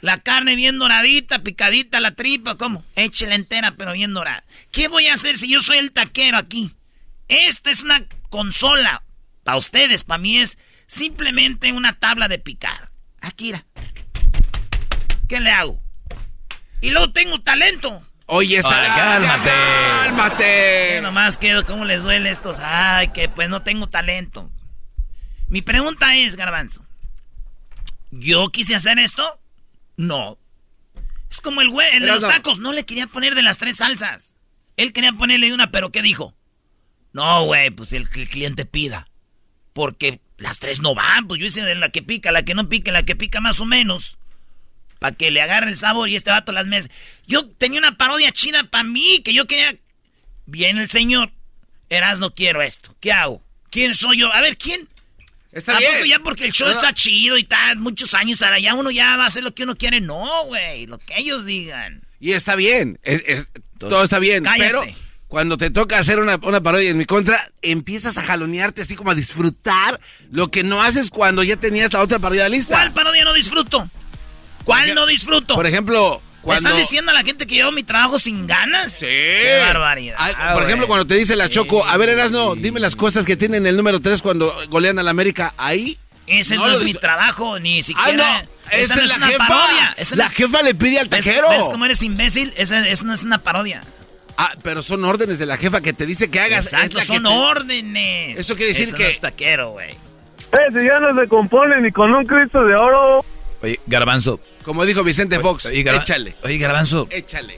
La carne bien doradita, picadita, la tripa, ¿cómo? Échela entera, pero bien dorada. ¿Qué voy a hacer si yo soy el taquero aquí? Esta es una consola. Para ustedes, para mí es simplemente una tabla de picar. Aquí, mira. ¿Qué le hago? Y luego tengo talento. Oye, Ay, cálmate. Cálmate. Yo nomás quedo, ¿cómo les duele estos? Ay, que pues no tengo talento. Mi pregunta es, Garbanzo. ¿Yo quise hacer esto? No. Es como el güey, el de los tacos. No le quería poner de las tres salsas. Él quería ponerle una, pero ¿qué dijo? No, güey, pues el que el cliente pida. Porque las tres no van. Pues yo hice de la que pica, la que no pica, la que pica más o menos. Para que le agarre el sabor y este vato las mesas. Yo tenía una parodia chida para mí, que yo quería... Viene el señor. Eras, no quiero esto. ¿Qué hago? ¿Quién soy yo? A ver, ¿quién? Está ¿A poco bien. ya porque el show No, está chido y tal, muchos años ahora ya uno ya va a hacer lo que uno quiere? No, güey, lo que ellos digan. Y está bien. es- es- todo está bien. cállate. Pero cuando te toca hacer una, una parodia en mi contra, empiezas a jalonearte así como a disfrutar lo que no haces cuando ya tenías la otra parodia lista. ¿Cuál parodia no disfruto? ¿Cuál no disfruto? Por ejemplo, ¿Le cuando... ¿Estás diciendo a la gente que llevo mi trabajo sin ganas? Sí. Qué barbaridad. Ah, por ejemplo, cuando te dice la Choco, a ver, Erasno, dime las cosas que tienen el número 3 cuando golean a la América. Ahí. Ese no, es mi trabajo, ni Ah, siquiera. no. Esa no es es la una jefa. parodia. Esa no La es- jefa le pide al ¿Ves- taquero. ¿Ves cómo eres imbécil? Esa, esa no es una parodia. Ah, pero son órdenes de la jefa que te dice que hagas. Exacto, es la que son te- órdenes. Eso quiere decir Eso que- No es taquero, güey. Eh, si ya no se compone ni con un Cristo de oro. Oye, Garbanzo. Como dijo Vicente Fox, Oye, Garba- échale. Oye, Garbanzo. Échale.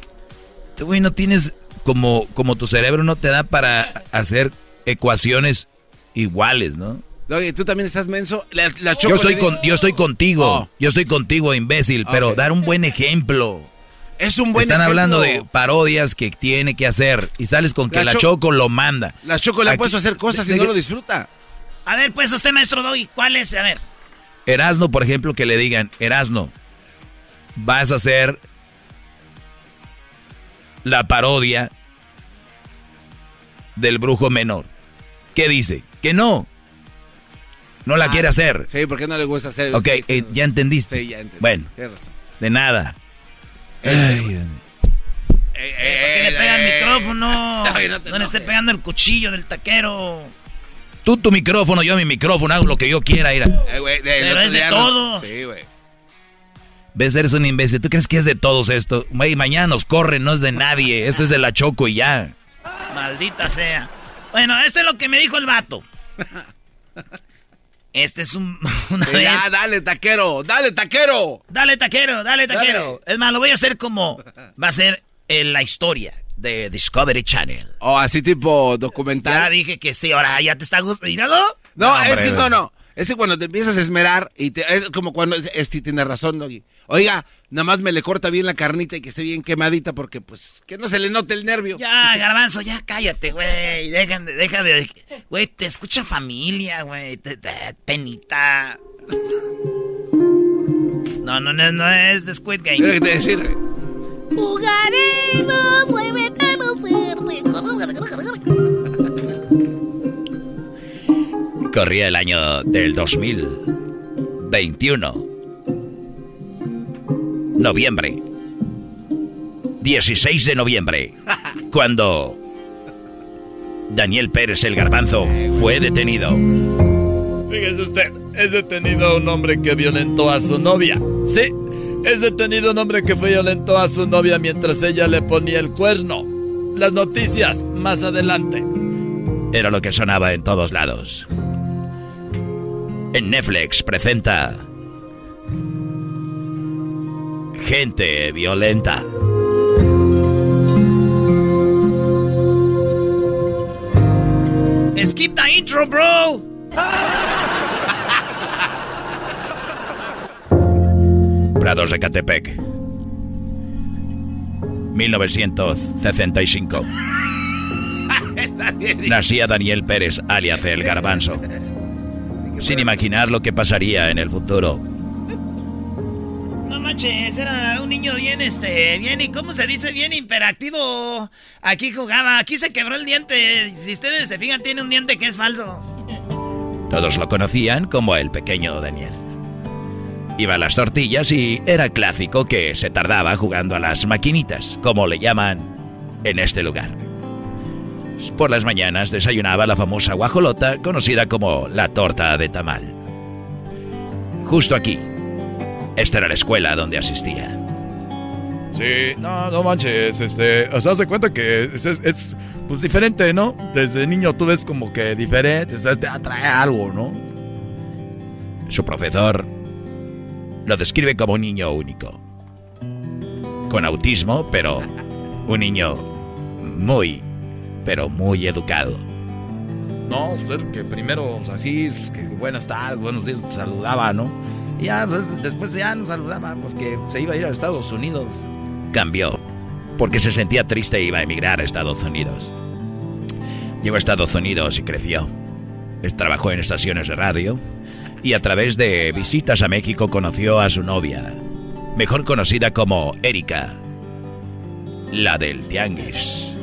Este güey no tienes como, como tu cerebro no te da para hacer ecuaciones iguales, ¿no? Oye, tú también estás menso. La, la Yo estoy, con, yo estoy contigo, Oh. yo estoy contigo, imbécil, pero dar un buen ejemplo. Es un buen Están ejemplo. hablando de parodias que tiene que hacer y sales con que La la, Cho- Choco lo manda. La Choco le ha puesto a hacer cosas y de- no lo disfruta. A ver, pues usted, maestro Doggy, ¿cuál es? A ver. Erasno, por ejemplo, que le digan, Erasno, vas a hacer la parodia del brujo menor. ¿Qué dice? Que no. No la Ah, quiere hacer. Sí, porque no le gusta hacer. Ok, sí, eh, ya entendiste. Sí, ya entendí. Bueno, de nada. Ay, ¿Por qué le pega el micrófono? Ay, (laughs) no no le esté pegando el cuchillo del taquero. tú tu micrófono, yo mi micrófono, hago lo que yo quiera, ir Eh, del Pero es de todos. Sí, güey. Ves, eres un imbécil. ¿Tú crees que es de todos esto? Güey, mañana nos corren, no es de nadie. Esto es de la Choco y ya. Maldita sea. Bueno, esto es lo que me dijo el vato. (laughs) Este es un. (laughs) Una vez. Ya, dale, taquero, dale, taquero. Dale, taquero, dale, taquero. Es más, lo voy a hacer como. (laughs) Va a ser en la historia de Discovery Channel. O así tipo documental. Ya dije que sí, ahora ya te está gustando. Míralo. No, es que no, no. Es que cuando te empiezas a esmerar y te, es como cuando este tiene razón, Doggy. Oiga, nada más me le corta bien la carnita y que esté bien quemadita porque pues que no se le note el nervio. Ya, garbanzo, ya cállate, güey. Deja, de- deja de. Güey, te escucha familia, güey. te- te- Penita. No, no, no, no es de Squid Game. Que te decir. Jugaremos, muévenos Corría el año del 2021. Noviembre. 16 de noviembre. Cuando Daniel Pérez el Garbanzo fue detenido. Fíjese usted, es detenido un hombre que violentó a su novia. Sí, es detenido un hombre que fue violentó a su novia mientras ella le ponía el cuerno. Las noticias más adelante. Era lo que sonaba en todos lados. En Netflix presenta Gente violenta. Skip the intro, bro. (laughs) Prados de Catepec. 1965. (laughs) Nacía Daniel Pérez, alias el Garbanzo. Sin imaginar lo que pasaría en el futuro. No manches, era un niño bien, este, bien, ¿y cómo se dice? Bien imperactivo. Aquí jugaba, aquí se quebró el diente. Si ustedes se fijan, tiene un diente que es falso. Todos lo conocían como el pequeño Daniel. Iba a las tortillas y era clásico que se tardaba jugando a las maquinitas, como le llaman en este lugar. Por las mañanas desayunaba la famosa guajolota, conocida como la torta de tamal. Justo aquí. Esta era la escuela donde asistía. Sí, no, no manches, este, o sea, se cuenta que es, es- es, pues diferente, ¿no? Desde niño tú ves como que diferente, o sea, te atrae algo, ¿no? Su profesor lo describe como un niño único. Con autismo, pero un niño muy, pero muy educado. No, usted que primero, o así, buenas tardes, buenos días, saludaba, ¿no? Y ya, pues, después ya no saludaba porque se iba a ir a Estados Unidos. Cambió, porque se sentía triste e iba a emigrar a Estados Unidos. Llegó a Estados Unidos y creció. Trabajó en estaciones de radio y a través de visitas a México conoció a su novia, mejor conocida como Erika, la del Tianguis.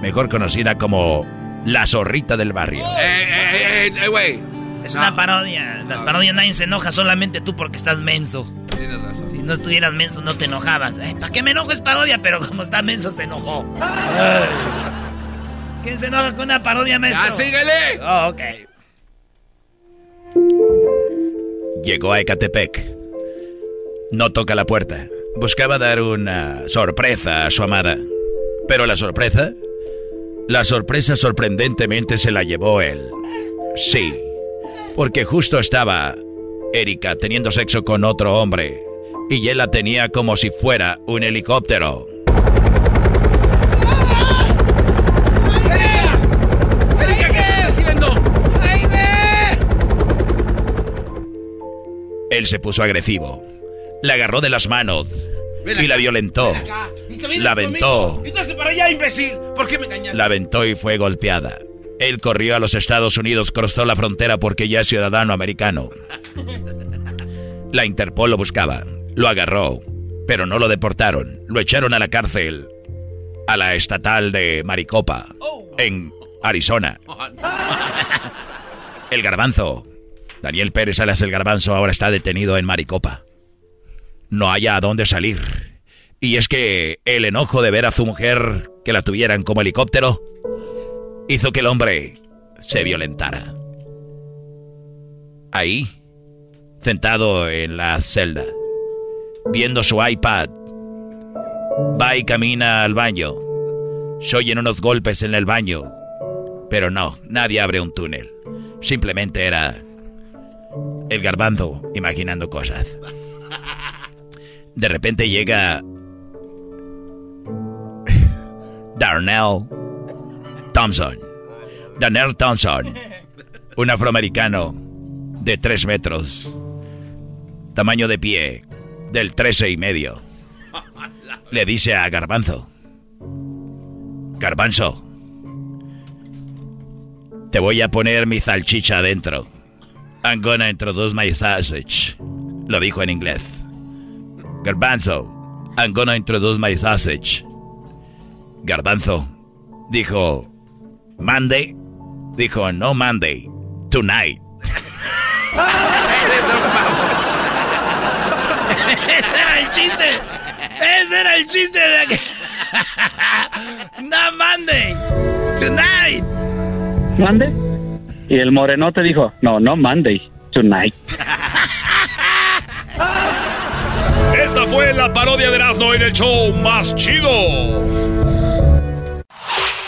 Mejor conocida como la zorrita del barrio. ¡Eh, eh, eh, eh, güey! Es una parodia. Las parodias nadie se enoja, solamente tú porque estás menso. Tienes razón. Si no estuvieras menso, no te enojabas. ¿Para qué me enojo? Es parodia, pero como está menso, se enojó. Ay. (laughs) ¿Quién se enoja con una parodia, maestro? ¡Ya, síguele! Oh, ok. Llegó a Ecatepec. No toca la puerta. Buscaba dar una sorpresa a su amada. Pero la sorpresa... La sorpresa sorprendentemente se la llevó él. Sí. Porque justo estaba Erika teniendo sexo con otro hombre. Y él la tenía como si fuera un helicóptero. Él se puso agresivo. La agarró de las manos. Ven Y la violentó. acá. La aventó. Entonces para allá, imbécil. ¿Por qué me engañaste? La aventó y fue golpeada. Él corrió a los Estados Unidos, cruzó la frontera porque ya es ciudadano americano. La Interpol lo buscaba, lo agarró, pero no lo deportaron. Lo echaron a la cárcel, a la estatal de Maricopa, en Arizona. El garbanzo. Daniel Pérez Alas el garbanzo ahora está detenido en Maricopa. No haya a dónde salir. Y es que el enojo de ver a su mujer que la tuvieran como helicóptero hizo que el hombre se violentara. Ahí sentado en la celda, viendo su iPad. Va y camina al baño. Se oyen unos golpes en el baño. Pero no, nadie abre un túnel. Simplemente era el garbanzo imaginando cosas. De repente llega Darnell Thompson. Darnell Thompson. Un afroamericano de tres metros. Tamaño de pie del trece y medio. Le dice a Garbanzo. Garbanzo. Te voy a poner mi salchicha adentro. I'm gonna introduce my sausage. Lo dijo en inglés. Garbanzo. I'm gonna introduce my sausage. Garbanzo. Dijo. Monday. Dijo, no Monday. Tonight. (laughs) Ese era el chiste. Ese era el chiste de que... (laughs) no Monday. Tonight. ¿Monday? Y el morenote dijo, no, no Monday, tonight. Esta fue la parodia de Erasmo en el show más chido.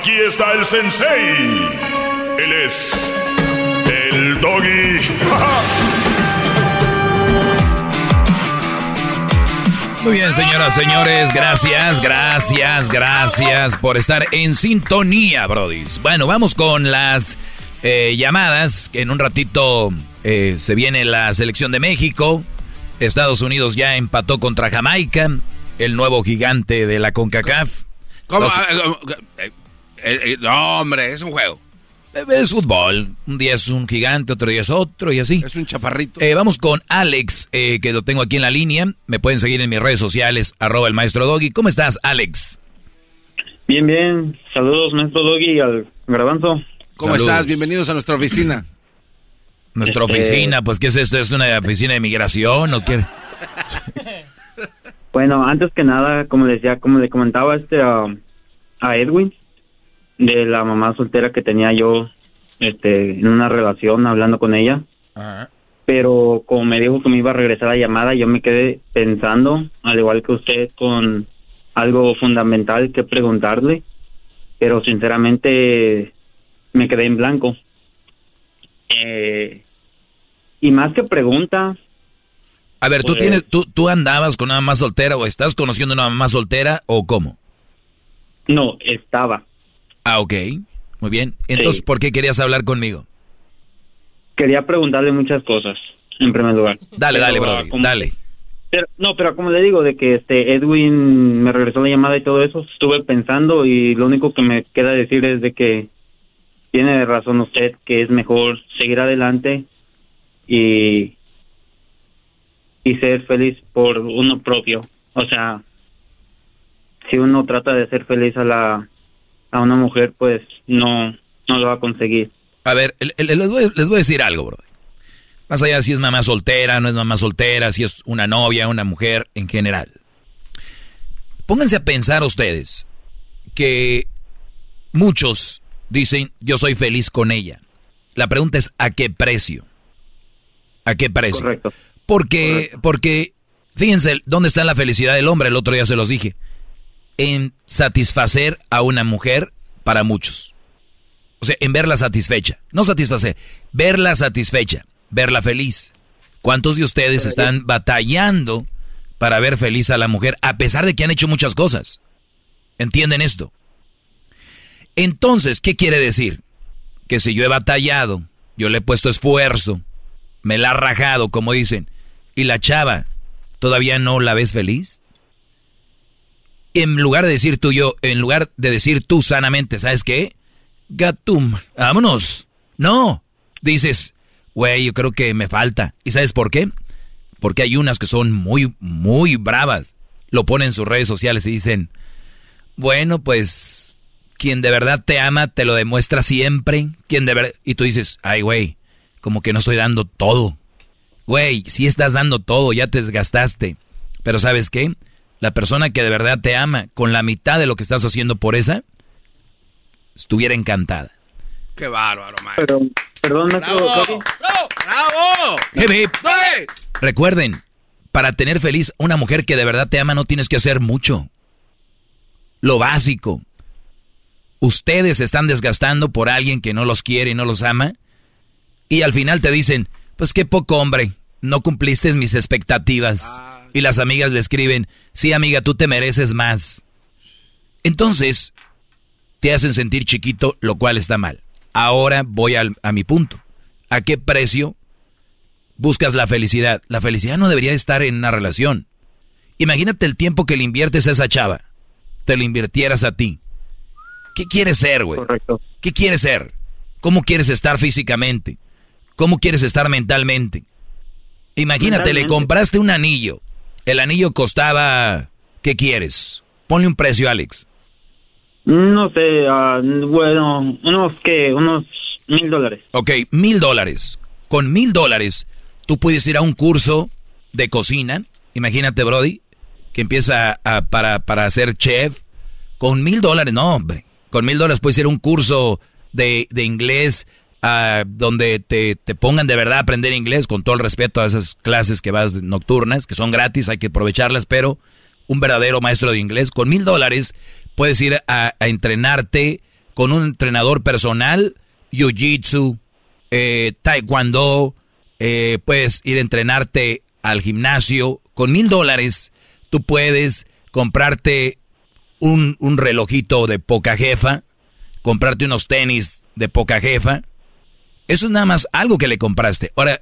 Aquí está el sensei. Él es el doggy. (laughs) Muy bien, señoras, señores, gracias, gracias, gracias por estar en sintonía, brodis. Bueno, vamos con las eh, llamadas. En un ratito eh, se viene la selección de México. Estados Unidos ya empató contra Jamaica, el nuevo gigante de la CONCACAF. ¿Cómo? Los- Eh, eh, eh, no, hombre, es un juego. Es fútbol. Un día es un gigante, otro día es otro y así. Es un chaparrito. Eh, vamos con Alex, eh, que lo tengo aquí en la línea. Me pueden seguir en mis redes sociales, arroba el maestro Doggy. ¿Cómo estás, Alex? Bien, bien. Saludos, maestro Doggy, y al garbanzo. ¿Cómo Saludos. estás? Bienvenidos a nuestra oficina. (laughs) Nuestra Este- oficina, pues, ¿qué es esto? ¿Es una oficina de migración o qué? (laughs) Bueno, antes que nada, como le decía, como le comentaba este a Edwin, de la mamá soltera que tenía yo este, en una relación hablando con ella. Pero como me dijo que me iba a regresar la llamada, yo me quedé pensando, al igual que usted, con algo fundamental que preguntarle. Pero sinceramente me quedé en blanco. Eh, y más que pregunta, A ver, ¿tú, Pues- tienes, tú, ¿tú andabas con una mamá soltera o estás conociendo una mamá soltera o cómo? no, estaba. Ah, ok. Muy bien. Entonces, Sí. ¿por qué querías hablar conmigo? Quería preguntarle muchas cosas, en primer lugar. Dale, Pero, dale, Brody, como- dale. Pero, no, pero como le digo, de que este Edwin me regresó la llamada y todo eso, estuve pensando y lo único que me queda decir es de que tiene razón usted que es mejor seguir adelante y y ser feliz por uno propio. O sea, si uno trata de ser feliz a la a una mujer, pues no no lo va a conseguir. A ver, les voy, les voy a decir algo, bro. Más allá de si es mamá soltera, no es mamá soltera, si es una novia, una mujer, en general. Pónganse a pensar ustedes que muchos dicen, yo soy feliz con ella. La pregunta es, ¿a qué precio? ¿A qué precio? Correcto. Porque, porque, fíjense, ¿dónde está la felicidad del hombre? El otro día se los dije. En satisfacer a una mujer para muchos. O sea, en verla satisfecha. No satisfacer, verla satisfecha, verla feliz. ¿Cuántos de ustedes están batallando para ver feliz a la mujer a pesar de que han hecho muchas cosas? ¿Entienden esto? Entonces, ¿qué quiere decir? Que si yo he batallado, yo le he puesto esfuerzo, me la ha rajado, como dicen, y la chava, ¿todavía no la ves feliz? En lugar de decir tú yo, en lugar de decir tú sanamente, ¿sabes qué? Gatum, vámonos. No, dices, güey, yo creo que me falta. ¿Y sabes por qué? Porque hay unas que son muy, muy bravas. Lo ponen en sus redes sociales y dicen, bueno, pues quien de verdad te ama te lo demuestra siempre. Quien de verdad... Y tú dices, ay, güey, como que no estoy dando todo. Güey, si estás dando todo, ya te desgastaste. Pero ¿sabes qué? La persona que de verdad te ama, con la mitad de lo que estás haciendo por esa, estuviera encantada. Qué bárbaro, maestro. Perdón, maestro. ¡Bravo! ¡Bravo! Hip, hip. Recuerden, para tener feliz una mujer que de verdad te ama no tienes que hacer mucho. Lo básico. Ustedes se están desgastando por alguien que no los quiere y no los ama. Y al final te dicen, pues qué poco hombre, no cumpliste mis expectativas. Y las amigas le escriben, sí amiga, tú te mereces más. Entonces, te hacen sentir chiquito, lo cual está mal. Ahora voy al- a mi punto. ¿A qué precio buscas la felicidad? La felicidad no debería estar en una relación. Imagínate el tiempo que le inviertes a esa chava. Te lo invirtieras a ti. ¿Qué quieres ser, güey? ¿Qué quieres ser? ¿Cómo quieres estar físicamente? ¿Cómo quieres estar mentalmente? Imagínate, le compraste un anillo. El anillo costaba... ¿Qué quieres? Ponle un precio, Alex. No sé, ah, bueno, unos que, unos mil dólares. Ok, mil dólares. Con mil dólares, tú puedes ir a un curso de cocina. Imagínate, Brody, que empieza a- para, para ser chef. Con mil dólares, no, hombre. Con mil dólares puedes ir a un curso de, de inglés ah, donde te, te pongan de verdad a aprender inglés, con todo el respeto a esas clases que vas nocturnas, que son gratis, hay que aprovecharlas, pero un verdadero maestro de inglés, con mil dólares puedes ir a, entrenarte con un entrenador personal, jiu-jitsu, eh, taekwondo, eh, puedes ir a entrenarte al gimnasio. Con mil dólares tú puedes comprarte un, un relojito de poca jefa, comprarte unos tenis de poca jefa. Eso es nada más algo que le compraste. Ahora,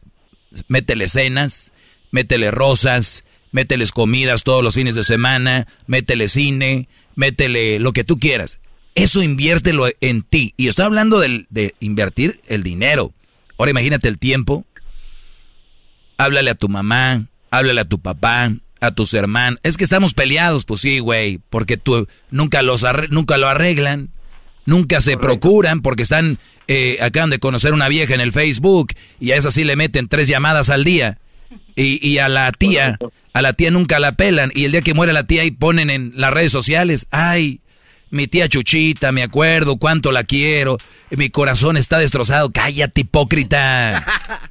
métele cenas, métele rosas, mételes comidas todos los fines de semana, métele cine, métele lo que tú quieras. Eso inviértelo en ti. Y estoy hablando de invertir el dinero. Ahora imagínate el tiempo. Háblale a tu mamá, háblale a tu papá, a tus hermanos. Es que estamos peleados, pues sí, güey, porque tú nunca los arre- nunca lo arreglan, nunca se procuran porque están eh, acaban de conocer una vieja en el Facebook y a esa sí le meten tres llamadas al día. Y, y a la tía, a la tía nunca la pelan y el día que muere la tía ahí ponen en las redes sociales, ay, mi tía Chuchita, me acuerdo cuánto la quiero, mi corazón está destrozado, cállate hipócrita.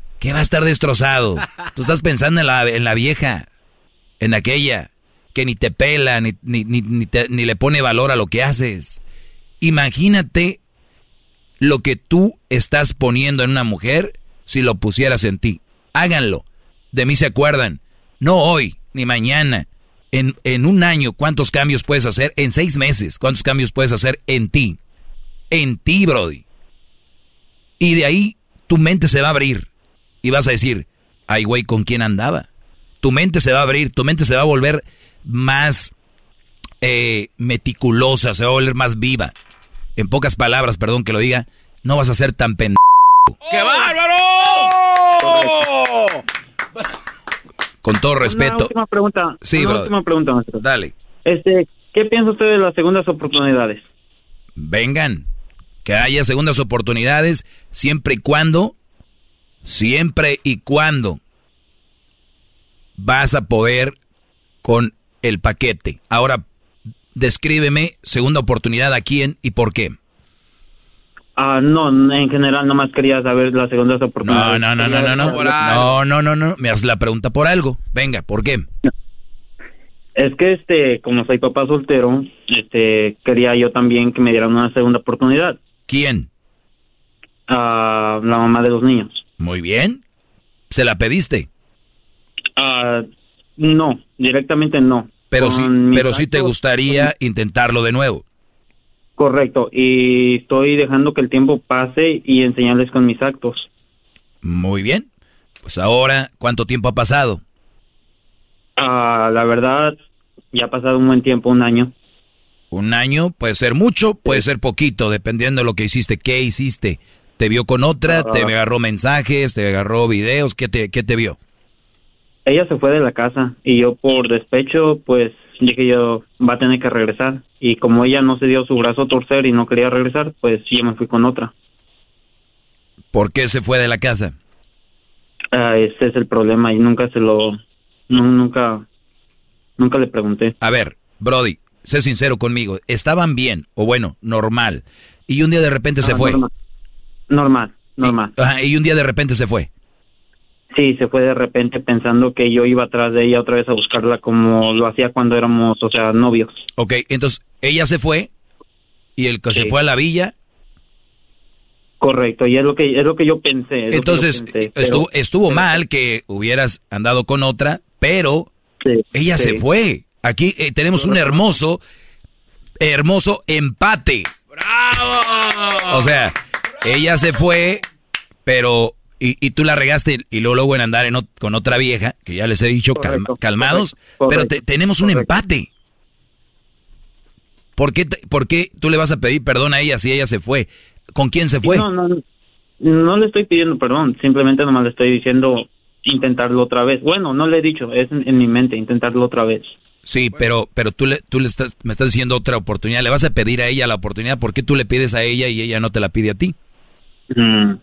(laughs) ¿Qué va a estar destrozado? Tú estás pensando en la, en la vieja, en aquella que ni te pela, ni, ni, ni, ni te- ni le pone valor a lo que haces. Imagínate lo que tú estás poniendo en una mujer si lo pusieras en ti. Háganlo. De mí se acuerdan. No hoy, ni mañana. En, en un año, ¿cuántos cambios puedes hacer? En seis meses, ¿cuántos cambios puedes hacer en ti? En ti, Brody. Y de ahí tu mente se va a abrir. Y vas a decir, ay, güey, ¿con quién andaba? Tu mente se va a abrir, tu mente se va a volver más eh, meticulosa, se va a volver más viva. En pocas palabras, perdón que lo diga, no vas a ser tan pendejo. ¡Qué bárbaro! Con todo Una respeto. última pregunta. Sí, una brother. última pregunta, maestro. Dale. Este, ¿qué piensa usted de las segundas oportunidades? Vengan. Que haya segundas oportunidades siempre y cuando, siempre y cuando vas a poder con el paquete. Ahora, descríbeme segunda oportunidad a quién y por qué. Ah, no, en general nomás quería saber las segundas No, oportunidades. no, no, no, no, no. No, no, no, no. Me haces la pregunta por algo. Venga, ¿por qué? Es que este, como soy papá soltero, este, quería yo también que me dieran una segunda oportunidad. ¿Quién? Ah, la mamá de los niños. Muy bien. ¿Se la pediste? Ah, no, directamente no. Pero sí, pero sí te gustaría intentarlo de nuevo. Correcto, y estoy dejando que el tiempo pase y enseñarles con mis actos. Muy bien. Pues ahora, ¿cuánto tiempo ha pasado? Ah, la verdad, ya ha pasado un buen tiempo, un año. Un año puede ser mucho, puede ser poquito, dependiendo de lo que hiciste. ¿Qué hiciste? ¿Te vio con otra? ¿Te Ah. agarró mensajes? ¿Te agarró videos? ¿Qué te, qué te vio? Ella se fue de la casa y yo por despecho, pues dije yo, va a tener que regresar. Y como ella no se dio su brazo a torcer y no quería regresar, pues yo me fui con otra. ¿Por qué se fue de la casa? Ah, ese es el problema y nunca se lo, nu- nunca, nunca le pregunté. A ver, Brody, sé sincero conmigo. ¿Estaban bien o bueno, normal? Y un día de repente se Ah, fue. Normal, normal. normal. Ajá, y un día de repente se fue. Sí, se fue de repente pensando que yo iba atrás de ella otra vez a buscarla como lo hacía cuando éramos, o sea, novios. Ok, entonces ella se fue y el que se fue a la villa. Correcto, y es lo que es lo que yo pensé. es lo que yo Entonces pero- estuvo, estuvo mal que hubieras andado con otra, pero ella sí. se fue. Aquí eh, tenemos un hermoso, hermoso empate. O sea, ella se fue, pero y, y tú la regaste y luego, luego en andar en ot- con otra vieja, que ya les he dicho, calma- calmados, correcto, pero te- tenemos un empate. ¿Por qué, te- ¿Por qué tú le vas a pedir perdón a ella si ella se fue? ¿Con quién se fue? No, no, no le estoy pidiendo perdón, simplemente nomás le estoy diciendo intentarlo otra vez. Bueno, no le he dicho, es en, en mi mente, intentarlo otra vez. Sí, pero, pero tú, le, tú le estás, me estás diciendo otra oportunidad. Le vas a pedir a ella la oportunidad. ¿Por qué tú le pides a ella y ella no te la pide a ti? Mm,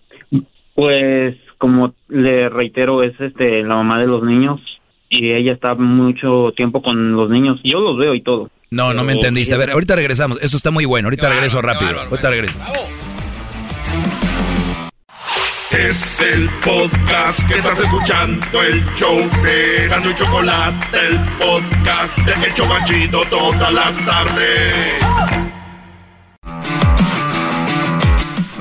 Pues, como le reitero, es este la mamá de los niños y ella está mucho tiempo con los niños. Yo los veo y todo. No, no me entendiste. A ver, ahorita regresamos. Eso está muy bueno. Ahorita regreso rápido. ahorita regreso. Es el podcast que estás escuchando, el show de Gano y Chocolate, el podcast de El Chobachito todas las tardes.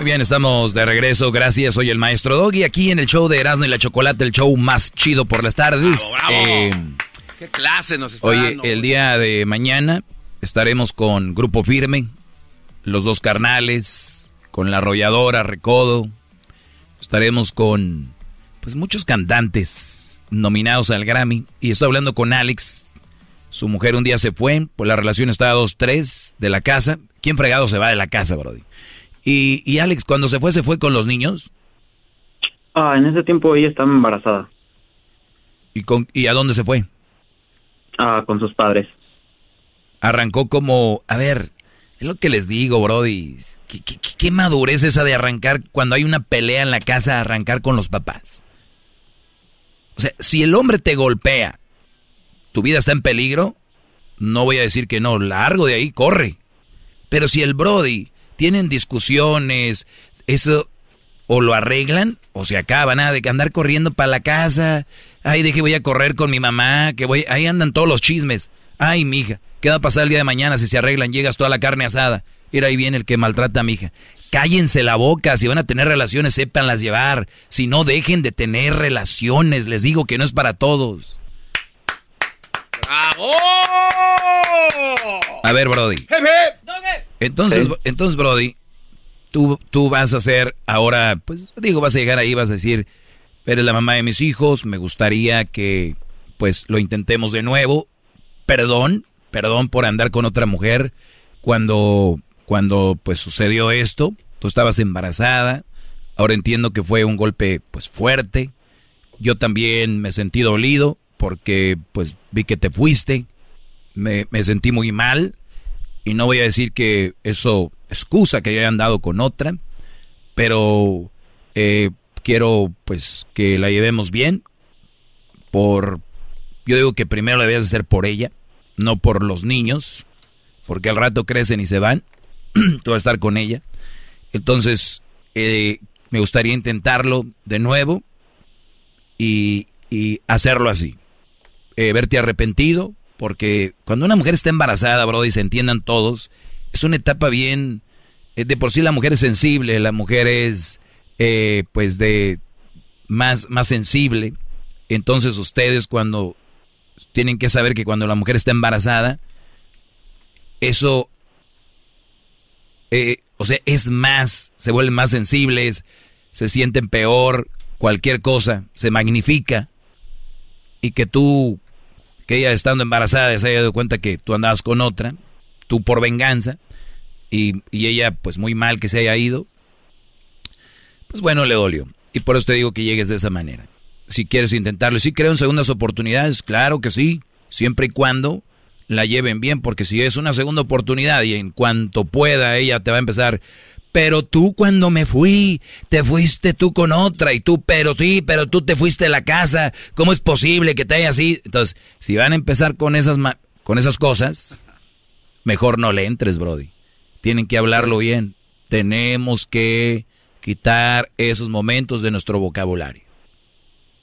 Muy bien, estamos de regreso. Gracias. Soy el maestro Doggy aquí en el show de Erasmo y la Chocolate, el show más chido por las tardes. Eh, ¿Qué clase nos está Oye, dando? el día de mañana estaremos con Grupo Firme, los dos carnales, con la arrolladora Recodo. Estaremos con pues muchos cantantes nominados al Grammy. Y estoy hablando con Alex. Su mujer un día se fue, pues la relación estaba a dos, tres de la casa. ¿Quién fregado se va de la casa, Brody? Y, y Alex, cuando se fue, se fue con los niños. Ah, en ese tiempo ella estaba embarazada. ¿Y, con, ¿Y a dónde se fue? Ah, con sus padres. Arrancó como, a ver, es lo que les digo, Brody. ¿Qué, qué, qué- qué madurez esa de arrancar cuando hay una pelea en la casa, arrancar con los papás? O sea, si el hombre te golpea, tu vida está en peligro, no voy a decir que no, largo de ahí, corre. Pero si el Brody tienen discusiones, eso o lo arreglan o se acaba, nada de que andar corriendo para la casa. Ay, de que voy a correr con mi mamá, que voy, ahí andan todos los chismes. Ay, mija, ¿qué va a pasar el día de mañana si se arreglan? Llegas toda la carne asada. Mira, ahí viene el que maltrata a mi hija. Cállense la boca, si van a tener relaciones, sépanlas llevar. Si no, dejen de tener relaciones. Les digo que no es para todos. A ver, Brody. Entonces, entonces Brody, tú, tú vas a ser ahora, pues digo, vas a llegar ahí, vas a decir, eres la mamá de mis hijos, me gustaría que pues lo intentemos de nuevo. Perdón, perdón por andar con otra mujer cuando, cuando pues sucedió esto. Tú estabas embarazada. Ahora entiendo que fue un golpe pues fuerte. Yo también me sentí dolido porque pues vi que te fuiste. Me, sentí muy mal. Y no voy a decir que eso excusa que yo haya andado con otra. Pero eh, quiero pues que la llevemos bien. Por yo digo que primero la debías hacer por ella, no por los niños, porque al rato crecen y se van. (clears throat) Tú vas a estar con ella. Entonces, eh, me gustaría intentarlo de nuevo y hacerlo así. Eh, verte arrepentido, porque cuando una mujer está embarazada, bro, y se entiendan todos, es una etapa bien... eh, de por sí la mujer es sensible, la mujer es, eh, pues, de más, más sensible. Entonces ustedes cuando tienen que saber que cuando la mujer está embarazada, eso, o sea, es más, se vuelven más sensibles, se sienten peor, cualquier cosa, se magnifica. Y que tú, que ella estando embarazada se haya dado cuenta que tú andabas con otra, tú por venganza, y, y ella pues muy mal que se haya ido, pues bueno, le dolió. Y por eso te digo que llegues de esa manera. si quieres intentarlo. Sí creo en segundas oportunidades, claro que sí, siempre y cuando la lleven bien, porque si es una segunda oportunidad y en cuanto pueda ella te va a empezar, pero tú cuando me fui, te fuiste tú con otra y tú, pero sí, pero tú te fuiste a la casa, ¿cómo es posible que te haya así? Entonces, si van a empezar con esas, con esas cosas, mejor no le entres, Brody. Tienen que hablarlo bien. Tenemos que quitar esos momentos de nuestro vocabulario.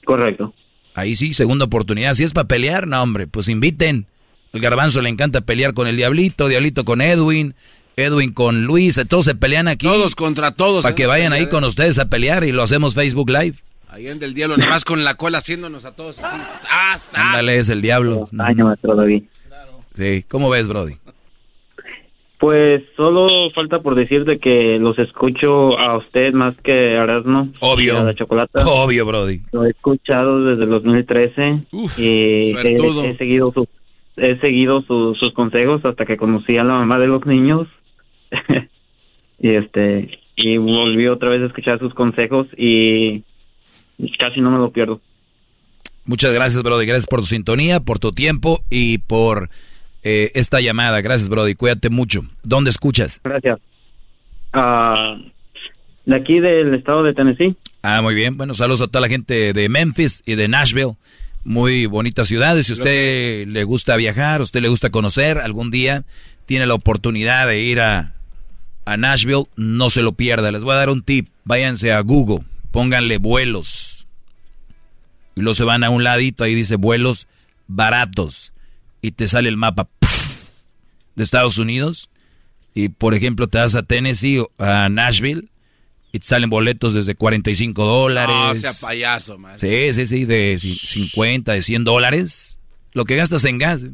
Correcto. Ahí sí, segunda oportunidad. Si es para pelear, no, hombre, pues inviten. El garbanzo le encanta pelear con el diablito, diablito con Edwin, Edwin con Luis, todos se pelean aquí. Todos contra todos. Para que vayan ahí con ustedes a pelear y lo hacemos Facebook Live. Ahí en del diablo, nomás con la cola haciéndonos a todos así. ¡Ah, Ándale, es el diablo. Año, maestro David. Sí, ¿cómo ves, Brody? Pues solo falta por decirte que los escucho a usted más que a Erasmo. Obvio. A la chocolata. Obvio, Brody. Lo he escuchado desde el 2013 y he, he, seguido sus he seguido sus consejos hasta que conocí a la mamá de los niños (laughs) y este y volví otra vez a escuchar sus consejos y casi no me lo pierdo. Muchas gracias, Brody. Gracias por tu sintonía, por tu tiempo y por eh, esta llamada. Gracias, Brody. Cuídate mucho. ¿Dónde escuchas? Gracias. Ah, de aquí del estado de Tennessee. Ah, muy bien. Bueno, saludos a toda la gente de Memphis y de Nashville. Muy bonitas ciudades. Si usted le gusta viajar, usted le gusta conocer, algún día tiene la oportunidad de ir a, a Nashville, no se lo pierda. Les voy a dar un tip. Váyanse a Google, pónganle vuelos. Y luego se van a un ladito, ahí dice vuelos baratos y te sale el mapa de Estados Unidos y por ejemplo te vas a Tennessee o a Nashville y te salen boletos desde 45 dólares. No, sea payaso, man. Sí, sí, sí, de 50, de 100 dólares. Lo que gastas en gas.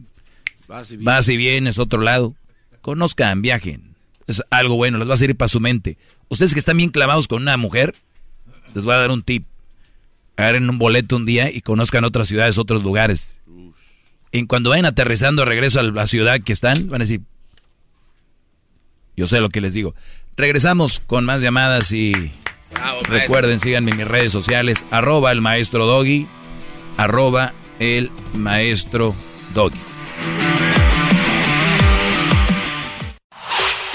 Vas y, vienes, otro lado. Conozcan, viajen. Es algo bueno, les va a servir para su mente. Ustedes que están bien clavados con una mujer, les voy a dar un tip. Agarren un boleto un día y conozcan otras ciudades, otros lugares. Y cuando vayan aterrizando regreso a la ciudad que están, van a decir, yo sé lo que les digo. Regresamos con más llamadas y recuerden, síganme en mis redes sociales, arroba el maestro doggy, arroba el maestro doggy.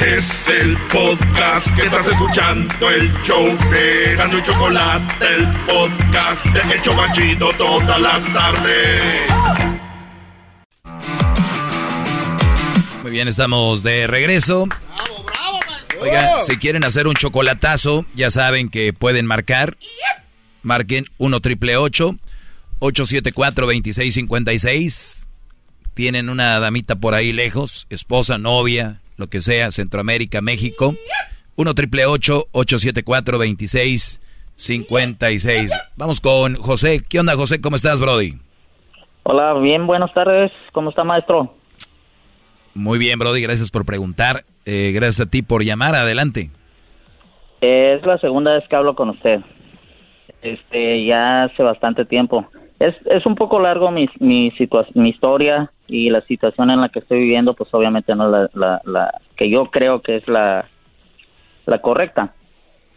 Es el podcast que estás escuchando, el show de Gano y Chocolate, el podcast de Hecho Machito todas las tardes. Muy bien, estamos de regreso. Oigan, si quieren hacer un chocolatazo, ya saben que pueden marcar. Marquen 1 triple 874 2656. Tienen una damita por ahí lejos, esposa, novia, lo que sea, Centroamérica, México. 1 triple 874 2656. Vamos con José. ¿Qué onda, José? ¿Cómo estás, Brody? Hola, bien, buenas tardes. ¿Cómo está, maestro? Muy bien, Brody, gracias por preguntar. Eh, gracias a ti por llamar. Adelante. Es la segunda vez que hablo con usted. Este, ya hace bastante tiempo. Es, es un poco largo mi, mi, mi historia y la situación en la que estoy viviendo, pues obviamente no es la, la, que yo creo que es la, la correcta.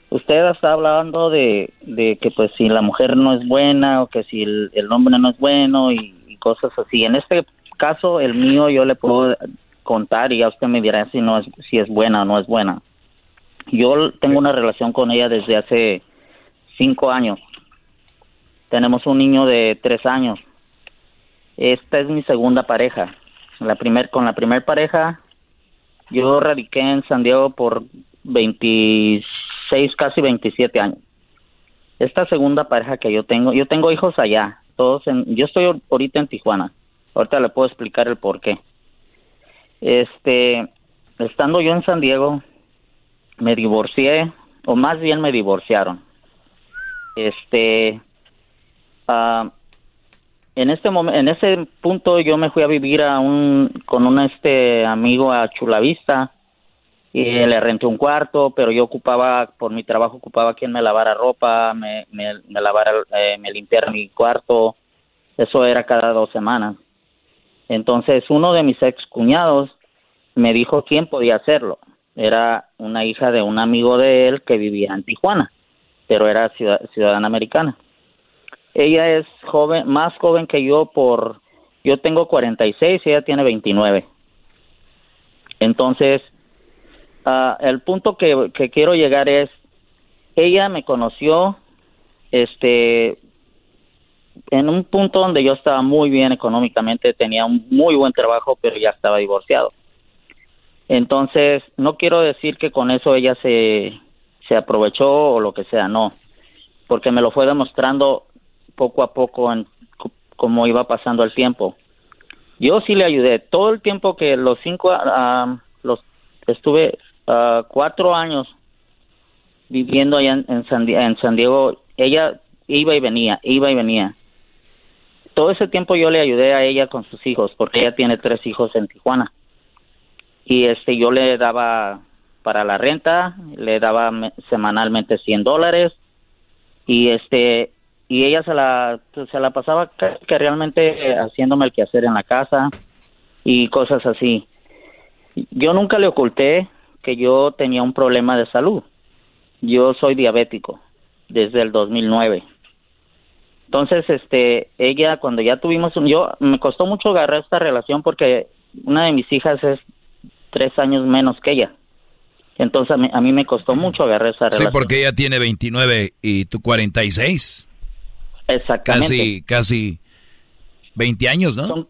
Usted está hablando de, de que pues si la mujer no es buena o que si el, hombre no es bueno y, y cosas así. En este caso, el mío, yo le puedo contar y ya usted me dirá si no es si es buena o no es buena. Yo tengo una relación con ella desde hace cinco años. Tenemos un niño de tres años. Esta es mi segunda pareja. La primer con la primer pareja yo radiqué en San Diego por 26 casi 27 años. Esta segunda pareja que yo tengo, yo tengo hijos allá, todos en, yo estoy ahorita en Tijuana. Ahorita le puedo explicar el por qué. Este, estando yo en San Diego, me divorcié, o más bien me divorciaron. Este, uh, en este momento, en ese punto yo me fui a vivir a un, con un este amigo a Chulavista y le renté un cuarto, pero yo ocupaba, por mi trabajo ocupaba quien me lavara ropa, me, me, lavara, eh, me limpiara mi cuarto, eso era cada dos semanas. Entonces uno de mis ex cuñados me dijo quién podía hacerlo. Era una hija de un amigo de él que vivía en Tijuana, pero era ciudadana americana. Ella es joven, más joven que yo por, yo tengo 46 y ella tiene 29. Entonces, ah, el punto que, que quiero llegar es, ella me conoció, este, en un punto donde yo estaba muy bien económicamente, tenía un muy buen trabajo, pero ya estaba divorciado. Entonces, no quiero decir que con eso ella se, se aprovechó o lo que sea, no, porque me lo fue demostrando poco a poco en cómo iba pasando el tiempo. Yo sí le ayudé todo el tiempo que los cinco, uh, los estuve uh, cuatro años viviendo allá en, San, en San Diego. Ella iba y venía, iba y venía. Todo ese tiempo yo le ayudé a ella con sus hijos, porque ella tiene tres hijos en Tijuana. Y este, yo le daba para la renta, le daba semanalmente 100 dólares y este y ella se la se la pasaba que realmente haciéndome el quehacer en la casa y cosas así. Yo nunca le oculté que yo tenía un problema de salud. Yo soy diabético desde el 2009. Entonces, este, ella cuando ya tuvimos un, yo me costó mucho agarrar esta relación porque una de mis hijas es tres años menos que ella. Entonces a mí, a mí me costó mucho agarrar esa relación. Sí, porque ella tiene 29 y tú 46. Exactamente. Casi, casi 20 años, ¿no? Son,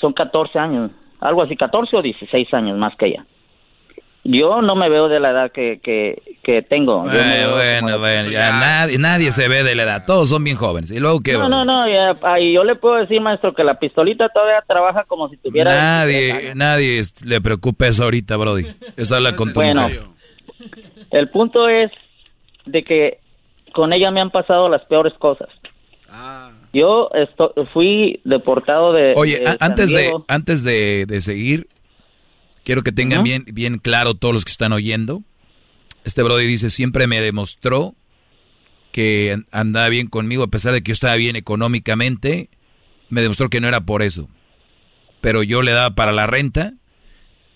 son 14 años, algo así, 14 o 16 años más que ella. Yo no me veo de la edad que, que, que tengo. bueno, bueno, ya nadie, nadie se ve de la edad, todos son bien jóvenes. ¿Y luego qué? No, no, no, ya, yo le puedo decir, maestro, que la pistolita todavía trabaja como si tuviera... Nadie, nadie le preocupa eso ahorita, Brody. Esa es la con Bueno, el punto es de que con ella me han pasado las peores cosas. Ah. Yo fui deportado de... Oye, antes, de, antes de, de seguir, Quiero que tengan bien, bien claro todos los que están oyendo. Este Brody dice, siempre me demostró que andaba bien conmigo, a pesar de que yo estaba bien económicamente, me demostró que no era por eso. Pero yo le daba para la renta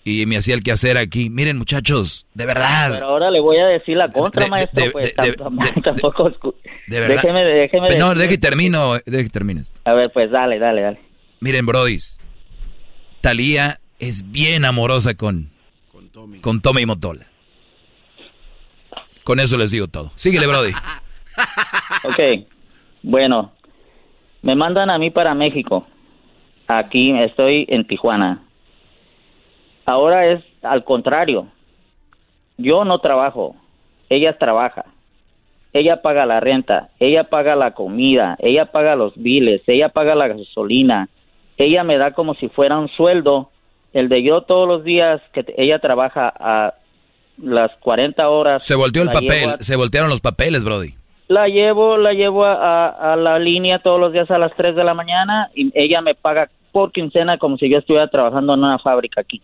y me hacía el que hacer aquí. Miren, muchachos, de verdad. Pero ahora le voy a decir la contra, maestro, pues tampoco... De verdad. Déjeme, déjeme... no, deje que termino, deje que termines. A ver, pues dale, dale, dale. Miren, Brodis, Talía es bien amorosa con, con Tommy, y Motola. Con eso les digo todo. Síguele, Brody. (laughs) ok, bueno, me mandan a mí para México. Aquí estoy en Tijuana. Ahora es al contrario. Yo no trabajo, ella trabaja. Ella paga la renta, ella paga la comida, ella paga los biles, ella paga la gasolina. Ella me da como si fuera un sueldo el de yo todos los días que ella trabaja a las 40 horas. Se volteó el papel, se voltearon los papeles, Brody. La llevo, la llevo a, la línea todos los días a las 3 de la mañana y ella me paga por quincena como si yo estuviera trabajando en una fábrica aquí.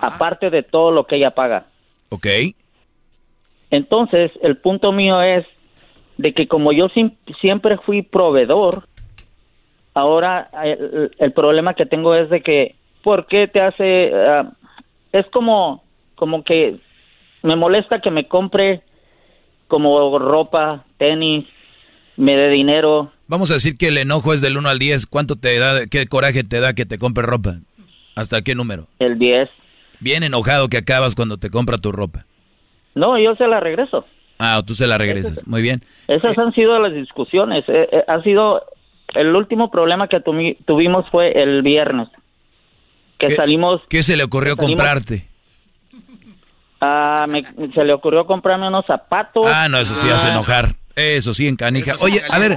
Aparte de todo lo que ella paga. Ok. Entonces, el punto mío es de que como yo siempre fui proveedor, ahora el problema que tengo es de que porque te hace ah, es como como que me molesta que me compre como ropa, tenis, me dé dinero. Vamos a decir que el enojo es del 1 al 10. ¿Cuánto te da, qué coraje te da que te compre ropa? ¿Hasta qué número? El 10. Bien enojado que acabas cuando te compra tu ropa. No, yo se la regreso. Ah, tú se la regresas. Muy bien. Esas han sido las discusiones. Eh, eh, ha sido el último problema que tuvimos fue el viernes que ¿Qué, salimos. ¿Qué se le ocurrió comprarte? Ah, se le ocurrió comprarme unos zapatos. Ah, no, eso sí hace enojar. Eso sí, en canija. Oye, a ver,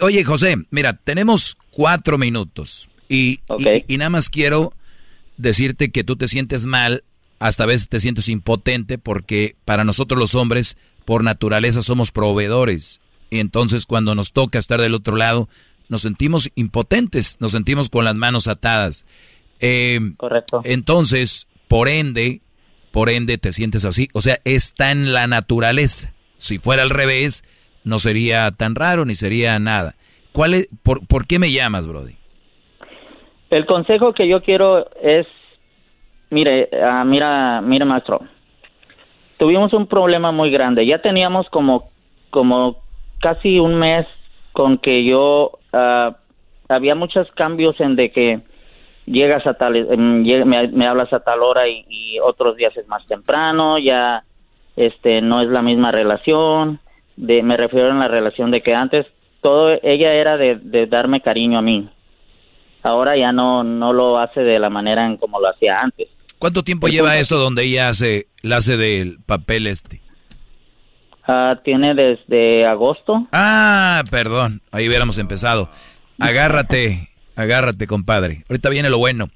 oye, José, mira, tenemos cuatro minutos y, y, nada más quiero decirte que tú te sientes mal, hasta a veces te sientes impotente porque para nosotros los hombres, por naturaleza, somos proveedores. Y entonces cuando nos toca estar del otro lado, nos sentimos impotentes, nos sentimos con las manos atadas. Eh, Correcto. Entonces, por ende, por ende te sientes así. O sea, está en la naturaleza. Si fuera al revés, no sería tan raro ni sería nada. ¿Cuál es, por, por qué me llamas, Brody? El consejo que yo quiero es, mire, uh, mira, mira, maestro, tuvimos un problema muy grande. Ya teníamos como, como casi un mes con que yo ah, había muchos cambios en de que llegas a tal, em, me, hablas a tal hora y, otros días es más temprano, ya este no es la misma relación, de me refiero a la relación de que antes todo ella era de, de darme cariño a mí. Ahora ya no no lo hace de la manera en como lo hacía antes. ¿Cuánto tiempo lleva eso donde ella hace la hace del papel este? Ah, tiene desde agosto. Ah, perdón, ahí hubiéramos empezado. Agárrate, agárrate, compadre. Ahorita viene lo bueno.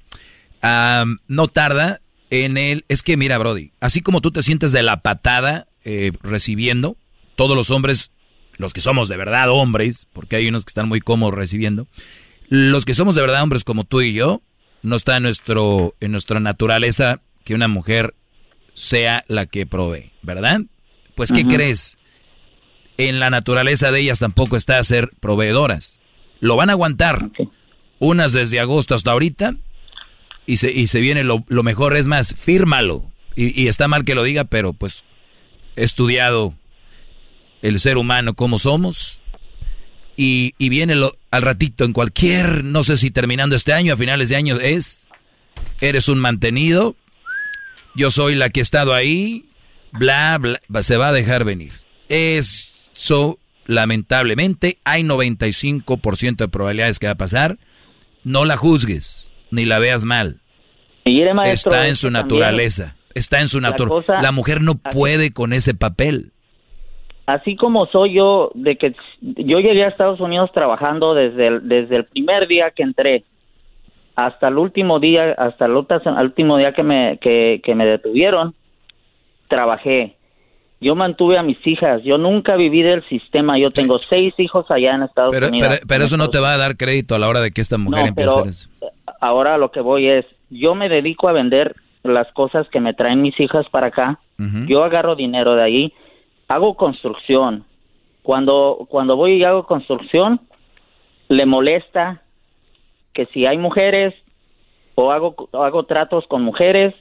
no tarda en el... Es que mira, Brody, así como tú te sientes de la patada eh, recibiendo, todos los hombres, los que somos de verdad hombres, porque hay unos que están muy cómodos recibiendo, los que somos de verdad hombres como tú y yo, no está en, nuestro, en nuestra naturaleza que una mujer sea la que provee, ¿verdad? Pues, ¿qué crees? En la naturaleza de ellas tampoco está ser proveedoras. Lo van a aguantar. Unas desde agosto hasta ahorita. Y se, y se viene lo, mejor. Es más, fírmalo. Y, está mal que lo diga, pero pues he estudiado el ser humano como somos. Y, y viene lo, al ratito, en cualquier, no sé si terminando este año, a finales de año, es, eres un mantenido, yo soy la que he estado ahí, bla, bla, se va a dejar venir. Eso, lamentablemente, hay 95% de probabilidades que va a pasar. No la juzgues, ni la veas mal. está en su naturaleza. Está en su naturaleza. La mujer no puede con ese papel. Así como soy yo, de que yo llegué a Estados Unidos trabajando desde el, desde el primer día que entré hasta el último día, hasta el, último día que me, que me detuvieron, trabajé. Yo mantuve a mis hijas. Yo nunca viví del sistema. Yo tengo seis hijos allá en Estados Unidos. Pero, eso no te va a dar crédito a la hora de que esta mujer empiece a hacer eso. Ahora lo que voy es, yo me dedico a vender las cosas que me traen mis hijas para acá. Yo agarro dinero de ahí. Hago construcción. Cuando, cuando voy y hago construcción, le molesta que si hay mujeres o hago, hago tratos con mujeres,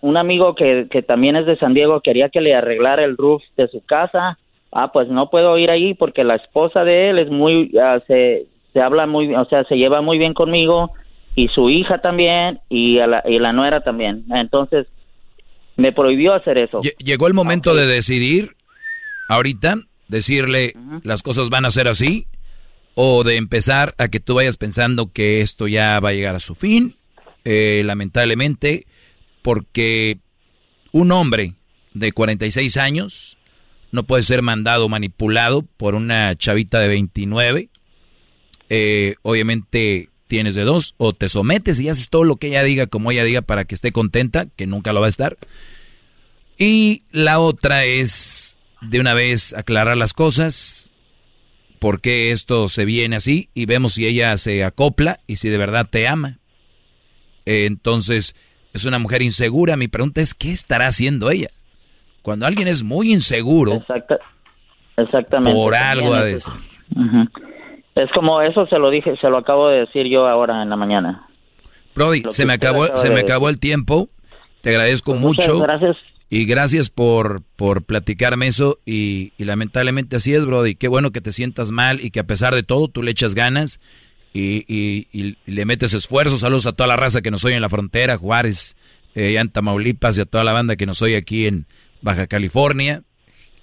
un amigo que, que también es de San Diego quería que le arreglara el roof de su casa. Ah, pues no puedo ir ahí porque la esposa de él es muy, ah, se, se habla muy, o sea, se lleva muy bien conmigo y su hija también y, la, y la nuera también. Entonces, me prohibió hacer eso. Llegó el momento de decidir ahorita, decirle las cosas van a ser así o de empezar a que tú vayas pensando que esto ya va a llegar a su fin. Eh, lamentablemente, porque un hombre de 46 años no puede ser mandado o manipulado por una chavita de 29. Eh, obviamente tienes de dos, o te sometes y haces todo lo que ella diga como ella diga para que esté contenta, que nunca lo va a estar. Y la otra es de una vez aclarar las cosas, por qué esto se viene así y vemos si ella se acopla y si de verdad te ama. entonces, es una mujer insegura. Mi pregunta es, ¿qué estará haciendo ella? Cuando alguien es muy inseguro, exactamente. por algo a decir. Es como eso se lo dije, se lo acabo de decir yo ahora en la mañana. Brody, se me acabó, se me acabó el tiempo. Te agradezco pues mucho. Gracias. Y gracias por, por platicarme eso. Y, y, lamentablemente así es, Brody. Qué bueno que te sientas mal y que a pesar de todo tú le echas ganas y, le metes esfuerzos. Saludos a toda la raza que nos oye en la frontera, Juárez, eh, en Tamaulipas y a toda la banda que nos oye aquí en Baja California.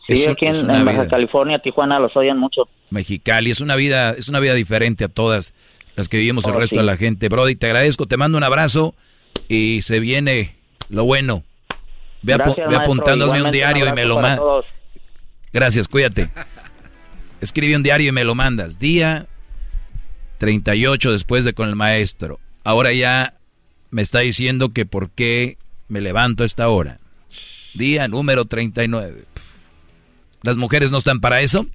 Sí, aquí en, Baja California, Tijuana los oyen mucho. Mexicali, es una vida, es una vida diferente a todas las que vivimos el oh, resto de la gente. Brody, te agradezco, te mando un abrazo y se viene lo bueno. Ve, apuntando un diario y me lo mandas. Gracias, cuídate. Escribe un diario y me lo mandas. Día 38 después de con el maestro. Ahora ya me está diciendo que por qué me levanto a esta hora. Día número 39. Las mujeres no están para eso.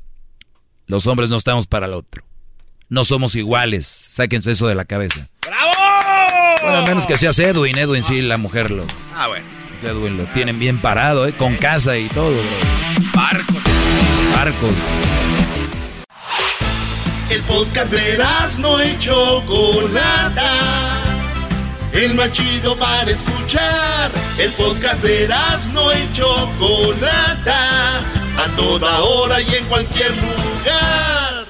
Los hombres no estamos para el otro. No somos iguales. Sáquense eso de la cabeza. ¡Bravo! Bueno, a menos que sea Edwin. Edwin sí, la mujer lo. Ah, bueno. Edwin lo tienen bien parado, ¿eh? Con casa y todo, Barcos. Barcos. El podcast de no y Chocolata. El más chido para escuchar. El podcast de no y Chocolata. A toda hora y en cualquier lugar.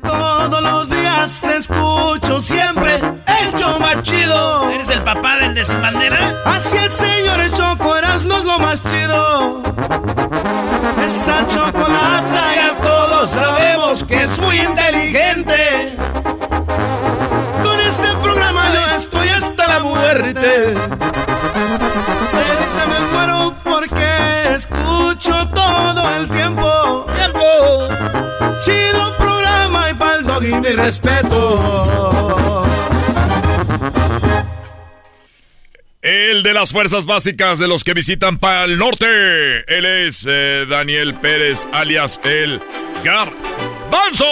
Todos los días escucho siempre el show más chido. ¿Eres el papá del de bandera? Así es, señores, Choco, no es lo más chido. Esa chocolata ya todos sabemos que es muy inteligente. Mi respeto. El de las fuerzas básicas de los que visitan para el norte. Él es eh, Daniel Pérez, alias el Garbanzo,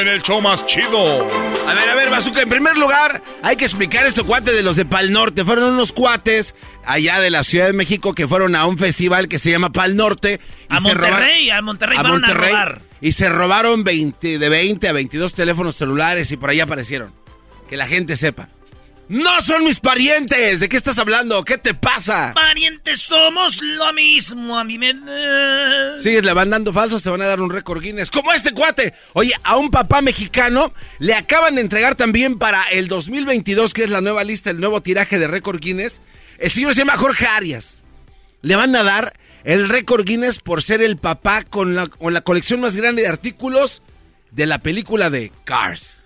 en el show más chido. A ver, a ver, Bazooka, en primer lugar, hay que explicar estos cuates de los de Pal Norte. Fueron unos cuates allá de la Ciudad de México que fueron a un festival que se llama Pal Norte. a Monterrey, a Monterrey, a Monterrey. A y se robaron 20, de 20 a 22 teléfonos celulares y por ahí aparecieron. Que la gente sepa. ¡No son mis parientes! ¿De qué estás hablando? ¿Qué te pasa? Parientes somos lo mismo, a mí me... Sigues levantando falsos, te van a dar un récord Guinness. ¡Como este cuate! Oye, a un papá mexicano le acaban de entregar también para el 2022, que es la nueva lista, el nuevo tiraje de récord Guinness. El señor se llama Jorge Arias. Le van a dar el récord Guinness por ser el papá con la, con la colección más grande de artículos de la película de Cars.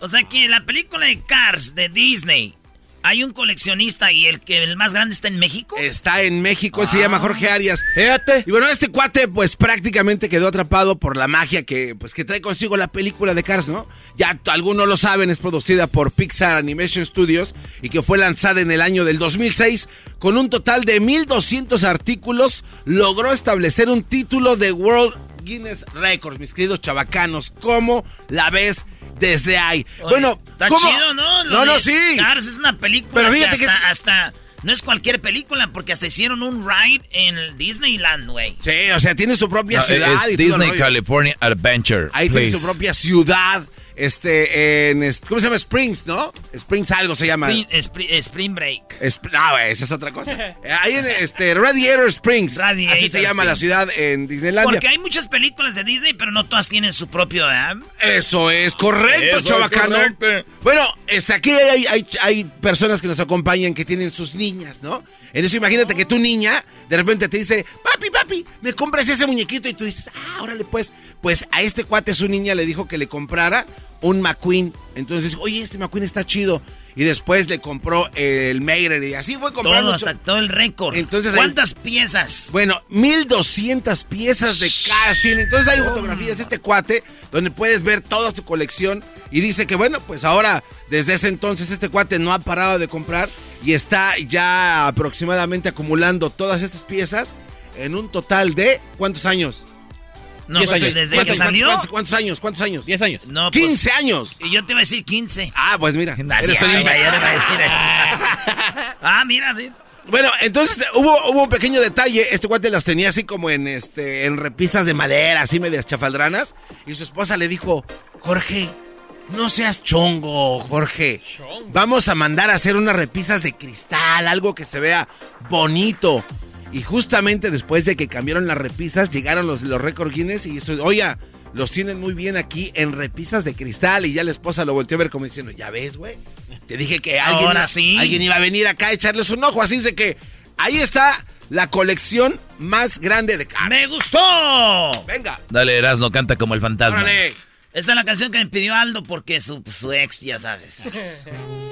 O sea que la película de Cars de Disney hay un coleccionista y el que el más grande está en México. Está en México, se llama Jorge Arias. Fíjate. Y bueno, este cuate pues prácticamente quedó atrapado por la magia que pues que trae consigo la película de Cars, ¿no? Ya algunos lo saben, es producida por Pixar Animation Studios y que fue lanzada en el año del 2006 con un total de 1200 artículos, logró establecer un título de World Guinness Records, mis queridos chavacanos. ¿Cómo la ves? desde ahí. bueno, está chido, ¿no? no, no, sí. Cars es una película Pero fíjate que hasta, no es cualquier película porque hasta hicieron un ride en Disneyland, güey. Sí, o sea, tiene su propia ciudad. Es Disney California Adventure. Ahí tiene su propia ciudad este, en, ¿cómo se llama? Springs, ¿no? Springs algo se llama. Spring, Break. no, esa es otra cosa. (laughs) Ahí en este, Radiator Springs. Radiator así se llama la ciudad en Disneylandia. Porque hay muchas películas de Disney, pero no todas tienen su propio, Eso es correcto, Eso chavacano. bueno, este, aquí hay, hay, hay personas que nos acompañan que tienen sus niñas, ¿no? En eso imagínate que tu niña de repente te dice, papi, papi, me compras ese muñequito y tú dices, ah, órale pues. Pues a este cuate su niña le dijo que le comprara un McQueen. Entonces, oye, este McQueen está chido. Y después le compró el Mayre y así fue comprando. Todo, hasta todo el récord. Entonces, ¿Cuántas piezas? Bueno, 1200 piezas de casting. Entonces hay fotografías de este cuate donde puedes ver toda su colección. Y dice que, bueno, pues ahora, desde ese entonces, este cuate no ha parado de comprar y está ya aproximadamente acumulando todas estas piezas en un total de ¿cuántos años? No, pues, años. desde ¿Cuántos, que salió. ¿cuántos, años? ¿Cuántos años? 10 años. No, 15 pues, años. Y yo te iba a decir 15. Ah, pues mira. Eres un (laughs) ah, mira, Bueno, entonces hubo, hubo un pequeño detalle. Este cuate las tenía así como en este en repisas de madera, así medias chafaldranas. Y su esposa le dijo, Jorge, no seas chongo, Jorge. Vamos a mandar a hacer unas repisas de cristal, algo que se vea bonito. Y justamente después de que cambiaron las repisas, llegaron los, los récord Guinness y eso, oiga, los tienen muy bien aquí en repisas de cristal. Y ya la esposa lo volteó a ver como diciendo, ya ves, güey. Te dije que alguien, alguien iba a venir acá a echarles un ojo. Así de que ahí está la colección más grande de. ¡Me gustó! Venga. Dale, Erasno, canta como el fantasma. Esta es la canción que me pidió Aldo porque su, su ex, ya sabes. (laughs)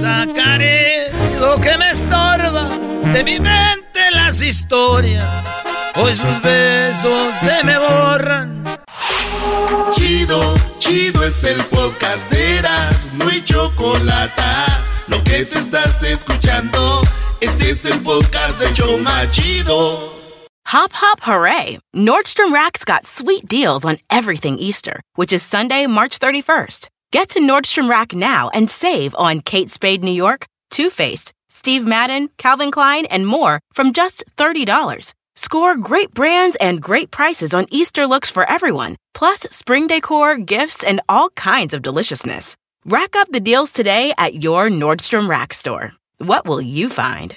Sacaré lo que me estorba de mi mente las historias. Hoy sus besos se me borran. Chido, chido es el podcast de Eras, no hay chocolate. Lo que te estás escuchando, este es el podcast de Choma Chido. Hop, hop, hooray! Nordstrom Rack's got sweet deals on everything Easter, which is Sunday, March 31st. Get to Nordstrom Rack now and save on Kate Spade New York, Too Faced, Steve Madden, Calvin Klein, and more from just $30. Score great brands and great prices on Easter looks for everyone, plus spring decor, gifts, and all kinds of deliciousness. Rack up the deals today at your Nordstrom Rack store. What will you find?